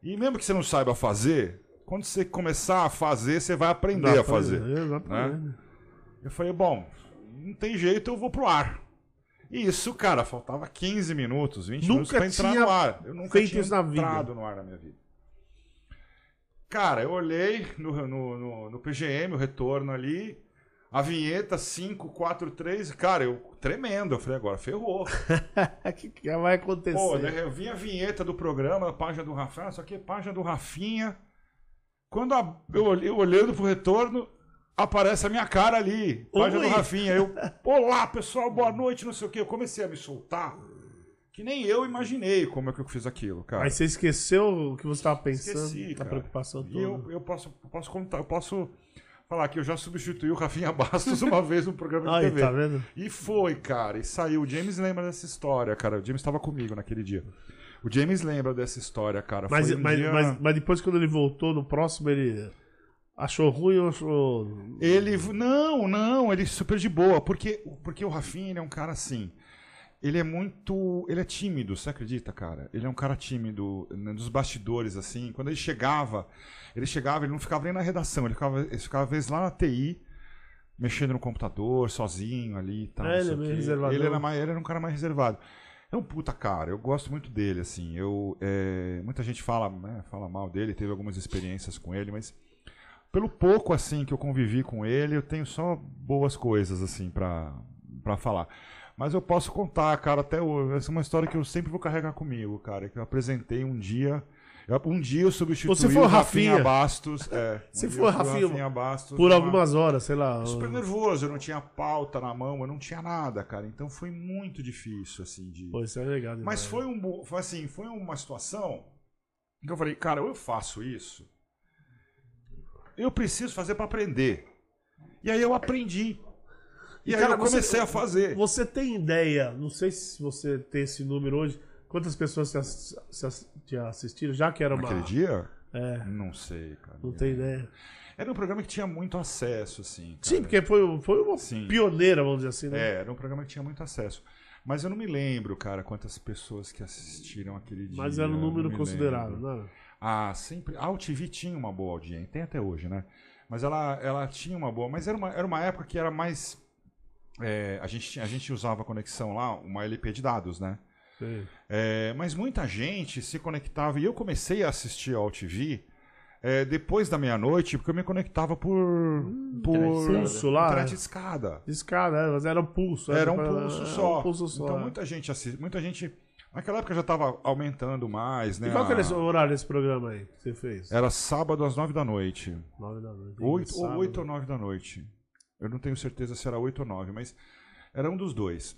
E mesmo que você não saiba fazer, quando você começar a fazer, você vai aprender Dá a fazer. Né? Eu falei, bom, não tem jeito, eu vou pro ar. E isso, cara, faltava 15 minutos, 20 nunca minutos pra entrar no ar. Eu nunca tinha entrado no ar na minha vida. Cara, eu olhei no, no, no, no PGM, o retorno ali, a vinheta 5, 4, 3, cara, eu tremendo. Eu falei, agora ferrou. O que, que vai acontecer? Pô, eu vi a vinheta do programa, a página do Rafinha, só que página do Rafinha. Quando a, eu, eu olhando pro retorno, aparece a minha cara ali, página do Rafinha. Eu, olá pessoal, boa noite, não sei o que. Eu comecei a me soltar. Que nem eu imaginei como é que eu fiz aquilo, cara. Mas você esqueceu o que você estava pensando? Esqueci, a preocupação toda. E eu, eu posso, posso contar, eu posso falar que eu já substituí o Rafinha Bastos uma vez no programa de Aí, TV. tá vendo? E foi, cara, e saiu. O James lembra dessa história, cara. O James estava comigo naquele dia. O James lembra dessa história, cara. Mas, um mas, dia... mas, mas, depois, quando ele voltou no próximo, ele achou ruim ou achou. Ele. Não, não, ele super de boa. Porque, porque o Rafinha ele é um cara assim. Ele é muito. Ele é tímido, você acredita, cara? Ele é um cara tímido né, dos bastidores, assim. Quando ele chegava, ele chegava, ele não ficava nem na redação, ele ficava, ele ficava às vezes lá na TI, mexendo no computador, sozinho ali e tal. É, ele é meio reservado. Ele era, mais, ele era um cara mais reservado. É um puta cara, eu gosto muito dele, assim. Eu, é, muita gente fala, né, fala mal dele, teve algumas experiências com ele, mas pelo pouco assim que eu convivi com ele, eu tenho só boas coisas assim pra, pra falar. Mas eu posso contar, cara, até hoje. Essa é uma história que eu sempre vou carregar comigo, cara. Que eu apresentei um dia. Um dia eu substituí Você foi o o Rafinha, Rafinha. Bastos. É, um o eu fui Rafinha Bastos. Por numa- algumas horas, sei lá. Super nervoso, eu não tinha pauta na mão, eu não tinha nada, cara. Então foi muito difícil, assim, de. Pô, isso é legal. Mas foi um bo- foi assim, foi uma situação que eu falei, cara, ou eu faço isso, eu preciso fazer pra aprender. E aí eu aprendi. E, E, aí cara, eu comecei você- a fazer. Você tem ideia, não sei se você tem esse número hoje, quantas pessoas te, assistiram, já que era uma... Naquele dia? É, Não sei, cara. não tem ideia. Era um programa que tinha muito acesso, assim. cara. Sim, porque foi, foi uma Sim. pioneira, vamos dizer assim, né? É, era um programa que tinha muito acesso. Mas eu não me lembro, cara, quantas pessoas que assistiram aquele dia. Mas era um número considerável, lembro. né? Ah, sempre. A UTV tinha uma boa audiência, tem até hoje, né? Mas ela, ela tinha uma boa. Mas era uma, era uma época que era mais. é, a, gente, a gente usava a conexão lá, uma LP de dados, né? É, mas muita gente se conectava. E eu comecei a assistir a UTV é, depois da meia-noite, porque eu me conectava por. por internet Pulso lá. internet de escada. Escada, é, mas era um pulso. Era um pra- pulso era só. um pulso só. Então é. muita gente assi- muita gente. Naquela época já estava aumentando mais, né? E qual que era esse horário desse programa aí que você fez? Era sábado às nove da noite. Nove da noite. Oito, ou. 8 ou 9 da noite. Eu não tenho certeza se era 8 ou 9, mas era um dos dois.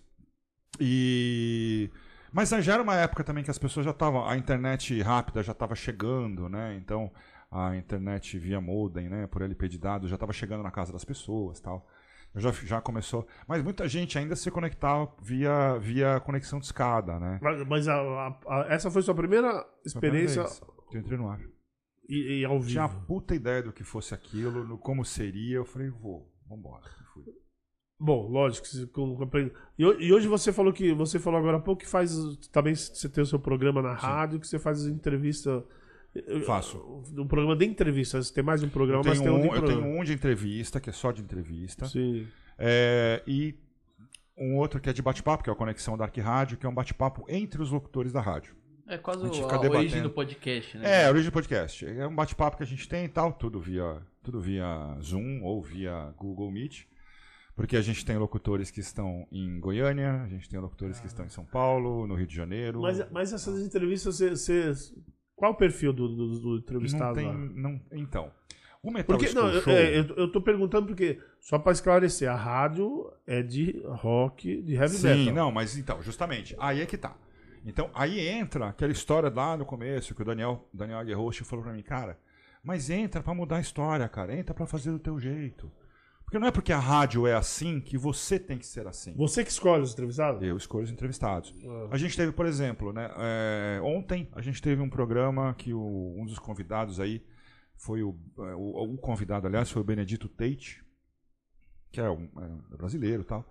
E. Mas já era uma época também que as pessoas já estavam. A internet rápida já estava chegando, né? Então a internet via modem, né? Por LP de dados, já estava chegando na casa das pessoas tal. Já, já começou. Mas muita gente ainda se conectava via, via conexão de escada, né? Mas, mas a- a- a- essa foi sua primeira experiência Eu entrei no ar. e, e ao vivo? Tinha a puta ideia do que fosse aquilo, no como seria. Eu falei, vou, vambora. Fui. Bom, lógico. E, ho- e hoje você falou que você falou agora há pouco que faz também você tem o seu programa na rádio que você faz entrevista. Faço. Um programa de entrevista. Você tem mais de um programa, Eu mas tenho, tem um de um, eu programa. tenho um de entrevista, que é só de entrevista. Sim. É, e um outro que é de bate-papo, que é o Conexão Dark Rádio, que é um bate-papo entre os locutores da rádio. É quase A gente a, fica a origem do podcast, né? É, Origin Podcast. É um bate-papo que a gente tem e tal, tudo via, tudo via Zoom ou via Google Meet. Porque a gente tem locutores que estão em Goiânia, a gente tem locutores que estão em São Paulo, no Rio de Janeiro. Mas, mas essas entrevistas, você, você- qual o perfil do, do, do não entrevistado tem. lá? Não, então. O Metal Porque, School não, eu, Show. é, eu, eu tô perguntando porque, só pra esclarecer, a rádio é de rock, de heavy Sim, metal. não, mas então, justamente, aí é que tá. Então, aí entra aquela história lá no começo que o Daniel, Daniel Aguerrocho falou pra mim, cara, mas entra pra mudar a história, cara, entra pra fazer do teu jeito. Porque não é porque a rádio é assim que você tem que ser assim. Você que escolhe os entrevistados? Eu escolho os entrevistados. Ah. A gente teve, por exemplo, né, é, ontem a gente teve um programa que o- um dos convidados aí foi o, é, o, o convidado, aliás, foi o Benedito Tate, que é um é brasileiro e tal,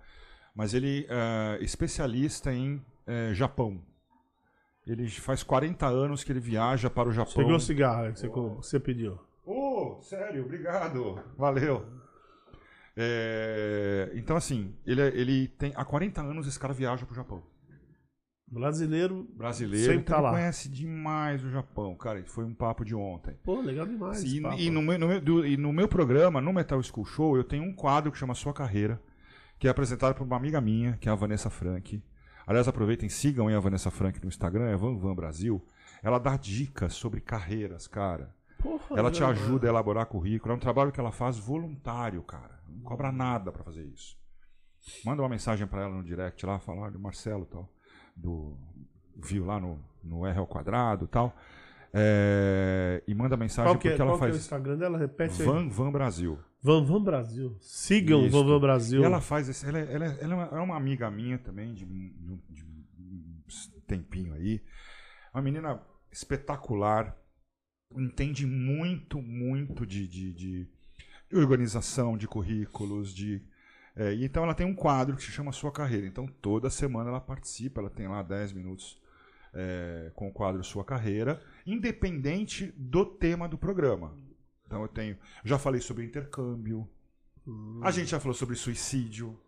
mas ele é especialista em é, Japão. Ele faz 40 anos que ele viaja para o Japão. Pegou o cigarro que você, você pediu. Oh, sério, obrigado. Valeu. É, então, assim, ele, é- ele tem. Há 40 anos esse cara viaja pro Japão. Brasileiro, Brasileiro, Sempre então tá ele lá. conhece demais o Japão. Cara, foi um papo de ontem. pô, legal demais. E, e no meu, no meu- do- e no meu programa, no Metal School Show, eu tenho um quadro que chama Sua Carreira, que é apresentado por uma amiga minha, que é a Vanessa Frank. Aliás, aproveitem, sigam aí a Vanessa Frank no Instagram, é Van Van Brasil. Ela dá dicas sobre carreiras, cara. Porra, Ela te ajuda a elaborar currículo. É um trabalho que ela faz voluntário, cara. Não cobra nada pra fazer isso. Manda uma mensagem pra ela no direct lá, fala, olha, o Marcelo tal, do viu lá no, no R ao quadrado e tal. É, e manda mensagem Qual que, é, porque ela qual que é o faz Instagram dela? Repete aí. Van Van Brasil. Van Van Brasil. Sigam Isso. Van Van Brasil. E ela faz esse, ela, é- ela é- ela é uma- é uma amiga minha também, de, um- de um tempinho aí. Uma menina espetacular, entende muito, muito de, de, de organização, de currículos, de. é, e então ela tem um quadro que se chama Sua Carreira. Então toda semana ela participa, ela tem lá 10 minutos é, com o quadro Sua Carreira, independente do tema do programa. Então eu tenho. Já falei sobre intercâmbio. A gente já falou sobre suicídio.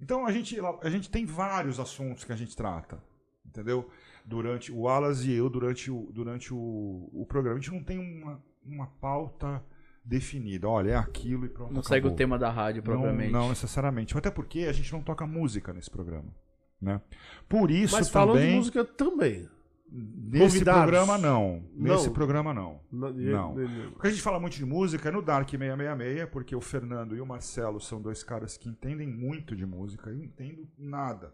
Então a gente, a gente tem vários assuntos que a gente trata, entendeu? Durante o Wallace e eu, durante o, durante o, o programa. A gente não tem uma, uma pauta definida. Olha, é aquilo e pronto. Não acabou. segue o tema da rádio, propriamente. Não, não necessariamente. Até porque a gente não toca música nesse programa. Né? Por isso Mas falando de também. música também. Nesse convidados. programa não. Nesse Não. programa não. Não. Não. Porque a gente fala muito de música é no Dark 666, porque o Fernando e o Marcelo são dois caras que entendem muito de música. Eu não entendo nada.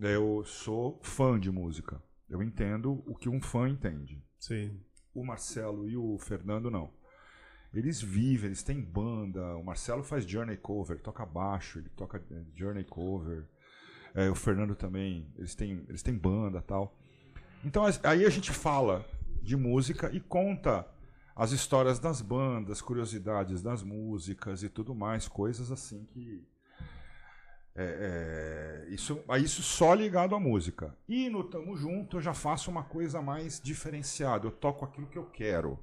Eu sou fã de música. Eu entendo o que um fã entende. Sim. O Marcelo e o Fernando não. Eles vivem, eles têm banda. O Marcelo faz Journey Cover, toca baixo, ele toca eh, Journey Cover. É, o Fernando também, eles têm, eles têm banda tal. Então aí a gente fala de música e conta as histórias das bandas, curiosidades das músicas e tudo mais, coisas assim que. É, é, isso, isso só ligado à música. E no Tamo Junto eu já faço uma coisa mais diferenciada. Eu toco aquilo que eu quero.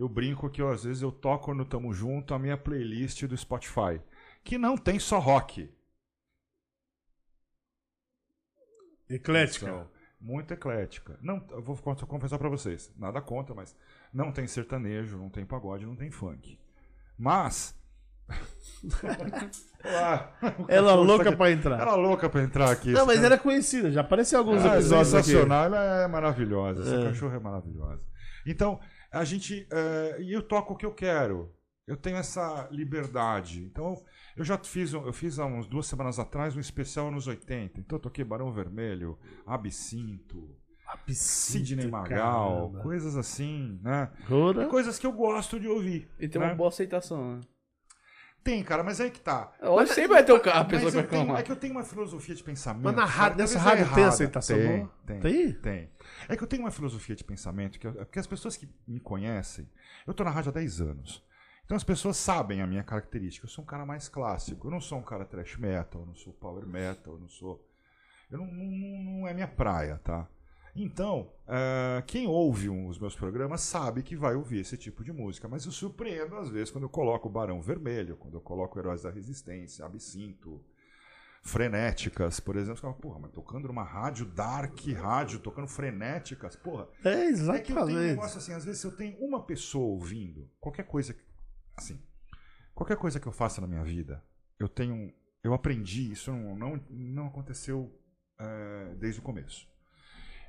Eu brinco que às vezes eu toco no Tamo Junto a minha playlist do Spotify, que não tem só rock. Eclética. São muito eclética. Não, eu vou con- confessar pra vocês, nada contra, mas não tem sertanejo, não tem pagode, não tem funk. Mas Olá, o Ela louca aqui. pra entrar. Ela louca pra entrar aqui. Não, mas cara- era conhecida, já apareceu em alguns Ah, é episódios aqui. sensacional, ela é maravilhosa. Essa É. cachorra é maravilhosa. Então, a gente. é, E eu toco o que eu quero. Eu tenho essa liberdade. Então, eu já fiz, eu fiz há uns duas semanas atrás um especial anos 80. Então, eu toquei Barão Vermelho, Absinto, Sidney Magal, caramba. coisas assim, né? Coisas que eu gosto de ouvir. E tem né? uma boa aceitação, né? Tem, cara, mas aí que tá. Hoje sempre vai ter o ca- a Mas pessoa que vai tenho- reclamar. É que eu tenho uma filosofia de pensamento. Mas na cara, rádio, nessa é rádio tem errada. aceitação tem, boa? Tem, Tem? tem. É que eu tenho uma filosofia de pensamento, que eu- porque as pessoas que me conhecem, eu tô na rádio há 10 anos. Então as pessoas sabem a minha característica. Eu sou um cara mais clássico. Eu não sou um cara trash metal, eu não sou power metal, eu não sou. Eu não, não, não é minha praia, tá? Então, eh, quem ouve um- os meus programas sabe que vai ouvir esse tipo de música, mas eu surpreendo às vezes quando eu coloco o Barão Vermelho, quando eu coloco Heróis da Resistência, Absinto, Frenéticas, por exemplo. Você fala, porra, mas tocando numa rádio dark, rádio, tocando frenéticas, porra. É, É que eu tenho um exatamente. negócio assim, às vezes eu tenho uma pessoa ouvindo, qualquer coisa, que- assim, qualquer coisa que eu faça na minha vida, eu tenho, eu aprendi, isso não, não, não aconteceu eh, desde o começo.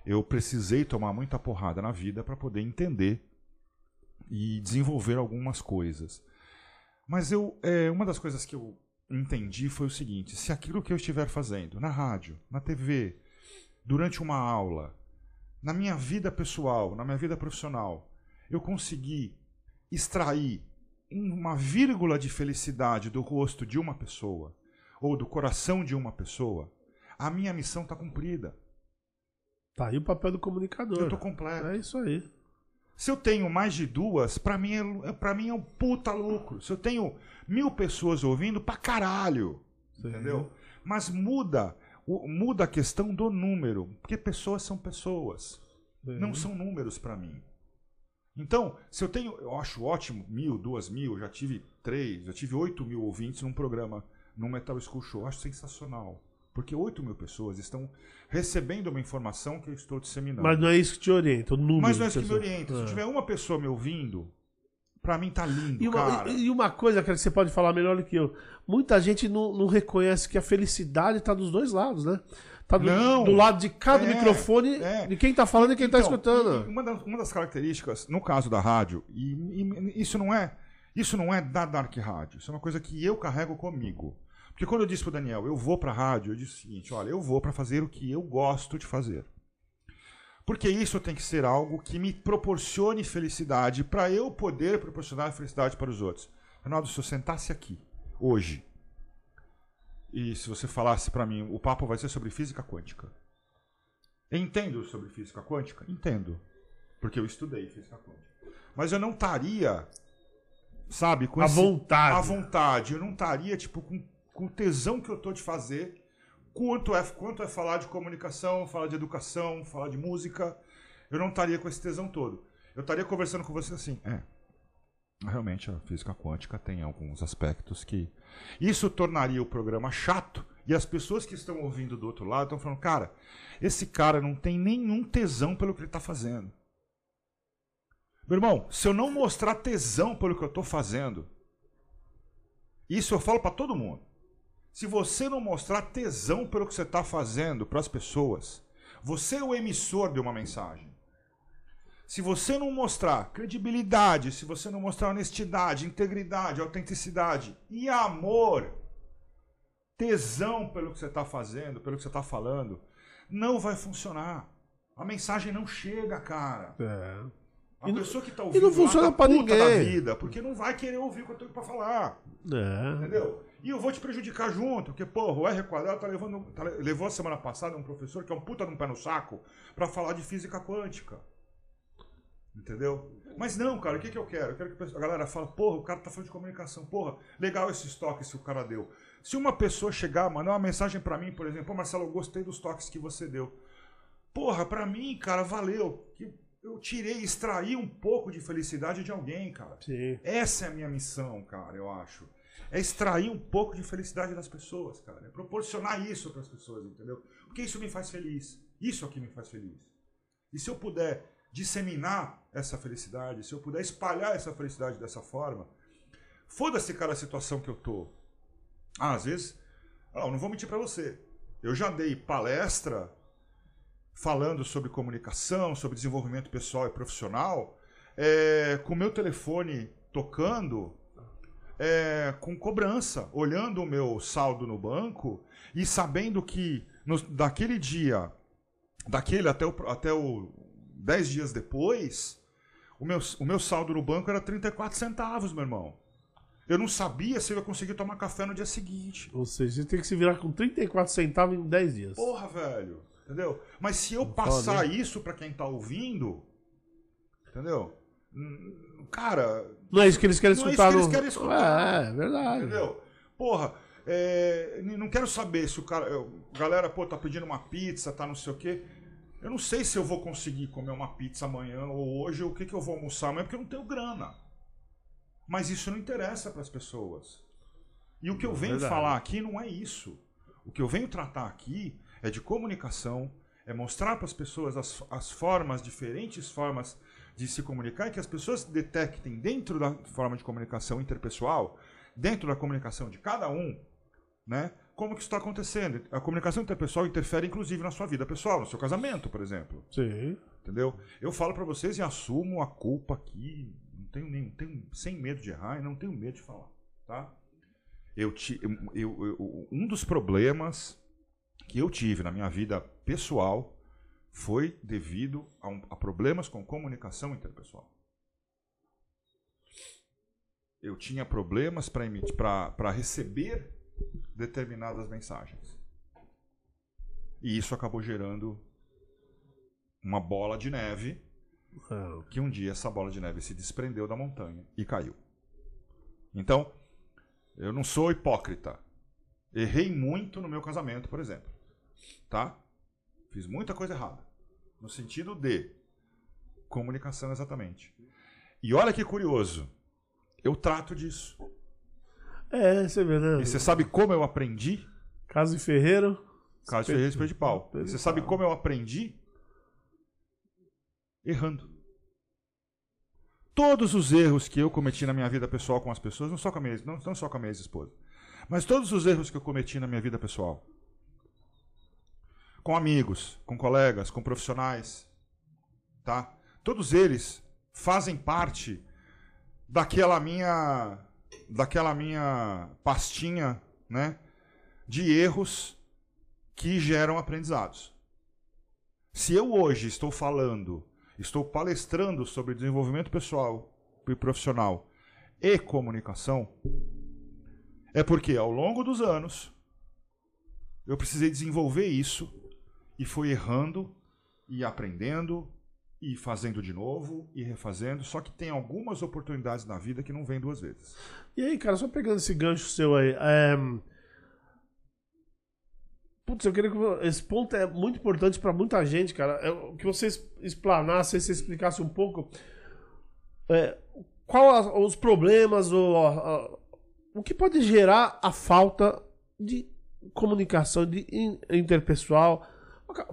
Eu precisei tomar muita porrada na vida para poder entender e desenvolver algumas coisas. Mas eu, eh, uma das coisas que eu entendi foi o seguinte: se aquilo que eu estiver fazendo na rádio, na TV, durante uma aula, na minha vida pessoal, na minha vida profissional, eu consegui extrair uma vírgula de felicidade do rosto de uma pessoa ou do coração de uma pessoa, a minha missão está cumprida. Tá aí o papel do comunicador. Eu estou completo. É isso aí. Se eu tenho mais de duas, pra mim é, pra mim é um puta lucro. Se eu tenho mil pessoas ouvindo, pra caralho. Entendeu? Mas muda, muda a questão do número. Porque pessoas são pessoas. Não são números pra mim. Então, se eu tenho, eu acho ótimo, mil, duas mil, já tive três, já tive oito mil ouvintes num programa, num Metal School Show, acho sensacional. Porque oito mil pessoas estão recebendo uma informação que eu estou disseminando. Mas não é isso que te orienta, o número. Mas não é isso que me orienta. Se É. tiver uma pessoa me ouvindo, pra mim tá lindo, E uma, cara. e- uma coisa, cara, que você pode falar melhor do que eu. Muita gente não, não reconhece que a felicidade tá dos dois lados, né? Tá do, Não. do lado de cada É, microfone, é. de quem tá falando e quem tá Então, escutando. e Uma das, uma das características, no caso da rádio, e, e isso não é isso não é da Dark Rádio, isso é uma coisa que eu carrego comigo. Porque quando eu disse pro Daniel, eu vou pra rádio, eu disse o seguinte, olha, eu vou pra fazer o que eu gosto de fazer. Porque isso tem que ser algo que me proporcione felicidade para eu poder proporcionar felicidade para os outros. Ronaldo, se eu sentasse aqui hoje e se você falasse para mim, o papo vai ser sobre física quântica. Entendo sobre física quântica? Entendo. Porque eu estudei física quântica. Mas eu não estaria, sabe, com À esse- vontade. à vontade. Eu não estaria, tipo, com, com o tesão que eu tô de fazer. Quanto é, quanto é falar de comunicação, falar de educação, falar de música. Eu não estaria com esse tesão todo. Eu estaria conversando com você assim, é. Realmente a física quântica tem alguns aspectos que. Isso tornaria o programa chato e as pessoas que estão ouvindo do outro lado estão falando, cara, esse cara não tem nenhum tesão pelo que ele está fazendo. Meu irmão, se eu não mostrar tesão pelo que eu estou fazendo, isso eu falo para todo mundo. Se você não mostrar tesão pelo que você está fazendo para as pessoas, você é o emissor de uma mensagem. Se você não mostrar credibilidade, se você não mostrar honestidade, integridade, autenticidade e amor, tesão pelo que você está fazendo, pelo que você está falando, não vai funcionar. A mensagem não chega, cara. É. A E não- pessoa que está e ouvindo não lá funciona tá pra ninguém. da vida, porque não vai querer ouvir o que eu tenho para falar. É. Entendeu? E eu vou te prejudicar junto, porque, porra, o R quadrado tá levando. tá le- levou a semana passada um professor que é um puta de um pé no saco pra falar de física quântica. Entendeu? Mas não, cara, o que, que eu quero? Eu quero que a galera fale, porra, o cara tá falando de comunicação, porra, legal esses toques que o cara deu. Se uma pessoa chegar, mandar uma mensagem pra mim, por exemplo, Marcelo, eu gostei dos toques que você deu. Porra, pra mim, cara, valeu. Que eu tirei, extraí um pouco de felicidade de alguém, cara. Sim. Essa é a minha missão, cara, eu acho. É extrair um pouco de felicidade das pessoas, cara. É proporcionar isso para as pessoas, entendeu? Porque isso me faz feliz. Isso aqui me faz feliz. E se eu puder disseminar essa felicidade, se eu puder espalhar essa felicidade dessa forma, foda-se, cara, a situação que eu tô. Ah, às vezes, ah, não vou mentir para você. Eu já dei palestra falando sobre comunicação, sobre desenvolvimento pessoal e profissional, é, com meu telefone tocando, é, com cobrança, olhando o meu saldo no banco e sabendo que no- daquele dia, daquele até o, até o 10 dias depois, o meu, o meu saldo no banco era 34 centavos, meu irmão. Eu não sabia se eu ia conseguir tomar café no dia seguinte. Ou seja, você tem que se virar com 34 centavos em 10 dias. Porra, velho. Entendeu? Mas se eu Foda, passar isso pra quem tá ouvindo, entendeu? Cara, Não é isso que eles querem Não é isso escutar. que eles querem escutar. É, é verdade. entendeu? Porra, é, não quero saber se o cara. eu- galera, pô, tá pedindo uma pizza, tá não sei o quê. Eu não sei se eu vou conseguir comer uma pizza amanhã ou hoje, ou o que, que eu vou almoçar amanhã, porque eu não tenho grana. Mas isso não interessa para as pessoas. E o que eu venho Verdade. falar aqui não é isso. O que eu venho tratar aqui é de comunicação, é mostrar para as pessoas as, as formas, diferentes formas de se comunicar e que as pessoas detectem dentro da forma de comunicação interpessoal, dentro da comunicação de cada um, né? Como que isso está acontecendo? A comunicação interpessoal interfere inclusive na sua vida pessoal, no seu casamento, por exemplo. Sim. Entendeu? Eu falo pra vocês e assumo a culpa aqui. Não tenho nem, tenho, sem medo de errar e não tenho medo de falar, tá? Eu, ti- eu- eu- eu- um dos problemas que eu tive na minha vida pessoal foi devido a, um- a problemas com comunicação interpessoal. Eu tinha problemas para emitir, para receber determinadas mensagens. E isso acabou gerando uma bola de neve É. que um dia essa bola de neve se desprendeu da montanha e caiu. Então, eu não sou hipócrita. Errei muito no meu casamento, por exemplo. Tá? Fiz muita coisa errada. No sentido de comunicação, exatamente. E olha que curioso. Eu trato disso. É, você vê, né? E você sabe como eu aprendi? Caso de Ferreiro. Caso de Ferreira Espeto de Pau. E você sabe como eu aprendi? Errando. Todos os erros que eu cometi na minha vida pessoal com as pessoas, não só com a minha, não, não só com a minha ex-esposa, mas todos os erros que eu cometi na minha vida pessoal, com amigos, com colegas, com profissionais, tá? Todos eles fazem parte daquela minha daquela minha pastinha, né, de erros que geram aprendizados. Se eu hoje estou falando, estou palestrando sobre desenvolvimento pessoal e profissional e comunicação, é porque ao longo dos anos eu precisei desenvolver isso e fui errando e aprendendo e fazendo de novo e refazendo, só que tem algumas oportunidades na vida que não vêm duas vezes. E aí, cara, só pegando esse gancho seu aí. É... Putz, eu queria que. Esse ponto é muito importante pra muita gente, cara. É, que você explanasse, você explicasse um pouco. é, qual os problemas, o, a- a- o que pode gerar a falta de comunicação de in- interpessoal,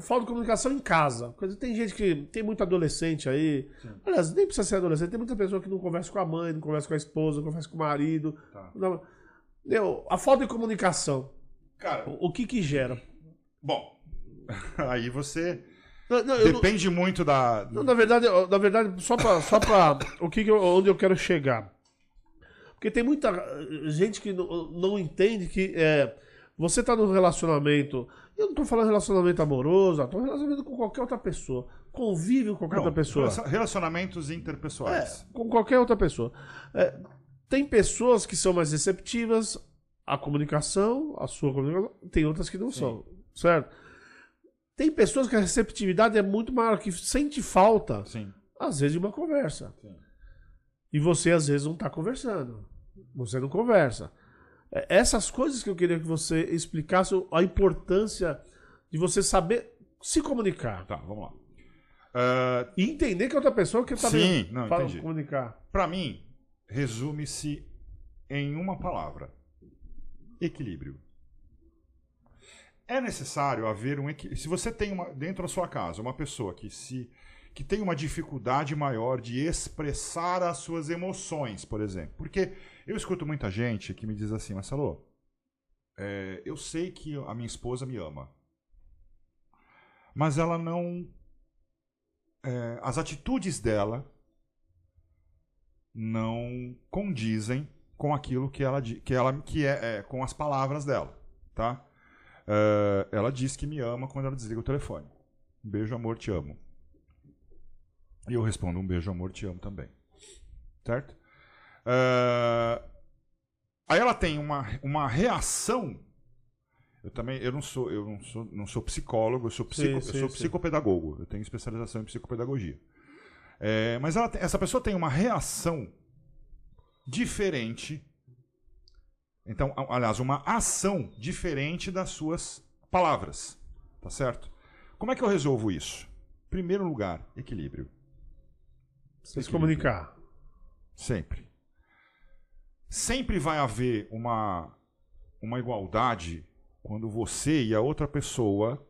falta de comunicação em casa. Dizer, tem gente que tem muito adolescente aí. Aliás, nem precisa ser adolescente, tem muita pessoa que não conversa com a mãe, não conversa com a esposa, não conversa com o marido. Tá. Não- Entendeu? a falta de comunicação, Cara, o, o que que gera? bom. Aí você. Não, não, eu não- Depende muito da. Não, na verdade, eu- na verdade, só pra, só pra o que que eu- onde eu quero chegar. Porque tem muita eh, gente que não, não entende que é, você tá num relacionamento. Eu não tô falando relacionamento amoroso, tô relacionamento com qualquer outra pessoa. Convive com qualquer Não, outra pessoa. relacion- Relacionamentos interpessoais. É, com qualquer outra pessoa. É, tem pessoas que são mais receptivas à comunicação, à sua comunicação, tem outras que não são, certo? Tem pessoas que a receptividade é muito maior, que sente falta, Sim. às vezes, de uma conversa. Sim. E você, às vezes, não está conversando. Você não conversa. É, Essas coisas que eu queria que você explicasse a importância de você saber se comunicar. Tá, vamos lá. E entender que a outra pessoa que está Sim, não, entendi. comunicar. Pra mim, resume-se em uma palavra: equilíbrio. É necessário haver um equilíbrio. Se você tem uma, dentro da sua casa uma pessoa que se que tem uma dificuldade maior de expressar as suas emoções, por exemplo. Porque eu escuto muita gente que me diz assim, Marcelo, é, eu sei que a minha esposa me ama, mas ela não. é, as atitudes dela não condizem com aquilo que ela que ela que é, é, com as palavras dela, tá? É, ela diz que me ama quando ela desliga o telefone. Um beijo, amor, te amo. E eu respondo um beijo, amor, te amo também, certo? É, aí ela tem uma, uma reação. Eu também eu não sou eu não sou, não sou psicólogo, eu sou, psico, Sim, eu sim, sou sim. psicopedagogo. Eu tenho especialização em psicopedagogia. É, mas ela essa pessoa tem uma reação diferente. Então, aliás, uma ação diferente das suas palavras. Tá certo? Como é que eu resolvo isso? Primeiro lugar, equilíbrio. Se comunicar. Sempre. Sempre vai haver uma, uma igualdade quando você e a outra pessoa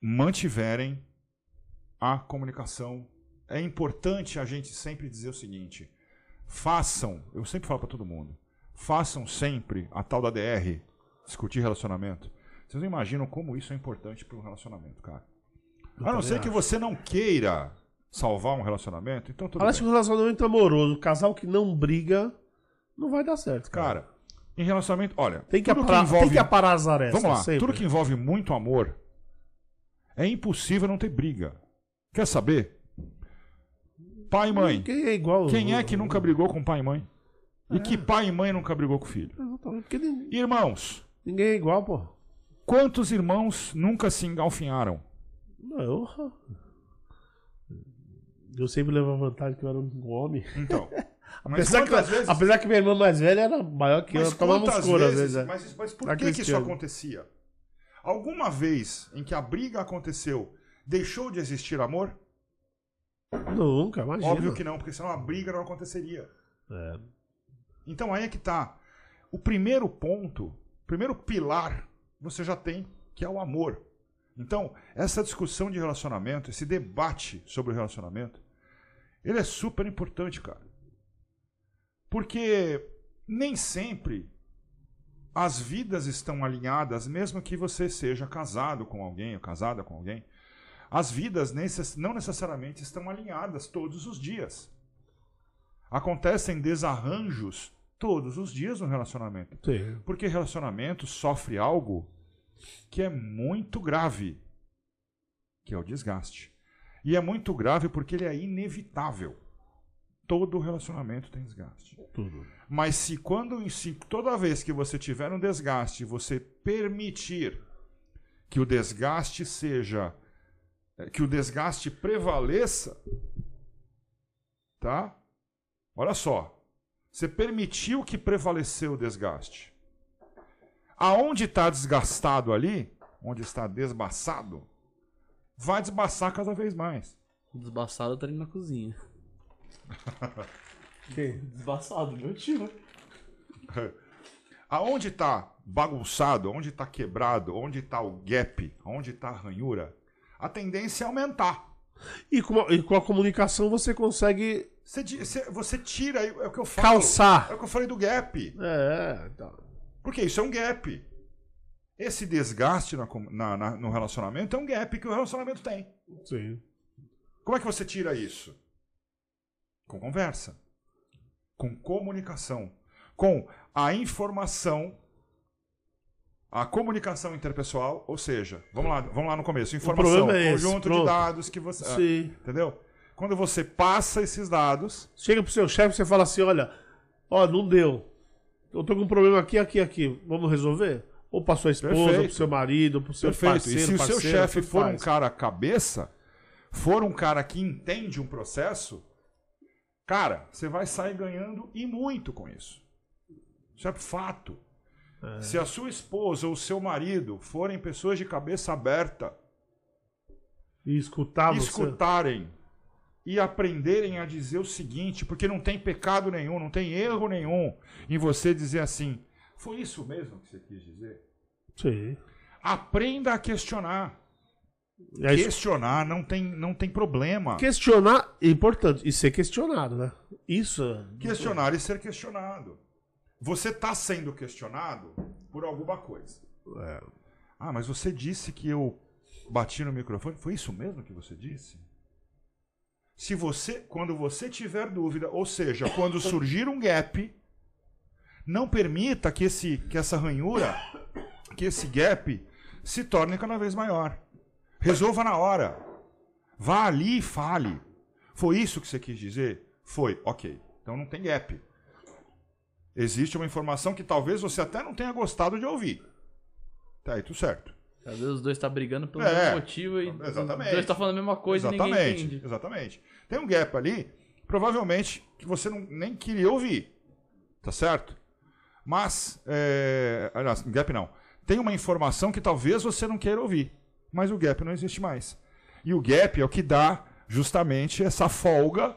mantiverem a comunicação. É importante a gente sempre dizer o seguinte: façam, eu sempre falo para todo mundo, façam sempre a tal da DR, discutir relacionamento. Vocês não imaginam como isso é importante para um relacionamento, cara. A não ser que acho. você não queira salvar um relacionamento, então tudo Aliás, bem. que um relacionamento amoroso, casal que não briga, não vai dar certo. Cara, Cara, em relacionamento, olha, tem que, tudo aparar, que envolve, tem que aparar as arestas. vamos lá, sempre. tudo que envolve muito amor é impossível não ter briga. Quer saber? Pai e mãe. Quem é igual. Quem é que nunca brigou com pai e mãe? E que pai e mãe nunca brigou com o filho? Irmãos, ninguém é igual, pô. quantos irmãos nunca se engalfinharam? Não, eu... eu sempre levo a vantagem que eu era um homem. Então, Apesar que, vezes... apesar que minha irmã mais velha era maior que Mas eu, tomamos quantas cura às vezes, é. mas, mas por que, que isso acontecia? Alguma vez em que a briga aconteceu, deixou de existir amor? Nunca, imagina. Óbvio que não, porque senão a briga não aconteceria. É. Então aí é que tá. O primeiro ponto, o primeiro pilar, você já tem, que é o amor. Então, essa discussão de relacionamento, esse debate sobre o relacionamento, ele é super importante, cara. Porque nem sempre as vidas estão alinhadas, mesmo que você seja casado com alguém ou casada com alguém. As vidas não necessariamente estão alinhadas todos os dias. Acontecem desarranjos todos os dias no relacionamento. Sim. Porque relacionamento sofre algo que é muito grave, que é o desgaste. E é muito grave porque ele é inevitável. Todo relacionamento tem desgaste. Tudo. Mas se quando se toda vez que você tiver um desgaste, você permitir que o desgaste seja eh, que o desgaste prevaleça, tá? Olha só. Você permitiu que prevaleceu o desgaste. Aonde está desgastado ali, onde está desbaçado, vai desbaçar cada vez mais. Desbaçado tá ali na cozinha. Quem? Desbaçado, meu tio. Aonde tá bagunçado, onde tá quebrado, onde tá o gap, onde tá a ranhura, a tendência é aumentar. E com, a, e com a comunicação você consegue Você, você- tira, é o que eu falo. calçar. É o que eu falei do gap. É, então. Porque isso é um gap. Esse desgaste na na- na- no relacionamento é um gap que o relacionamento tem. Sim. Como é que você tira isso? Com conversa. Com comunicação. Com a informação. A comunicação interpessoal, ou seja, vamos lá, vamos lá no começo. Informação, é esse, conjunto de pronto. dados que você. ah, Sim. Entendeu? Quando você passa esses dados, Chega pro seu chefe e você fala assim: olha, ó, não deu. Eu tô com um problema aqui, aqui, aqui. Vamos resolver? Ou pra sua esposa, ou Perfeito. pro seu marido, pro seu Perfeito. parceiro. e se o seu chefe for um faz. cara cabeça, for um cara que entende um processo, cara, você vai sair ganhando e muito com isso. Isso é fato. Se a sua esposa ou o seu marido forem pessoas de cabeça aberta, E escutar você. escutarem e aprenderem a dizer o seguinte, porque não tem pecado nenhum, não tem erro nenhum em você dizer assim: foi isso mesmo que você quis dizer? Sim. Aprenda a questionar. Aí, Questionar não tem, não tem problema. questionar é importante. E ser questionado, né? Isso. é- Questionar e ser questionado. Você está sendo questionado por alguma coisa. É. Ah, mas você disse que eu bati no microfone. Foi isso mesmo que você disse? Se você, quando você tiver dúvida, ou seja, quando surgir um gap, não permita que esse, que essa ranhura, que esse gap se torne cada vez maior. Resolva na hora. Vá ali e fale. Foi isso que você quis dizer? Foi. Ok. Então não tem gap. Existe uma informação que talvez você até não tenha gostado de ouvir. Tá aí, tudo certo. Às vezes os dois tá brigando pelo É, mesmo motivo e exatamente. os dois tá falando a mesma coisa e ninguém exatamente, entende. exatamente. Tem um gap ali, provavelmente, que você não, nem queria ouvir. Tá certo? Mas, é, aliás, gap não. Tem uma informação que talvez você não queira ouvir. Mas o gap não existe mais. E o gap é o que dá justamente essa folga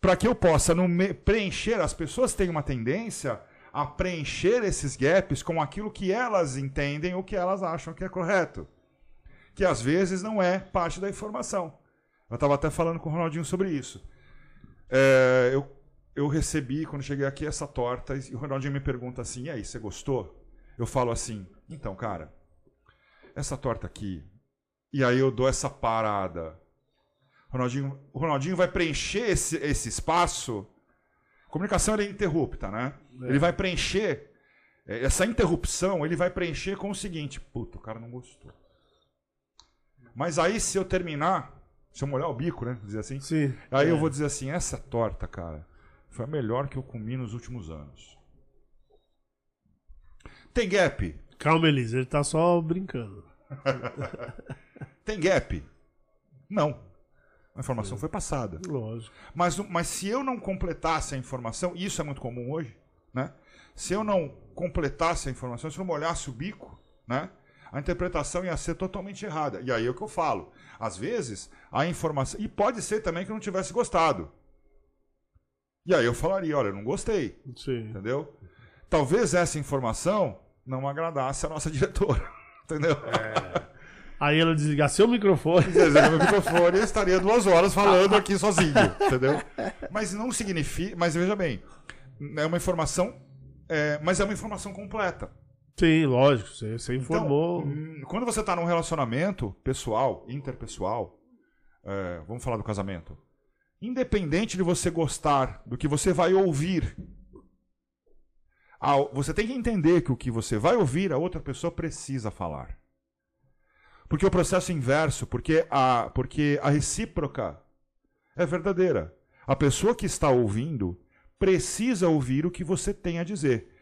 para que eu possa me- preencher. As pessoas têm uma tendência a preencher esses gaps com aquilo que elas entendem ou que elas acham que é correto. Que às vezes não é parte da informação. Eu estava até falando com o Ronaldinho sobre isso. É, eu, eu recebi, quando cheguei aqui, essa torta e o Ronaldinho me pergunta assim: e aí, você gostou? Eu falo assim: então, cara, essa torta aqui. E aí eu dou essa parada. Ronaldinho, o Ronaldinho vai preencher esse, esse espaço. Comunicação ela é interrupta, né? Ele vai preencher. eh, Essa interrupção ele vai preencher com o seguinte: puta, o cara não gostou. Mas aí, se eu terminar, se eu molhar o bico, né? Dizer assim. Sim. Aí É. eu vou dizer assim: essa torta, cara, foi a melhor que eu comi nos últimos anos. Tem gap? Calma, Elisa, ele tá só brincando. Tem gap? Não. A informação foi passada. Lógico. Mas, mas se eu não completasse a informação, e isso é muito comum hoje, né? Se eu não completasse a informação, se eu não molhasse o bico, né? A interpretação ia ser totalmente errada. E aí é o que eu falo. Às vezes, a informação. E pode ser também que eu não tivesse gostado. E aí eu falaria: olha, eu não gostei. Sim. Entendeu? Talvez essa informação não agradasse a nossa diretora. Entendeu? Aí ela desligasse seu microfone. Se quiser meu microfone, eu estaria duas horas falando aqui sozinho, entendeu? Mas não significa. Mas veja bem, é uma informação. é, mas é uma informação completa. Sim, lógico. Você, você Então, informou. hum, quando você está num relacionamento pessoal, interpessoal, é, vamos falar do casamento. Independente de você gostar do que você vai ouvir, você tem que entender que o que você vai ouvir, a outra pessoa precisa falar. Porque o processo inverso, porque a, porque a recíproca é verdadeira. A pessoa que está ouvindo precisa ouvir o que você tem a dizer.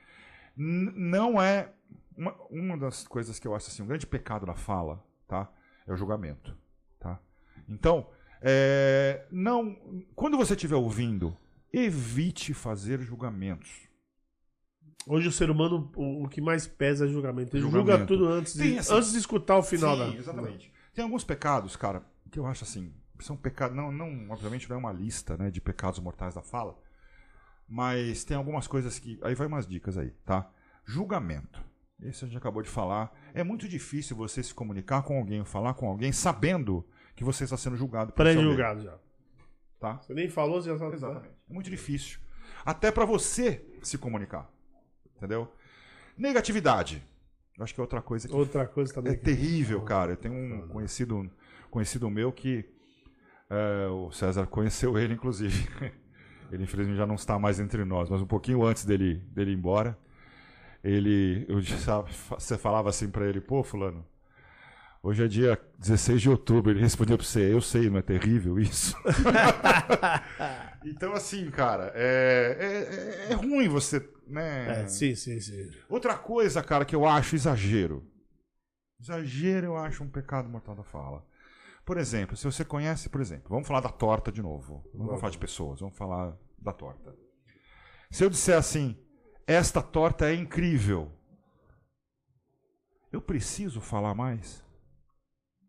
N- não é. Uma, uma das coisas que eu acho assim, um grande pecado na fala, tá? É o julgamento. Tá? Então, é, não, quando você estiver ouvindo, evite fazer julgamentos. Hoje o ser humano, o, o que mais pesa é julgamento. Ele Julgamento. julga tudo antes de, assim, antes de escutar o final Sim, da. exatamente. Tem alguns pecados, cara, que eu acho assim, são pecados, não, não, obviamente não é uma lista, né, de pecados mortais da fala, mas tem algumas coisas que, aí vai umas dicas aí, tá? Julgamento. Esse a gente acabou de falar. É muito difícil você se comunicar com alguém, falar com alguém, sabendo que você está sendo julgado. Pré-julgado já. Tá? Você nem falou, você já sabe. Exatamente. É muito difícil. Até para você se comunicar. Entendeu? Negatividade. Eu acho que é outra coisa que Outra coisa também. é terrível, cara. Eu tenho um conhecido, conhecido meu que é, o César conheceu ele, inclusive. Ele infelizmente já não está mais entre nós, mas um pouquinho antes dele, dele ir embora, ele, eu, já- você falava assim para ele, pô, fulano, hoje é dia 16 de outubro. Ele respondeu para você, eu sei, não é terrível isso? então, assim, cara, é, é, é- é ruim você, né? É, sim, sim, sim. Outra coisa, cara, que eu acho exagero. Exagero eu acho um pecado mortal da fala. Por exemplo, se você conhece, por exemplo, vamos falar da torta de novo. Não vamos falar de pessoas, vamos falar da torta. Se eu disser assim, esta torta é incrível, eu preciso falar mais?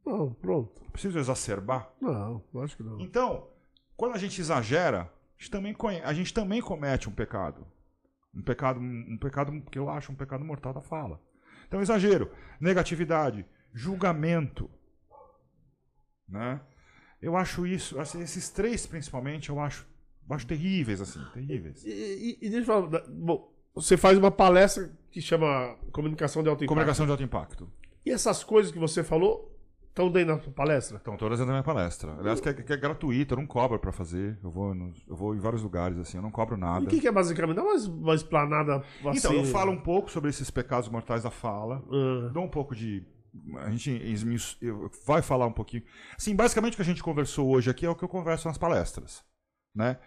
Não, pronto. Preciso exacerbar? Não, acho que não. Então, quando a gente exagera, a gente também, a gente também comete um pecado. Um pecado, um pecado que eu acho um pecado mortal da fala. Então, exagero, negatividade, julgamento. Né? Eu acho isso, assim, esses três principalmente, eu acho, eu acho terríveis, assim, terríveis. E, e- e deixa eu falar. da- Bom, você faz uma palestra que chama Comunicação de Alto Impacto. Comunicação de alto impacto. E essas coisas que você falou estão dentro da sua palestra? Estão todas dentro da minha palestra. Aliás, que é, que é gratuito, eu não cobro pra fazer. Eu vou, eu vou em vários lugares, assim, eu não cobro E nada. o que, que é basicamente? Dá uma, uma explanada assim. Então, eu falo um pouco sobre esses pecados mortais da fala. Ah, dou um pouco de. A gente vai falar um pouquinho. Sim, basicamente o que a gente conversou hoje aqui é o que eu converso nas palestras. Né?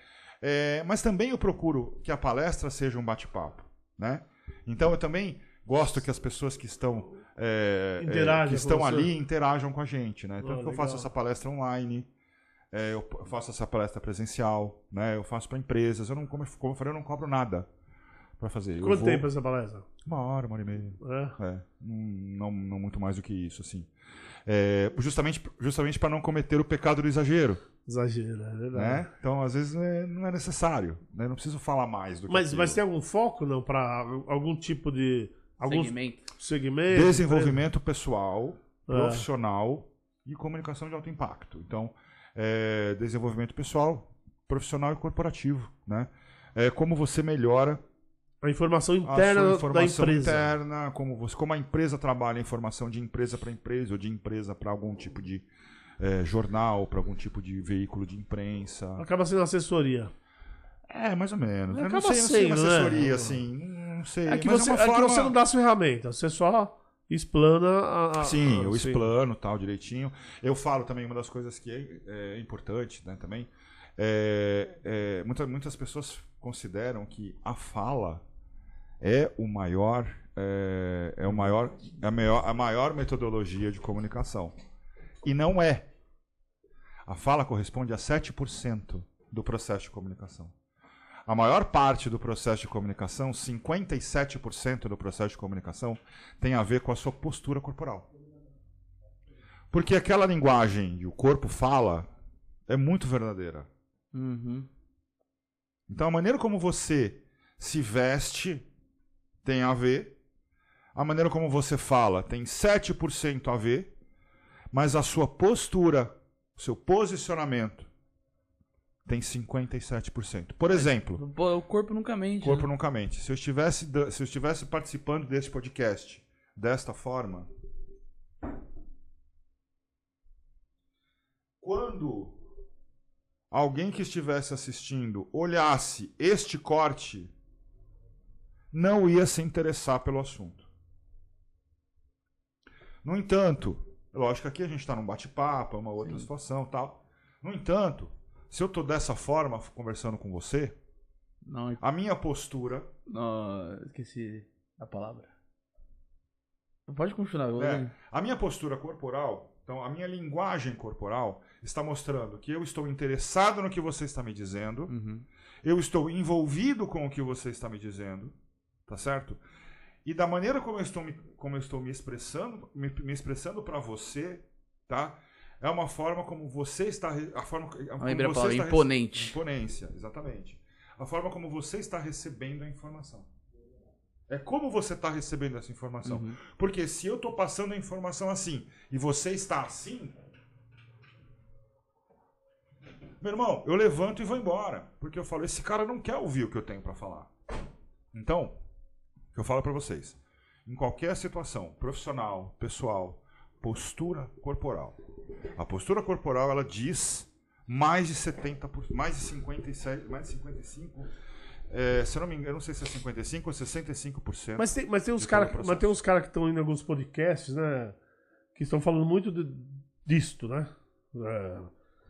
É, mas também eu procuro que a palestra seja um bate-papo. Né? Então eu também gosto que as pessoas que estão, é, é, que estão ali interajam com a gente. Né? Tanto Ah, que eu faço essa palestra online. é, eu faço essa palestra presencial, né? Eu faço para empresas. Eu não, como, eu- como eu falei, eu não cobro nada para fazer. Eu Quanto vou- tempo essa palestra? Uma hora, uma hora e meia. É. É, não, não muito mais do que isso, assim. É, justamente justamente para não cometer o pecado do exagero, Exagero, é verdade. né? Então, às vezes, é, não é necessário, né? Não preciso falar mais do que Mas, aquilo. mas tem algum foco, não? Pra algum tipo de. Algum Segmento. Segmento? Desenvolvimento pessoal, É. profissional e comunicação de alto impacto. Então, é, desenvolvimento pessoal, profissional e corporativo, né? É, como você melhora A informação a interna da informação empresa. interna, como, você, como a empresa trabalha a informação de empresa para empresa ou de empresa para algum tipo de eh, jornal, para algum tipo de veículo de imprensa. Acaba sendo assessoria. É, mais ou menos. Eu não Acaba sei, não sei uma sendo, né? assessoria, assim, não sei. É que, mas você, é uma é que forma... você não dá as ferramentas, você só explana a. a- Sim, a- eu explano tal direitinho. Eu falo também uma das coisas que é, é importante, né, também. É, é, muita- muitas pessoas consideram que a fala é o maior, é, é o maior, é a maior, a maior metodologia de comunicação. E não é. A fala corresponde a 7% do processo de comunicação. A maior parte do processo de comunicação, 57% do processo de comunicação, tem a ver com a sua postura corporal. Porque aquela linguagem que o corpo fala é muito verdadeira. Uhum. Então a maneira como você se veste tem a ver, a maneira como você fala tem 7% a ver, mas a sua postura, seu posicionamento tem 57%. Por exemplo, o corpo nunca mente. o corpo né? nunca mente. Se eu estivesse, se eu estivesse participando desse podcast desta forma, quando alguém que estivesse assistindo olhasse este corte, não ia se interessar pelo assunto. No entanto, lógico que aqui a gente está num bate-papo, é uma outra Sim. situação tal. No entanto, se eu estou dessa forma conversando com você, Não, a minha postura não, esqueci a palavra. Pode continuar. É, a minha postura corporal, então a minha linguagem corporal está mostrando que eu estou interessado no que você está me dizendo, Uhum. eu estou envolvido com o que você está me dizendo, tá certo? E da maneira como eu estou me, como eu estou me expressando, me, me expressando para você, tá? É uma forma como você está. A forma, a A como Bíblia você fala está imponente. Imponência, exatamente. A forma como você está recebendo a informação. É como você está recebendo essa informação. Uhum. Porque se eu estou passando a informação assim e você está assim. Meu irmão, eu levanto e vou embora. Porque eu falo, esse cara não quer ouvir o que eu tenho para falar. Então, o que eu falo para vocês. Em qualquer situação, profissional, pessoal, postura corporal. A postura corporal, ela diz mais de 70%, mais de 57, mais de 55, é, se eu não me engano, eu não sei se é 55 ou 65%. Mas tem, mas tem uns caras tem cara que estão indo em alguns podcasts, né? Que estão falando muito de, disto, né? É,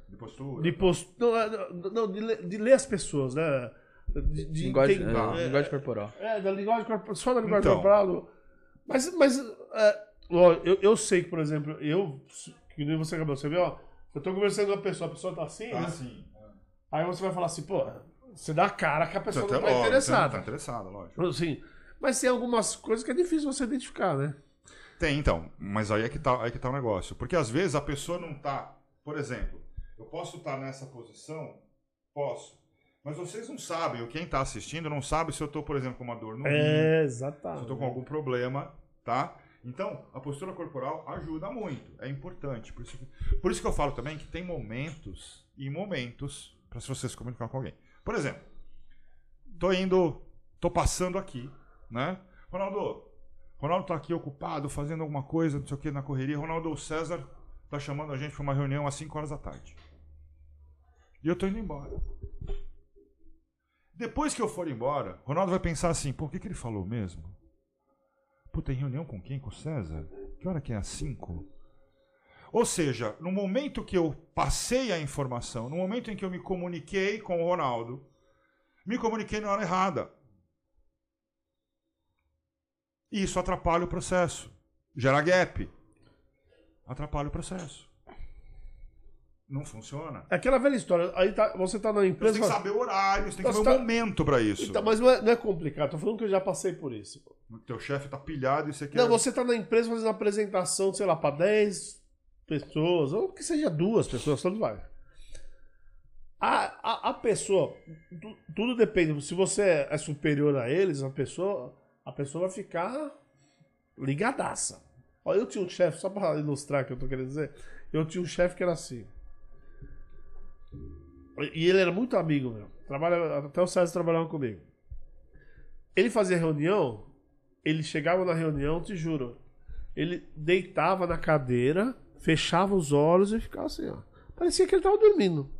de postura. de post... não, é, não, de, ler, de ler as pessoas, né? De, de Linguagem, entender- é, é, linguagem corporal. É, da linguagem corporal, só da linguagem Então. corporal. Mas, mas é, eu, eu sei que, por exemplo, eu, que nem você acabou, você vê, ó, eu tô conversando com uma pessoa, a pessoa tá assim, Ah, né? sim. Aí você vai falar assim, pô, você dá a cara que a pessoa Você não até tá logo, você não interessada. tá interessado, lógico. Assim, mas tem algumas coisas que é difícil você identificar, né? Tem, então. Mas aí é que tá, aí que tá o negócio. Porque às vezes a pessoa não tá. Por exemplo, eu posso estar nessa posição? Posso. Mas vocês não sabem, ou quem tá assistindo não sabe se eu tô, por exemplo, com uma dor no rim, É, se exatamente. eu tô com algum problema, tá? Então, a postura corporal ajuda muito, é importante. Por isso que, por isso que eu falo também que tem momentos e momentos para se você se comunicar com alguém. Por exemplo, tô indo, tô passando aqui, né? Ronaldo, Ronaldo tá aqui ocupado, fazendo alguma coisa, não sei o que, na correria. Ronaldo, César tá chamando a gente para uma reunião às 5 horas da tarde. E eu tô indo embora. Depois que eu for embora, Ronaldo vai pensar assim, o que, que ele falou mesmo? Pô, tem reunião com quem? Com o César? Que hora que é? Às 5? Ou seja, no momento que eu passei a informação, no momento em que eu me comuniquei com o Ronaldo, me comuniquei na hora errada. E isso atrapalha o processo. Gera gap. Atrapalha o processo. Não funciona. É aquela velha história. Aí tá- você tá na Você empresa. tem que saber o horário, você tem que Você saber o tá- momento pra isso. Então, mas não é, não é complicado. Tô falando que eu já passei por isso. O teu chefe tá pilhado e você quer. Não, você tá na empresa fazendo apresentação, sei lá, pra 10 pessoas, ou que seja duas pessoas, tanto vai. A, a, a pessoa, tu- tudo depende. Se você é superior a eles, a pessoa, a pessoa vai ficar ligadaça. Ó, eu tinha um chefe, só pra ilustrar o que eu tô querendo dizer, eu tinha um chefe que era assim. E ele era muito amigo meu. Trabalha, até o César trabalhava comigo. Ele fazia reunião, ele chegava na reunião, te juro. Ele deitava na cadeira, fechava os olhos e ficava assim, ó. Parecia que ele tava dormindo.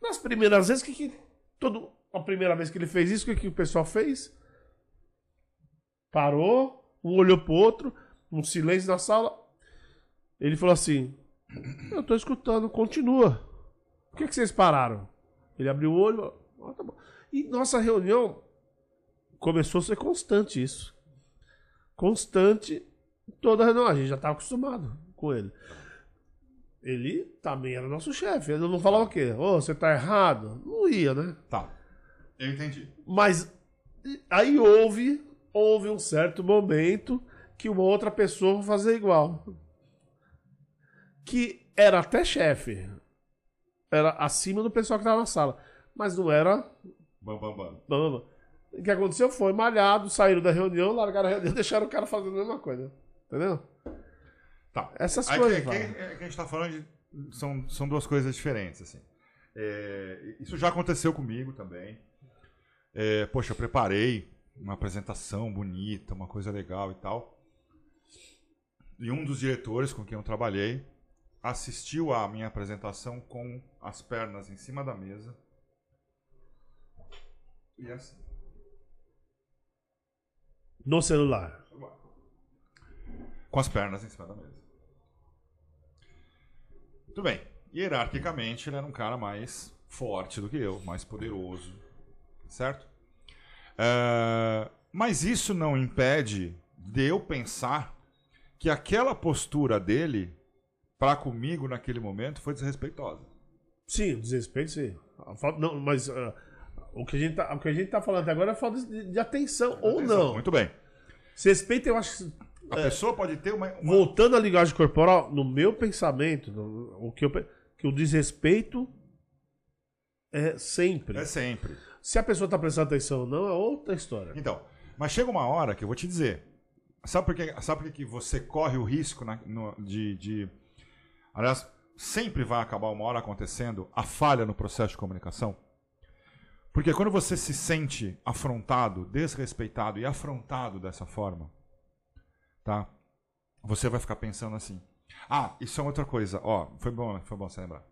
Nas primeiras vezes, que, que todo, a primeira vez que ele fez isso, o que, que o pessoal fez? Parou, um olhou pro outro, um silêncio na sala. Ele falou assim: Eu tô escutando, continua. Por que, que vocês pararam? Ele abriu o olho. falou, "Ah, tá bom." E nossa reunião começou a ser constante isso. Constante toda reunião. A gente já estava acostumado com ele. Ele também era nosso chefe. Ele não falava o quê? Ô, você tá errado? Não ia, né? Tá. Eu entendi. Mas aí houve, houve um certo momento que uma outra pessoa fazer igual. Que era até chefe. Era acima do pessoal que estava na sala. Mas não era Bam, bam, bam. Bam, bam. O que aconteceu foi malhado, saíram da reunião, largaram a reunião, deixaram o cara fazendo a mesma coisa. Entendeu? Tá. Essas Aí coisas. que, vai. que, que a gente tá falando de, são, são duas coisas diferentes, assim. É, isso já aconteceu comigo também. É, poxa, eu preparei uma apresentação bonita, uma coisa legal e tal. E um dos diretores com quem eu trabalhei assistiu à minha apresentação com as pernas em cima da mesa. E assim. No celular. com as pernas em cima da mesa. Muito bem. Hierarquicamente, ele era um cara mais forte do que eu, mais poderoso, certo? É, mas isso não impede de eu pensar que aquela postura dele para comigo naquele momento foi desrespeitosa. Sim, desrespeito, sim. Falta- não, mas ah, o, que a gente tá, o que a gente tá falando até agora é falta de, de atenção ou Atenção, não. Muito bem. Se respeito, eu acho. A pessoa pode ter uma. uma- Voltando à linguagem corporal, no meu pensamento, no- o que, eu, que o desrespeito é sempre. É sempre. Se a pessoa tá prestando atenção ou não, é outra história. Então, mas chega uma hora que eu vou te dizer. Sabe por que, sabe por que que você corre o risco na- no- de, de. Aliás, sempre vai acabar uma hora acontecendo a falha no processo de comunicação? Porque quando você se sente afrontado, desrespeitado e afrontado dessa forma, tá? Você vai ficar pensando assim. Ah, isso é outra coisa. Ó, foi bom, foi bom você lembrar.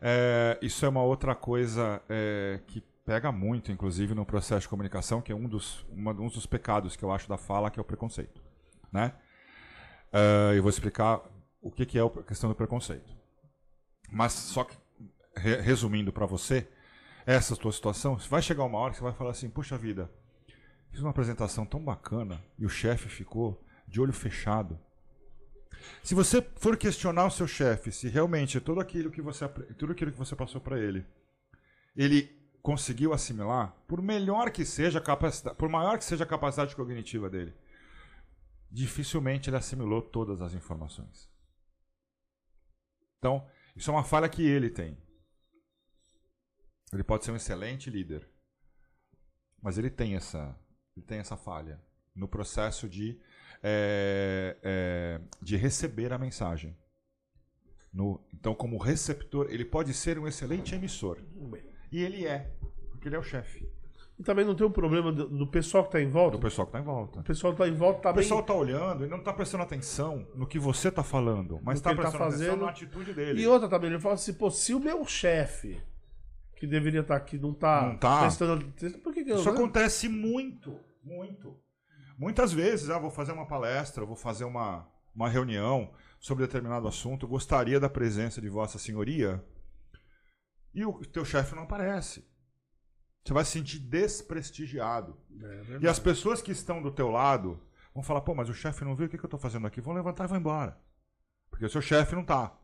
É, isso é uma outra coisa é, que pega muito, inclusive, no processo de comunicação, que é um dos, uma- um dos pecados que eu acho da fala, que é o preconceito. Né? É, eu vou explicar o que, que é a questão do preconceito. Mas só que, re- resumindo para você, essa tua situação, vai chegar uma hora que você vai falar assim, puxa vida, fiz uma apresentação tão bacana e o chefe ficou de olho fechado. Se você for questionar o seu chefe, se realmente tudo aquilo que você, tudo aquilo que você passou para ele, ele conseguiu assimilar, por melhor que seja a por maior que seja a capacidade cognitiva dele, dificilmente ele assimilou todas as informações. Então, isso é uma falha que ele tem. Ele pode ser um excelente líder, mas ele tem essa, ele tem essa falha no processo de, é, é, de receber a mensagem. No- então, como receptor, ele pode ser um excelente emissor. E ele é, porque ele é o chefe E também não tem um problema do, do pessoal que tá em volta. do pessoal que está em volta. O pessoal que tá em volta O também. pessoal está olhando e não está prestando atenção no que você está falando, mas está tá prestando atenção fazendo. na atitude dele. E outra também, ele fala assim, pô, se o meu chefe, que deveria estar aqui, não tá, Não tá. prestando atenção, por que que eu... Isso né? acontece muito, muito. Muitas vezes, ah, vou fazer uma palestra, vou fazer uma, uma reunião sobre determinado assunto, gostaria da presença de Vossa Senhoria, e o teu chefe não aparece. Você vai se sentir desprestigiado. É. E as pessoas que estão do teu lado vão falar, pô, mas o chefe não viu, o que, que eu estou fazendo aqui? Vão levantar e vão embora. Porque o seu chefe não tá.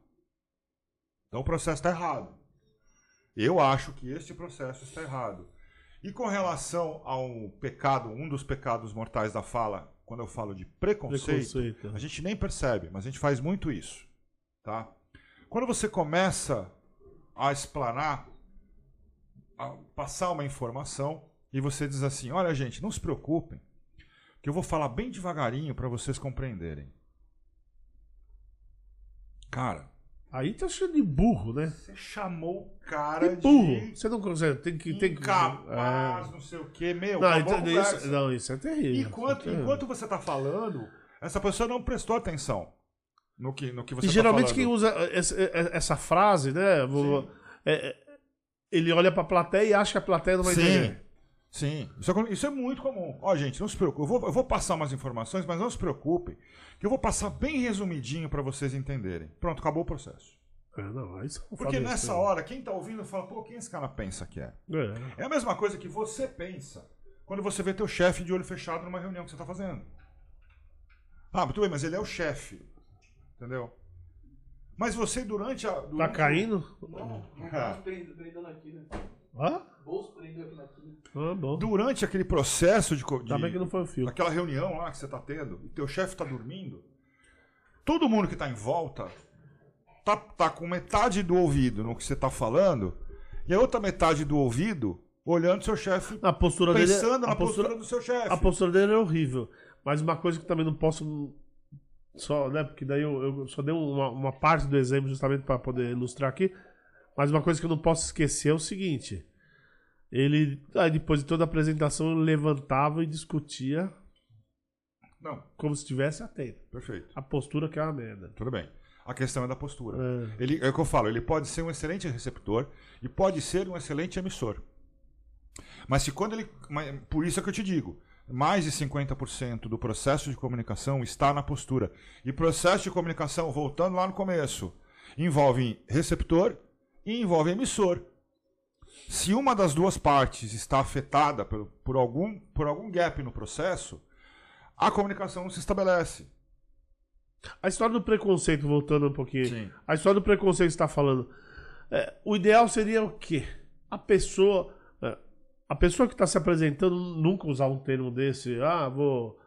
Então o processo está errado. Eu acho que este processo está errado. E com relação ao pecado, um dos pecados mortais da fala, quando eu falo de preconceito, Preconceito. a gente nem percebe, mas a gente faz muito isso. Tá? Quando você começa a explanar, passar uma informação, e você diz assim: olha, gente, não se preocupem, que eu vou falar bem devagarinho para vocês compreenderem. Cara, Aí tá cheio de burro, né? você chamou o cara Que burro. de Você não consegue, tem que... Tem que incapaz, É. não sei o quê, meu. Não, então, isso, não, isso é terrível. Enquanto, é terrível. enquanto você está falando, essa pessoa não prestou atenção no que, no que você E está geralmente falando. quem usa essa, essa frase, né? é- é- ele olha pra plateia e acha que a plateia não vai Sim. entender. Sim, isso é, isso é muito comum. Ó, gente, não se preocupe. Eu vou, eu vou passar umas informações, mas não se preocupem, que eu vou passar bem resumidinho para vocês entenderem. Pronto, acabou o processo. É, não, Porque nessa hora, quem tá ouvindo fala, pô, quem esse cara pensa que é? É. É a mesma coisa que você pensa quando você vê teu chefe de olho fechado numa reunião que você tá fazendo. Ah, muito bem, mas ele é o chefe. Entendeu? Mas você durante a. Tá Durante caindo? Ah. prendendo aqui, né? Hã? Bolso prendeu aqui na. Ah, bom. Durante aquele processo de. de Ainda bem que não foi o fio. Aquela reunião lá que você tá tendo, e teu chefe tá dormindo, todo mundo que tá em volta tá, tá com metade do ouvido no que você tá falando, e a outra metade do ouvido olhando seu chefe, A postura dele, pensando a na postura, postura, do seu chefe. a postura dele é horrível. Mas uma coisa que também não posso só, né? Porque daí eu, eu só dei uma, uma parte do exemplo justamente para poder ilustrar aqui. Mas uma coisa que eu não posso esquecer é o seguinte: ele, aí depois de toda a apresentação, ele levantava e discutia Não, como se estivesse atento. perfeito. A postura que é uma merda. Tudo bem. A questão é da postura. É. Ele, é o que eu falo, ele pode ser um excelente receptor e pode ser um excelente emissor. Mas se quando ele. mas Por isso é que eu te digo. Mais de 50% do processo de comunicação está na postura. E processo de comunicação, voltando lá no começo, envolve receptor e envolve emissor. Se uma das duas partes está afetada por, por, algum, por algum gap no processo, a comunicação não se estabelece. A história do preconceito, voltando um pouquinho. Sim. A história do preconceito que você está falando. É, o ideal seria o quê? A pessoa. É, a pessoa que está se apresentando nunca usar um termo desse. Ah, vou.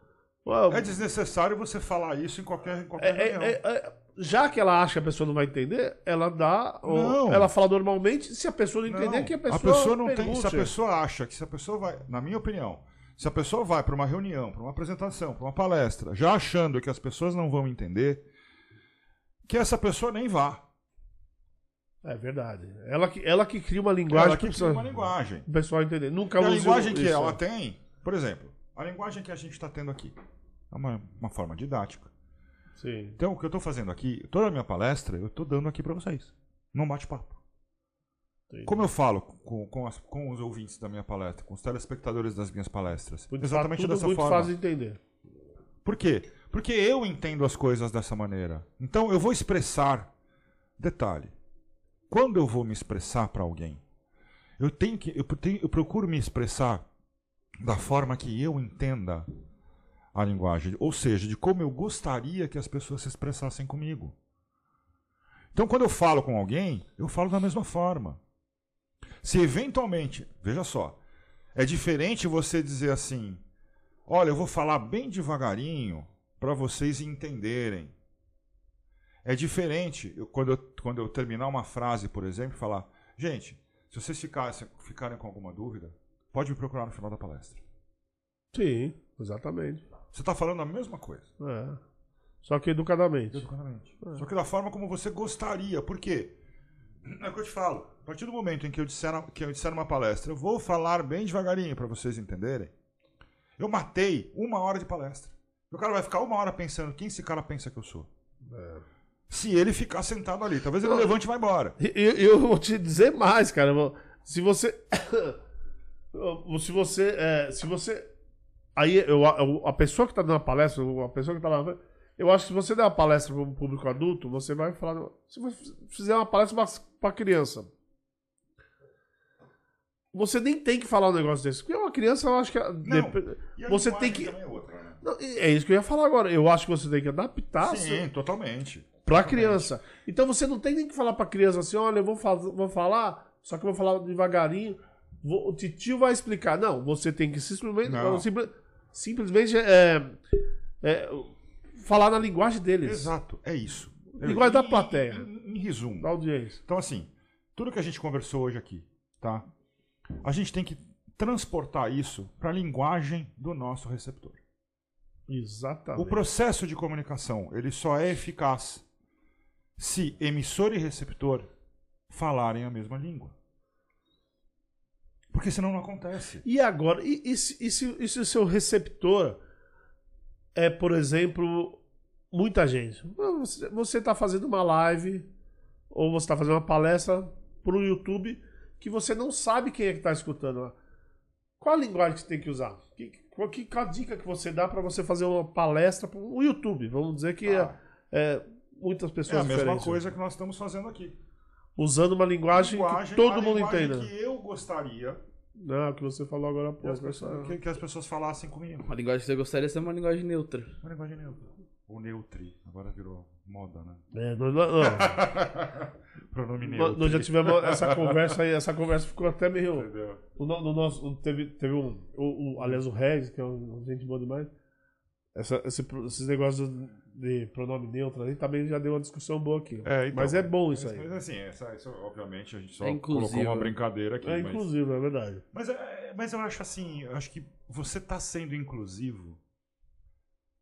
Ué, É desnecessário você falar isso em qualquer, em qualquer é- reunião. é- é- já que ela acha que a pessoa não vai entender, ela dá. ou Não. ela fala normalmente. Se a pessoa não entender, Não, que a pessoa. não tem. pergunte. Se a pessoa acha que se a pessoa vai, na minha opinião, se a pessoa vai para uma reunião, para uma apresentação, para uma palestra, já achando que as pessoas não vão entender, que essa pessoa nem vá. É verdade. Ela que, ela que cria uma linguagem Ela que que precisa- cria uma linguagem. o pessoal entender. Nunca E a linguagem que isso. ela tem, por exemplo, a linguagem que a gente está tendo aqui é uma, uma forma didática. Sim. Então, o que eu estou fazendo aqui, toda a minha palestra, eu estou dando aqui para vocês. Num bate-papo. Como eu falo com, com, as- com os ouvintes da minha palestra, com os telespectadores das minhas palestras? Muito Exatamente tudo dessa muito forma. fácil de entender. Por quê? Porque eu entendo as coisas dessa maneira. Então eu vou expressar. Detalhe. Quando eu vou me expressar para alguém, eu tenho que eu, tenho- eu procuro me expressar da forma que eu entenda a linguagem, ou seja, de como eu gostaria que as pessoas se expressassem comigo. Então quando eu falo com alguém, eu falo da mesma forma. Se eventualmente, veja só, é diferente você dizer assim: Olha, eu vou falar bem devagarinho para vocês entenderem. É diferente eu- quando, eu, quando eu terminar uma frase, por exemplo, falar: Gente, se vocês ficassem, ficarem com alguma dúvida, pode me procurar no final da palestra. Sim, exatamente. Você está falando a mesma coisa. É. Só que educadamente. Educadamente. Só que da forma como você gostaria. Por quê? É o que eu te falo. A partir do momento em que eu disser, que eu disser uma palestra, eu vou falar bem devagarinho para vocês entenderem. Eu matei uma hora de palestra. O cara vai ficar uma hora pensando quem esse cara pensa que eu sou. Se ele ficar sentado ali, talvez ele levante e vá embora. Eu, eu vou te dizer mais, cara. Se você. se você. é, se você. Aí, eu, a pessoa que tá dando a palestra, a pessoa que tá lá. Eu acho que se você der uma palestra para um público adulto, você vai falar. Se você fizer uma palestra para criança, você nem tem que falar um negócio desse. Porque uma criança, eu acho que. E a Você tem que- é outra, né? Não, É isso que eu ia falar agora. Eu acho que você tem que adaptar Sim, totalmente. Pra criança. Então você não tem nem que falar pra criança assim, olha, eu vou, vou falar, só que eu vou falar devagarinho. vou- o titio vai explicar. Não, você tem que simplesmente, Não. simple- simplesmente é, é, falar na linguagem deles, Exato, é isso. Linguagem da plateia. Em, em resumo. da audiência. Então, assim, tudo que a gente conversou hoje aqui, tá? A gente tem que transportar isso para a linguagem do nosso receptor. Exatamente. O processo de comunicação, ele só é eficaz se emissor e receptor falarem a mesma língua. Porque senão não acontece. E agora, e, e se, e se- e se o seu receptor é, por exemplo, muita gente? Você- está fazendo uma live ou você está fazendo uma palestra para o YouTube que você não sabe quem é que está escutando lá. Qual a linguagem que você tem que usar? Que, qual, que, qual a dica que você dá para você fazer uma palestra para o YouTube? Vamos dizer que Ah. é, é, muitas É pessoas a mesma diferentes. coisa que nós estamos fazendo aqui. Usando uma linguagem, Linguagem- que todo a mundo linguagem entenda. que eu gostaria Não, o que você falou agora há que as, pouco. pessoas, que, que as pessoas falassem comigo. Uma linguagem que você gostaria ser uma linguagem neutra. Uma linguagem neutra. Ou neutri. Agora virou moda, né? É, não- não- não. Pronome Nós, neutro. nós já tivemos essa conversa aí, essa conversa ficou até meio. Entendeu? O, no- no nosso, teve, teve um. O, o- aliás, o Regis, que é um gente boa demais. Essa, esse, esses negócios de pronome neutro ali também já deu uma discussão boa aqui. É, então, mas é bom isso mas, aí. Mas assim, essa, isso, obviamente a gente só É inclusivo. colocou uma brincadeira aqui. É mas, inclusive, é verdade. mas, é- mas eu acho assim, eu acho que você está sendo inclusivo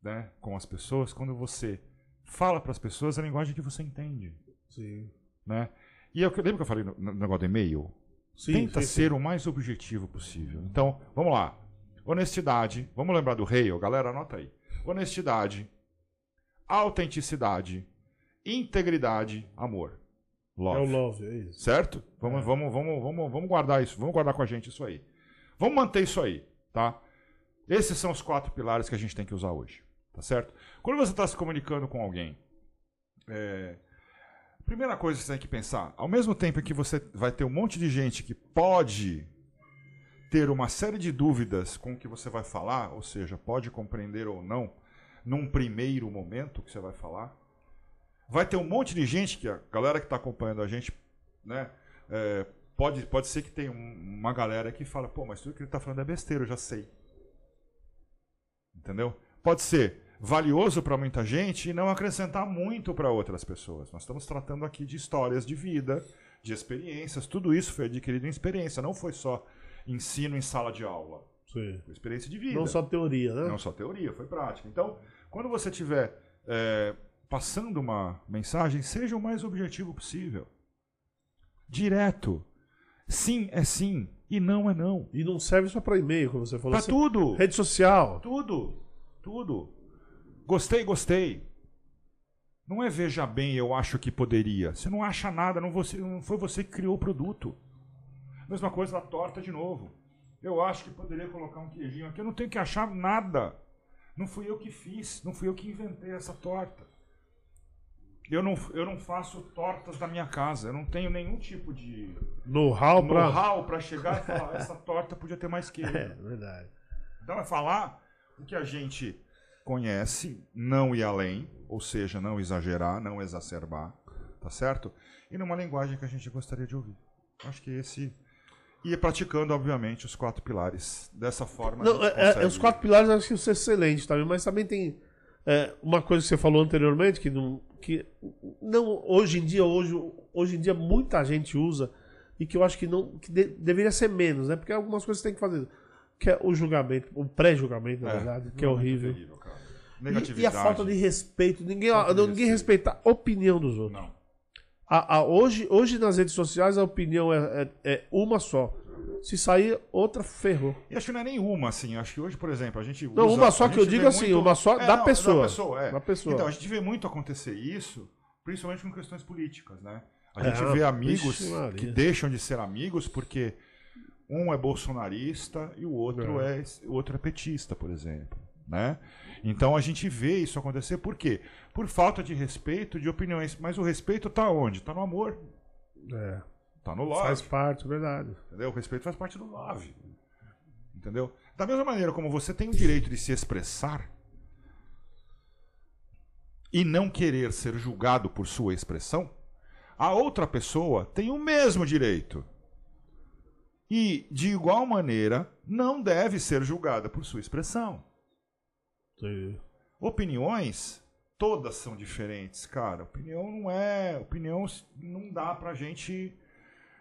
né, com as pessoas quando você fala para as pessoas a linguagem que você entende. Sim. Né? E eu, lembra que eu falei no, no negócio do e-mail? Sim, Tenta sim, ser o mais objetivo possível. Então, vamos lá. Honestidade. Vamos lembrar do Hale, galera, anota aí. Honestidade, autenticidade, integridade, amor. É Love. o love, é isso. Certo? Vamos, vamos, vamos, vamos, vamos guardar isso. Vamos guardar com a gente isso aí. Vamos manter isso aí, tá? Esses são os quatro pilares que a gente tem que usar hoje, tá certo? Quando você está se comunicando com alguém, é, a primeira coisa que você tem que pensar, ao mesmo tempo que você vai ter um monte de gente que pode ter uma série de dúvidas com o que você vai falar, ou seja, pode compreender ou não, num primeiro momento que você vai falar, vai ter um monte de gente que a galera que está acompanhando a gente, né, é, pode, pode ser que tenha um- uma galera que fala, pô, mas tudo que ele está falando é besteira, eu já sei. Entendeu? pode ser valioso para muita gente e não acrescentar muito para outras pessoas. Nós estamos tratando aqui de histórias de vida, de experiências, tudo isso foi adquirido em experiência, não foi só ensino em sala de aula. Sim. Foi experiência de vida. Não só teoria, né? Não só teoria, foi prática. Então, quando você estiver é, passando uma mensagem, seja o mais objetivo possível. Direto. Sim é sim e não é não. E não serve só para e-mail, como você falou. Pra Você- tudo. Rede social. Tudo. Tudo. Gostei, gostei. Não é veja bem, eu acho que poderia. Você não acha nada, não, você, não foi você que criou o produto. Mesma coisa da torta de novo. Eu acho que poderia colocar um queijinho aqui. Eu não tenho que achar nada. Não fui eu que fiz, não fui eu que inventei essa torta. Eu não, eu não faço tortas da minha casa. Eu não tenho nenhum tipo de Know-how know-how para chegar e falar essa torta podia ter mais queijo. É, verdade. Então é falar o que a gente conhece, não ir além, ou seja, não exagerar, não exacerbar, tá certo? E numa linguagem que a gente gostaria de ouvir. Acho que esse. E praticando, obviamente, os quatro pilares. Dessa forma. Não, é- é- os quatro pilares eu acho que isso é excelente também, mas também tem é, uma coisa que você falou anteriormente que não, que não hoje em dia hoje, hoje em dia muita gente usa e que eu acho que não que de- deveria ser menos, né? Porque algumas coisas você tem que fazer, que é o julgamento, o pré-julgamento, na É, verdade, que é muito horrível. cara. E, Negatividade. e a falta de respeito, ninguém, não, ninguém respeita a opinião dos outros. Não. A- a- hoje, hoje nas redes sociais a opinião é, é- é uma só. Se sair, outra ferrou. E acho que não é nenhuma, assim. Acho que hoje, por exemplo, a gente. Não, usa- uma só que eu digo vê assim, uma só da não, pessoa. Da pessoa, é. Da pessoa. Então, a gente vê muito acontecer isso, principalmente com questões políticas, né? A É, gente vê amigos que deixam de ser amigos porque um é bolsonarista e o outro é, o outro é petista, por exemplo, né? Então a gente vê isso acontecer por quê? Por falta de respeito de opiniões, mas o respeito tá onde? Tá no amor, É, tá no love. faz parte, é verdade. Entendeu? O respeito faz parte do love. Entendeu? Da mesma maneira como você tem o direito de se expressar e não querer ser julgado por sua expressão, a outra pessoa tem o mesmo direito. E, de igual maneira, não deve ser julgada por sua expressão. Opiniões, todas são diferentes, cara. Opinião não é. Opinião não dá pra gente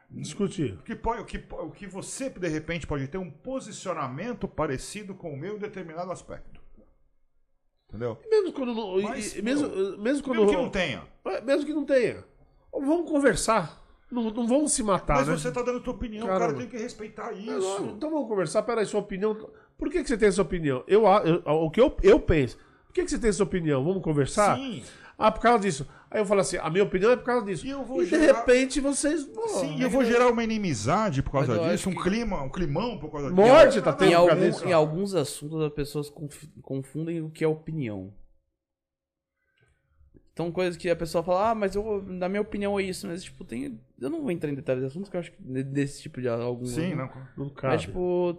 Discutir. o que, pode, o, que, o que você, de repente, pode ter um posicionamento parecido com o meu em determinado aspecto. Entendeu? Mesmo quando não. e- Mas, e- mesmo, mesmo quando. Mesmo que não tenha. É, mesmo que não tenha. Vamos conversar. Não, não vamos se matar, Mas né? você tá dando tua opinião, Caramba. cara tem que respeitar É, isso. Então vamos conversar. Peraí, sua opinião. Por que, que você tem essa opinião? Eu, eu- o que eu, eu penso. Por que, que você tem essa opinião? Vamos conversar? Sim. Ah, por causa disso. Aí eu falo assim, a minha opinião é por causa disso. E eu vou de gerar- repente vocês. pô, Sim, e eu vou gerar uma inimizade por causa disso, um que- clima, um climão por causa Morte disso. tá Nada tendo Em, algum- disso. em alguns assuntos as pessoas conf- confundem o que é opinião. Então, coisas que a pessoa fala, ah, mas eu, na minha opinião é isso, mas tipo, tem. Eu não vou entrar em detalhes de assuntos que eu acho que de- desse tipo de algum. Sim, não. Não cabe. Mas tipo.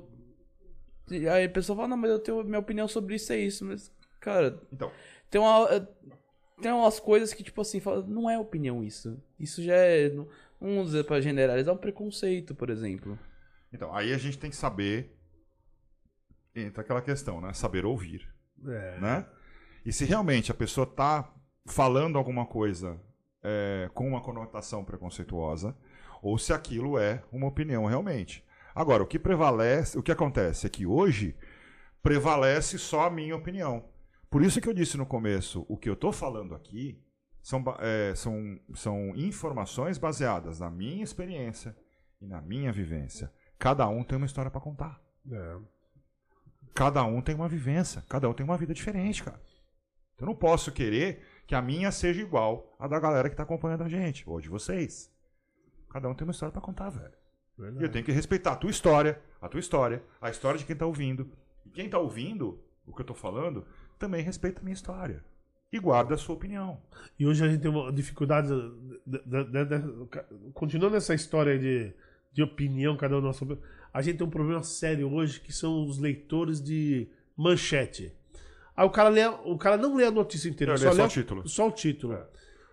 Aí a pessoa fala, não, mas eu tenho minha opinião sobre isso é isso, mas, cara, Então, tem uma. eh, Tem umas coisas que, tipo assim, fala, não é opinião isso. Isso já é. Não vamos dizer pra generalizar um preconceito, por exemplo. então, aí a gente tem que saber. Entra aquela questão, né? Saber ouvir. É. né? E se realmente a pessoa está falando alguma coisa é, com uma conotação preconceituosa, ou se aquilo é uma opinião realmente. Agora, o que prevalece, o que acontece é que hoje prevalece só a minha opinião. Por isso que eu disse no começo, o que eu estou falando aqui são, é, são, são informações baseadas na minha experiência e na minha vivência. Cada um tem uma história para contar. É. Cada um tem uma vivência, cada um tem uma vida diferente, cara. Eu não posso querer que a minha seja igual à da galera que tá acompanhando a gente, ou de vocês. Cada um tem uma história pra contar, velho. E eu Verdade. tenho que respeitar a tua história, a tua história, a história de quem tá ouvindo. E quem tá ouvindo o que eu tô falando, também respeita a minha história. E guarda a sua opinião. E hoje a gente tem uma dificuldade. de- de- de- continuando essa história de, de opinião, cada um opinião. A gente tem um problema sério hoje que são os leitores de manchete. Aí o cara, lê, o cara não lê a notícia inteira, Não, só, lê só o título. Só o título.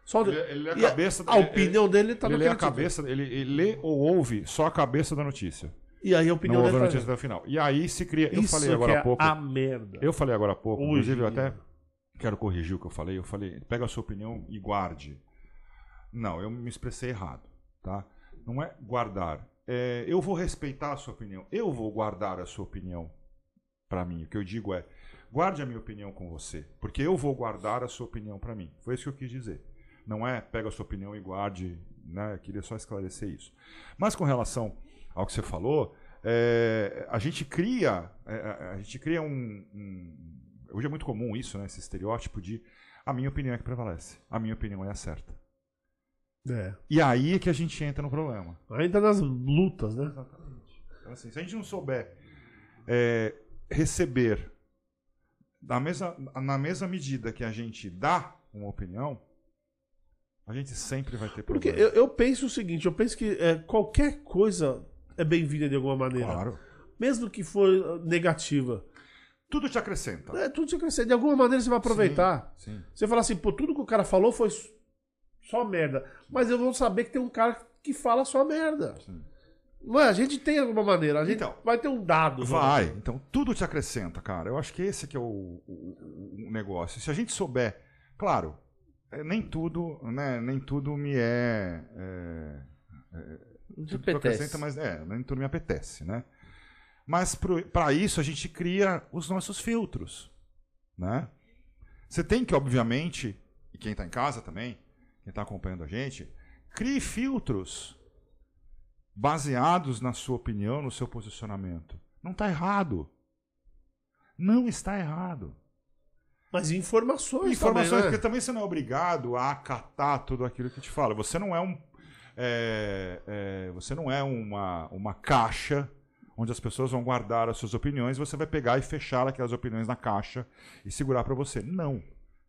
Só Ele, ele lê a e a- cabeça a opinião dele tá ele naquele lê a cabeça, ele, ele lê ou ouve só a cabeça da notícia. E aí a opinião não ouve a dele tá- notícia até o final. E aí se cria. Eu Isso falei que agora é pouco. a merda. Eu falei agora há pouco, Hoje inclusive eu até quero corrigir o que eu falei. Eu falei, pega a sua opinião e guarde. Não, eu me expressei errado, tá? Não é guardar. É, eu vou respeitar a sua opinião. Eu vou guardar a sua opinião para mim. O que eu digo é, guarde a minha opinião com você, porque eu vou guardar a sua opinião para mim. Foi isso que eu quis dizer. Não é pega a sua opinião e guarde, né? Eu queria só esclarecer isso. Mas com relação ao que você falou, é, a gente cria, é, a- a gente cria um, um- hoje é muito comum isso, né? Esse estereótipo de a minha opinião é que prevalece, a minha opinião é a certa. É. E aí é que a gente entra no problema. Ainda nas lutas, né? Exatamente. Então, assim, se a gente não souber é, receber na mesma, na mesma medida que a gente dá uma opinião, a gente sempre vai ter Porque problema. eu, eu penso o seguinte, eu penso que é, qualquer coisa é bem-vinda de alguma maneira. Claro. Mesmo que for uh, negativa. Tudo te acrescenta. É, tudo você crescer. De alguma maneira você vai aproveitar. Sim. Você fala assim, pô, tudo que o cara falou foi só merda. Mas eu vou saber que tem um cara que fala só merda. sim. Não é? A gente tem alguma maneira. A gente Então, vai ter um dado. Vai. Então, tudo te acrescenta, cara. Eu acho que esse que é o, o- o negócio. Se a gente souber, claro, nem tudo, né, nem tudo me é, é te tudo acrescenta, mas é, nem tudo me apetece, né? Mas para isso a gente cria os nossos filtros, né? Você tem que, obviamente, e quem está em casa também, quem está acompanhando a gente, crie filtros baseados na sua opinião, no seu posicionamento. Não está errado. Não está errado. Mas informações, Informações, também, né? porque também você não é obrigado a acatar tudo aquilo que te fala. Você não é um. é, é, você não é uma, uma caixa onde as pessoas vão guardar as suas opiniões, você vai pegar e fechar aquelas opiniões na caixa e segurar para você. Não.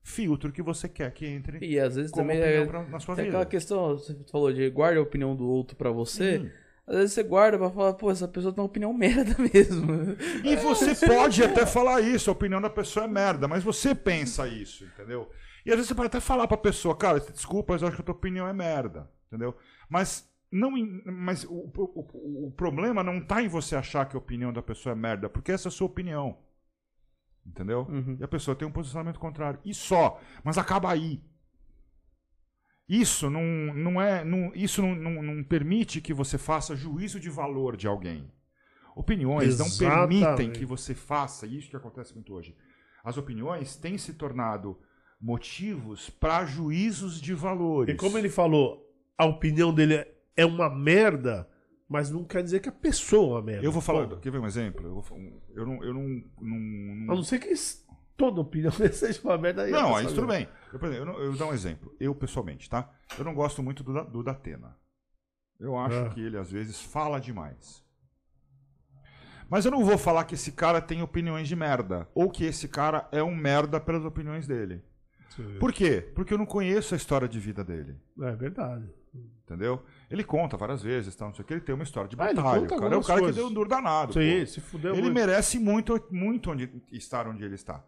Filtro que você quer que entre E às vezes como também é, pra- na sua tem vida. aquela questão, você falou de guarda a opinião do outro pra você. Sim. Às vezes você guarda pra falar, pô, essa pessoa tem uma opinião merda mesmo. E você pode até falar isso, a opinião da pessoa é merda, mas você pensa isso, entendeu? E às vezes você pode até falar pra pessoa, cara, desculpa, mas eu acho que a tua opinião é merda, entendeu? Mas não, mas o, o, o- o problema não tá em você achar que a opinião da pessoa é merda, porque essa é a sua opinião. Entendeu? Uhum. E a pessoa tem um posicionamento contrário. E só. Mas acaba aí. Isso não, não é. Não, isso não, não, não permite que você faça juízo de valor de alguém. Opiniões não Exatamente. permitem que você faça isso que acontece muito hoje. As opiniões têm se tornado motivos para juízos de valores. E como ele falou, a opinião dele é uma merda, mas não quer dizer que a pessoa é uma merda. Eu vou falar. Pô, Quer ver um exemplo? Eu, vou, eu não. Eu não, não, não- A não ser que toda opinião seja uma merda. Não, aí tudo bem. Eu, por exemplo, eu, eu vou dar um exemplo. Eu, pessoalmente, tá? Eu não gosto muito do, do Datena. Eu acho Ah. que ele, às vezes, fala demais. Mas eu não vou falar que esse cara tem opiniões de merda. Ou que esse cara é um merda pelas opiniões dele. Por quê? Porque eu não conheço a história de vida dele. É verdade. Entendeu? Ele conta várias vezes, tá? não sei o que, ele tem uma história de Ah, batalha. conta o cara é o cara que coisas. deu um duro danado. Sim, pô. se fudeu Ele muito. merece muito, muito onde, estar onde ele está.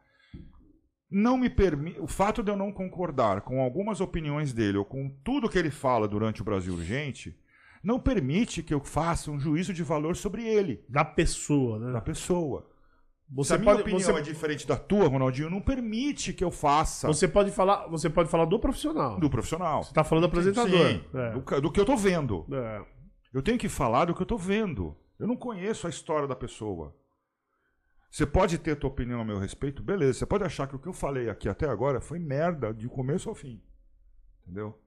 Não me permite. O fato de eu não concordar com algumas opiniões dele ou com tudo que ele fala durante o Brasil Urgente não permite que eu faça um juízo de valor sobre ele, Da pessoa, né? da pessoa. Se Você a minha pode, opinião você, é diferente da tua, Ronaldinho, não permite que eu faça você pode falar, você pode falar do profissional. do profissional. Você tá falando do apresentador. Sim, É. do, do que eu tô vendo. É. Eu tenho que falar do que eu tô vendo. Eu não conheço a história da pessoa. Você pode ter a tua opinião a meu respeito, beleza. Você pode achar que o que eu falei aqui até agora foi merda de começo ao fim. Entendeu?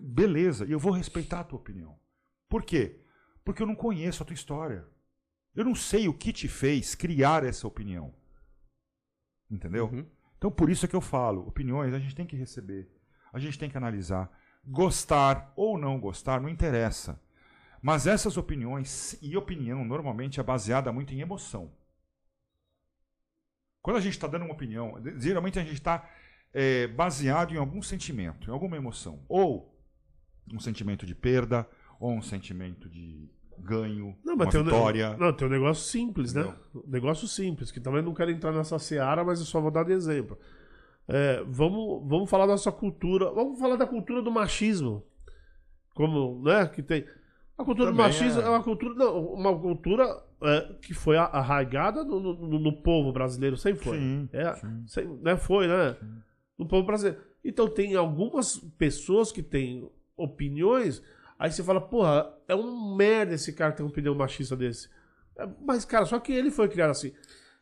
Beleza, e eu vou respeitar a tua opinião. Por quê? Porque eu não conheço a tua história. Eu não sei o que te fez criar essa opinião. Entendeu? Uhum. Então por isso é que eu falo, opiniões a gente tem que receber, a gente tem que analisar, gostar ou não gostar, não interessa. Mas essas opiniões e opinião normalmente é baseada muito em emoção. Quando a gente está dando uma opinião, geralmente a gente está é, baseado em algum sentimento, em alguma emoção, ou um sentimento de perda, ou um sentimento de ganho, Não, mas uma tem um, vitória. não, tem um negócio simples, né? Um negócio simples, que também não quero entrar nessa seara, mas eu só vou dar de exemplo. É, vamos, vamos falar da nossa cultura. Vamos falar da cultura do machismo. Como, né? Que tem. A cultura do Também machismo é. é uma cultura, não, uma cultura é, que foi arraigada no, no- no povo brasileiro, sempre foi. Sim, É, sim. sempre, né, foi, né? No povo brasileiro. Então tem algumas pessoas que têm opiniões, aí você fala, porra, é um merda esse cara ter uma opinião machista desse. É, Mas, cara, só que ele foi criado assim.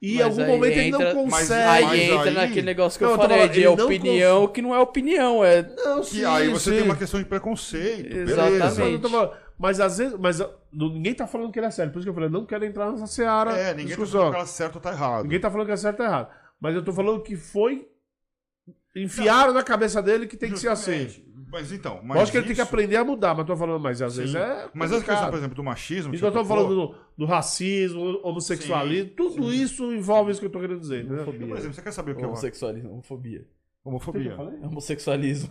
E em Mas algum momento ele entra- não Mas consegue. Aí Mas entra aí- naquele negócio que Não, eu falei falando, de ele não opinião que não é opinião, é. Não, Que sim, aí você sim. tem uma questão de preconceito. Exatamente. Beleza. Mas, às vezes, mas não- ninguém tá falando que ele é sério. Por isso que eu falei, eu não quero entrar nessa seara. É, ninguém tá discussão. falando que ela certo ou tá errado. Ninguém tá falando que é certo ou errado. Mas eu tô falando que foi. Enfiaram na cabeça dele que tem que ser assim. Justamente. Mas então, mas Lógico que ele tem que isso- aprender a mudar, mas tô falando, mas às Sim. vezes é. Mas essa questão, por exemplo, do machismo. Então eu tô falando do, do racismo, homossexualismo, Sim, tudo isso envolve isso que eu tô querendo dizer. Né? Por exemplo, você quer saber o que é Homossexualismo, homofobia. homofobia? Homossexualismo.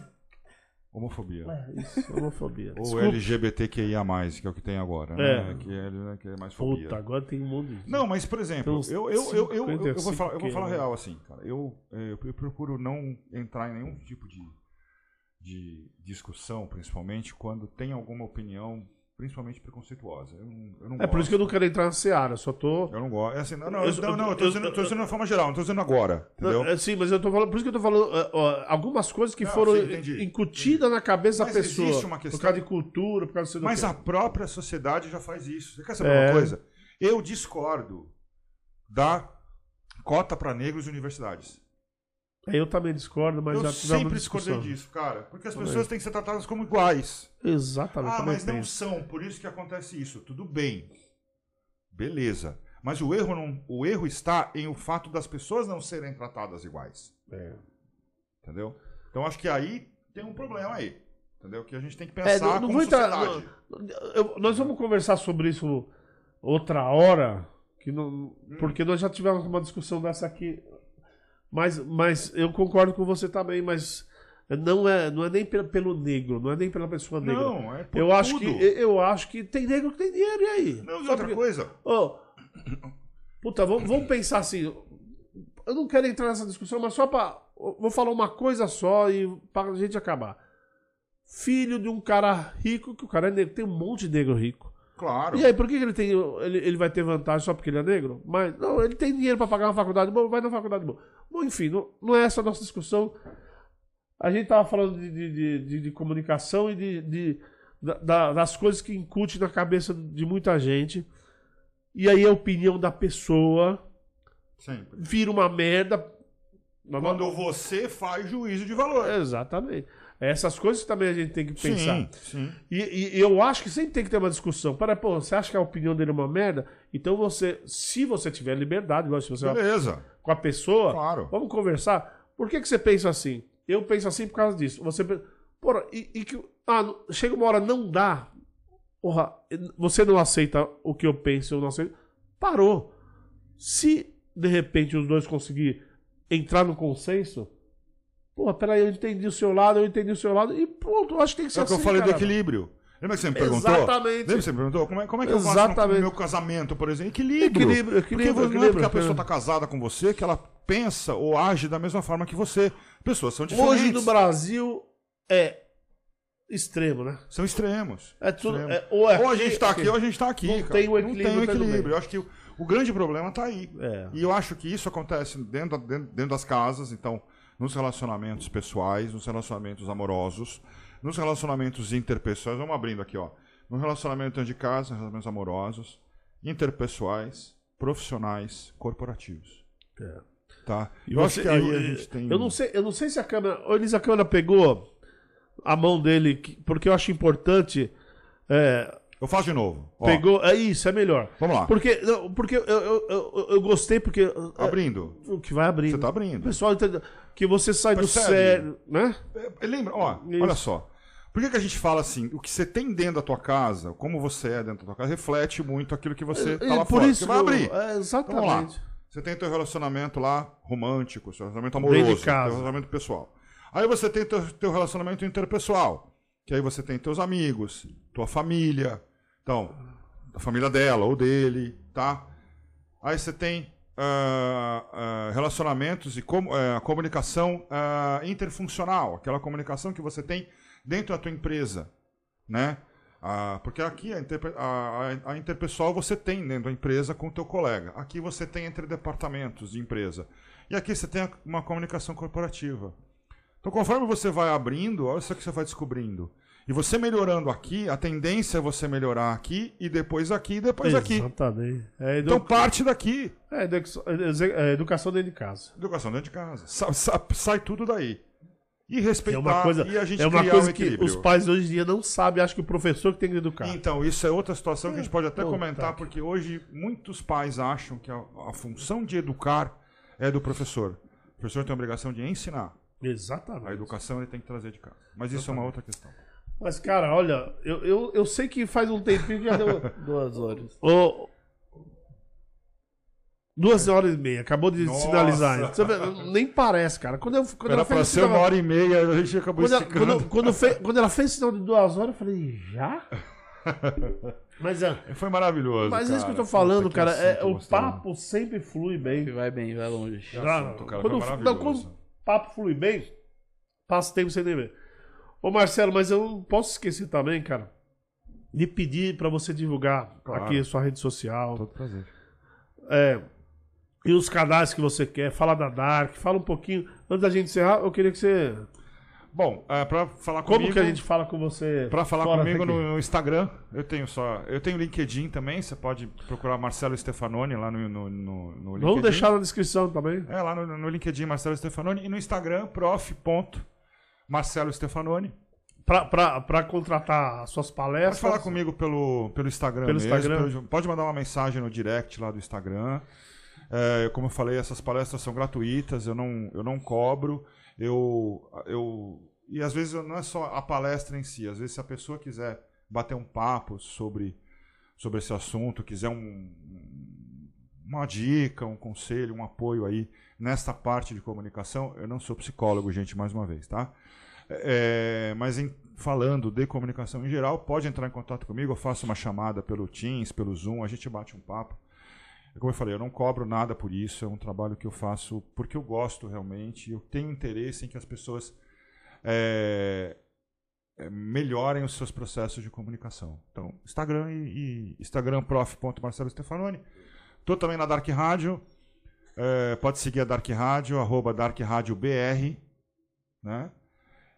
Homofobia. É, isso, homofobia. Ou. LGBTQIA+, que é o que tem agora, É. né? Que é, né, que é mais fobia. Puta, agora tem um mundo de. Não, mas, por exemplo, eu, eu, eu, eu, eu, vou 55 falar, eu vou falar que- real, assim, cara. Eu, é, eu, eu procuro não entrar em nenhum tipo de, de discussão, principalmente, quando tem alguma opinião, principalmente preconceituosa. Eu não, eu não É por isso que eu não quero entrar na seara, só tô. Eu não gosto. É assim, não, não, Eu- não, não, eu tô dizendo, eu- tô dizendo de uma forma geral, não tô dizendo agora, entendeu? É, sim, mas eu tô falando. Por isso que eu tô falando é, ó, algumas coisas que Não, foram sim, incutidas na cabeça Mas da pessoa. existe uma questão- Por causa de cultura, por causa de Mas a própria sociedade já faz isso. Você quer saber É. uma coisa? Eu discordo da cota para negros em universidades. Eu também discordo, mas eu já sempre discordei disso, cara. Porque as pessoas têm que ser tratadas como iguais. Exatamente. Ah, mas não penso. são, por isso que acontece isso. Tudo bem. Beleza. Mas o erro, não, o erro está em o fato das pessoas não serem tratadas iguais. É. Entendeu? Então acho que aí tem um problema aí. Entendeu? Que a gente tem que É, pensar não, não como entrar. sociedade. não- eu- nós vamos conversar sobre isso outra hora, que não, Hum. porque nós já tivemos uma discussão dessa aqui. Mas, mas eu concordo com você também, mas não é, não é nem pelo, negro, não é nem pela pessoa negra. Não, é por eu acho tudo. que eu acho que tem negro que tem dinheiro e aí. Não, e Só outra porque- coisa. Ô, puta, vamos, vamos pensar assim. Eu não quero entrar nessa discussão, mas só pra. Vou falar uma coisa só e pra gente acabar. Filho de um cara rico, que o cara é negro. Tem um monte de negro rico. Claro. E aí, por que ele, tem, ele, ele vai ter vantagem só porque ele é negro? Mas, não, ele tem dinheiro pra pagar uma faculdade boa, vai na faculdade boa. Bom, enfim, não, não é essa a nossa discussão. A gente tava falando de, de, de- de- comunicação e de, da- da- das coisas que incute na cabeça de muita gente. E aí a opinião da pessoa Sempre. vira uma merda. Quando você faz juízo de valor. Exatamente. Essas coisas também a gente tem que pensar. Sim, sim. E, e eu acho que sempre tem que ter uma discussão. Para, pô, você acha que a opinião dele é uma merda? Então você, se você tiver liberdade, se você Beleza. Com a pessoa, Claro. vamos conversar. Por que, que você pensa assim? Eu penso assim por causa disso. Você pensa, porra, e, e que ah, não- chega uma hora não dá. Porra, você não aceita o que eu penso, eu não aceito. Parou. Se de repente os dois conseguir entrar no consenso, porra, peraí, eu entendi o seu lado, eu entendi o seu lado e pronto, eu acho que tem que ser É o que eu assim, falei do equilíbrio. Lembra que você me perguntou? Exatamente. Lembra que você me perguntou? Como é, como é que eu faço no meu casamento, por exemplo? Equilíbrio. Equilíbrio, equilíbrio, porque não é porque a pessoa está casada com você que ela pensa ou age da mesma forma que você. Pessoas são diferentes. Hoje no Brasil é extremo, né? São extremos. É tudo, Extremo. é, ou, é Ou a gente está aqui ou a gente está aqui. Não cara. tem o equilíbrio, Não tem o equilíbrio. Eu acho que o, o grande problema está aí. É. E eu acho que isso acontece dentro, dentro, dentro das casas, então, nos relacionamentos pessoais, nos relacionamentos amorosos, nos relacionamentos interpessoais. Vamos abrindo aqui, ó. No relacionamento dentro de casa, relacionamentos amorosos, interpessoais, profissionais, corporativos. É. Tá? Eu você- acho que aí eu, a gente tem. eu não sei, eu não sei se a câmera, ô, Elisa, a câmera pegou a mão dele, que- porque eu acho importante. é, Eu faço de novo. Ó, pegou, é isso, é melhor. Vamos lá. Porque, porque eu, eu, eu, eu gostei porque é, Abrindo. o que vai abrir. Você tá O abrindo. pessoal entende que você sai Percebe? do sério, né? É, Lembra, ó, Isso. olha só. Por que, que a gente fala assim? O que você tem dentro da tua casa, como você é dentro da tua casa, reflete muito aquilo que você tá E lá por fora. isso você vai abrir. é, Então, vamos lá. exatamente. Você tem teu relacionamento lá romântico, seu relacionamento Dentro de amoroso, casa. teu relacionamento pessoal. Aí você tem teu, teu relacionamento interpessoal, que aí você tem teus amigos, tua família, então, a família dela ou dele, tá? Aí você tem ah, ah, relacionamentos e com, ah, comunicação ah, interfuncional, aquela comunicação que você tem dentro da tua empresa, né? Ah, porque aqui a, interpe- a- a- interpessoal você tem dentro da empresa com o teu colega. Aqui você tem entre departamentos de empresa. E aqui você tem uma comunicação corporativa. Então, conforme você vai abrindo, olha isso que você vai descobrindo. E você melhorando aqui, a tendência é você melhorar aqui, e depois aqui, e depois aqui. Exatamente. É, edu... Então, parte daqui. é, é educação dentro de casa. Educação dentro de casa. Sa- sa- sai tudo daí. E respeitar É uma coisa, e a gente é uma criar coisa um que os pais hoje em dia não sabem, acham que o professor que tem que educar. Então, isso é outra situação que a gente pode até Puta comentar, que- porque hoje muitos pais acham que a, a função de educar é do professor. O professor tem a obrigação de ensinar. Exatamente. A educação ele tem que trazer de casa. Mas isso é uma outra questão. Mas, cara, olha, eu, eu, eu sei que faz um tempinho que já deu. Duas horas. Ô, duas horas e meia, acabou de Nossa. sinalizar. Nem parece, cara. Quando, eu, quando Era ela pra fez ser esse uma hora e meia, a gente acabou Quando, ela, esticando. quando, quando, fe- quando ela fez sinal de duas horas, eu falei, já? Mas, é, Foi maravilhoso. mas é isso que eu tô cara. falando, Puta, cara. É, o papo sempre flui bem. vai bem, vai longe. Que Ah, assunto, cara. quando, não, quando o papo flui bem, passa tempo sem nem ver. Ô Marcelo, mas eu não posso esquecer também, cara, de pedir pra você divulgar Claro. aqui a sua rede social. Todo prazer. É, e os canais que você quer. Fala da Dark, fala um pouquinho. Antes da gente encerrar, eu queria que você. Bom, é, pra falar Como comigo... que a gente fala com você? Pra falar comigo no, Instagram, eu tenho só. Eu tenho LinkedIn também, você pode procurar Marcelo Stefanoni lá no, no, no, no LinkedIn. Vamos deixar na descrição também. É, lá no, no LinkedIn Marcelo Stefanoni e no Instagram, prof.marcelo Stefanoni. Pra, pra, pra contratar as suas Pode palestras. falar comigo pelo, pelo Instagram Pelo mesmo, Instagram? pelo- pode mandar uma mensagem no direct lá do Instagram. É, como eu falei, essas palestras são gratuitas, eu não, eu não cobro. Eu, eu, e às vezes não é só a palestra em si, às vezes se a pessoa quiser bater um papo sobre, sobre esse assunto, quiser um, uma dica, um conselho, um apoio aí nesta parte de comunicação, eu não sou psicólogo, gente, mais uma vez, tá? É, mas em- falando de comunicação em geral, pode entrar em contato comigo, eu faço uma chamada pelo Teams, pelo Zoom, a gente bate um papo. Como eu falei, eu não cobro nada por isso, é um trabalho que eu faço porque eu gosto realmente, eu tenho interesse em que as pessoas é, é, melhorem os seus processos de comunicação. Então, Instagram e, e Instagram prof.marcelo Stefanoni. Estou também na Dark Rádio. é, pode seguir a Dark Rádio, arroba Dark Rádio BR. Né?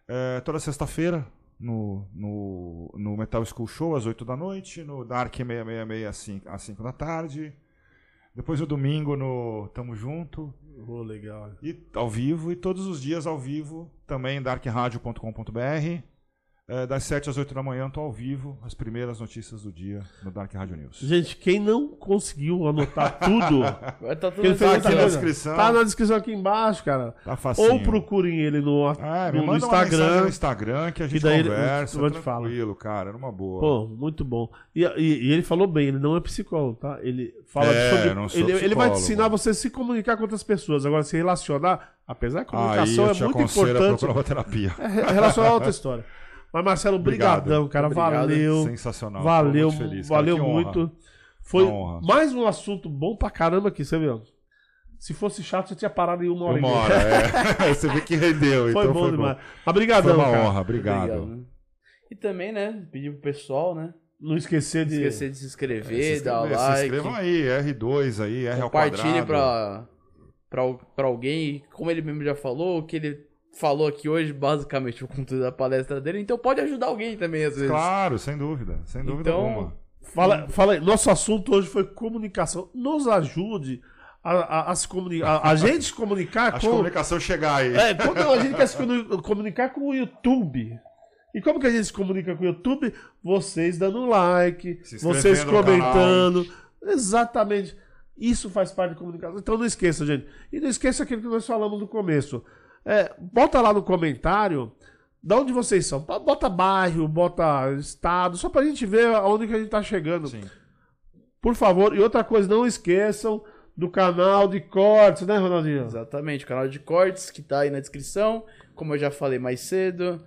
É, toda sexta-feira no, no, no Metal School Show, às 8 da noite. No Dark 666 às 5, às 5 da tarde. Depois o domingo no Tamo Junto. Oh, legal. E ao vivo, e todos os dias ao vivo, também darkradio.com.br. É, das 7 às 8 da manhã, estou ao vivo, as primeiras notícias do dia no Dark Radio News. Gente, quem não conseguiu anotar tudo, estar tudo Ele Tá aqui na descrição. tá na descrição aqui embaixo, cara. Tá facinho. Ou procurem ele no, Ah, me no, no uma Instagram. no Instagram que a gente daí ele- conversa, eu te falo. tranquilo, cara, numa boa. Pô, muito bom. E, e- e ele falou bem, ele não é psicólogo, tá? Ele fala É, sobre. não sou ele, ele vai te ensinar você a se comunicar com outras pessoas. Agora, se relacionar, apesar que a Aí comunicação eu é muito a importante. uma terapia. É re- relacionar a outra história. Mas, Marcelo, Obrigado. brigadão, cara. Obrigado. Valeu. Sensacional. Valeu, muito feliz, cara, valeu muito. Foi Uma honra. mais um assunto bom pra caramba aqui, você viu? Se fosse chato, você tinha parado em uma hora Uma e meia. hora, é. Você vê que rendeu, Foi então bom foi demais. bom. Mas brigadão, Foi uma cara. honra, obrigado. Obrigado, né? E também, né, pedir pro pessoal, né, Não esquecer de... esquecer de se Se inscrever, dar o inscrever, se like, inscrevam aí, R2 aí, R ao compartilhe quadrado. pra, pra, pra alguém, como ele mesmo já falou, que ele falou aqui hoje, basicamente, o conteúdo da palestra dele, então pode ajudar alguém também, às vezes. Claro, sem dúvida, sem dúvida Então, alguma. Fala, fala aí. Nosso assunto hoje foi comunicação. Nos ajude a, a- a se comunicar. A, a gente se comunicar a com. comunicação chegar aí. É, quando a gente quer se comuni- comunicar com o YouTube. E como que a gente se comunica com o YouTube? Vocês dando like, Se vocês comentando. Exatamente. Isso faz parte da comunicação. Então não esqueça, gente. E não esqueça aquilo que nós falamos no começo. É, bota lá no comentário de onde vocês são. Bota bairro, bota estado, só pra gente ver aonde que a gente tá chegando. Sim. Por favor, e outra coisa, não esqueçam do canal de cortes, né, Ronaldinho? Exatamente, o canal de cortes que tá aí na descrição, como eu já falei mais cedo,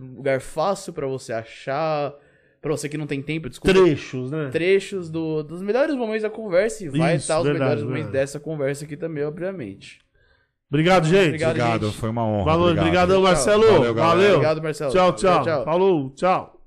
um lugar fácil pra você achar, pra você que não tem tempo, desculpa, Trechos, né? trechos do- dos melhores momentos da conversa e vai Isso, estar os verdade, melhores momentos verdade. dessa conversa aqui também, obviamente. Obrigado, gente. Obrigado. Obrigado, gente. foi uma honra. Valeu, obrigado. obrigadão, Marcelo. Valeu. Valeu. Obrigado, Marcelo. Tchau, tchau. Tchau, tchau. Falou, tchau.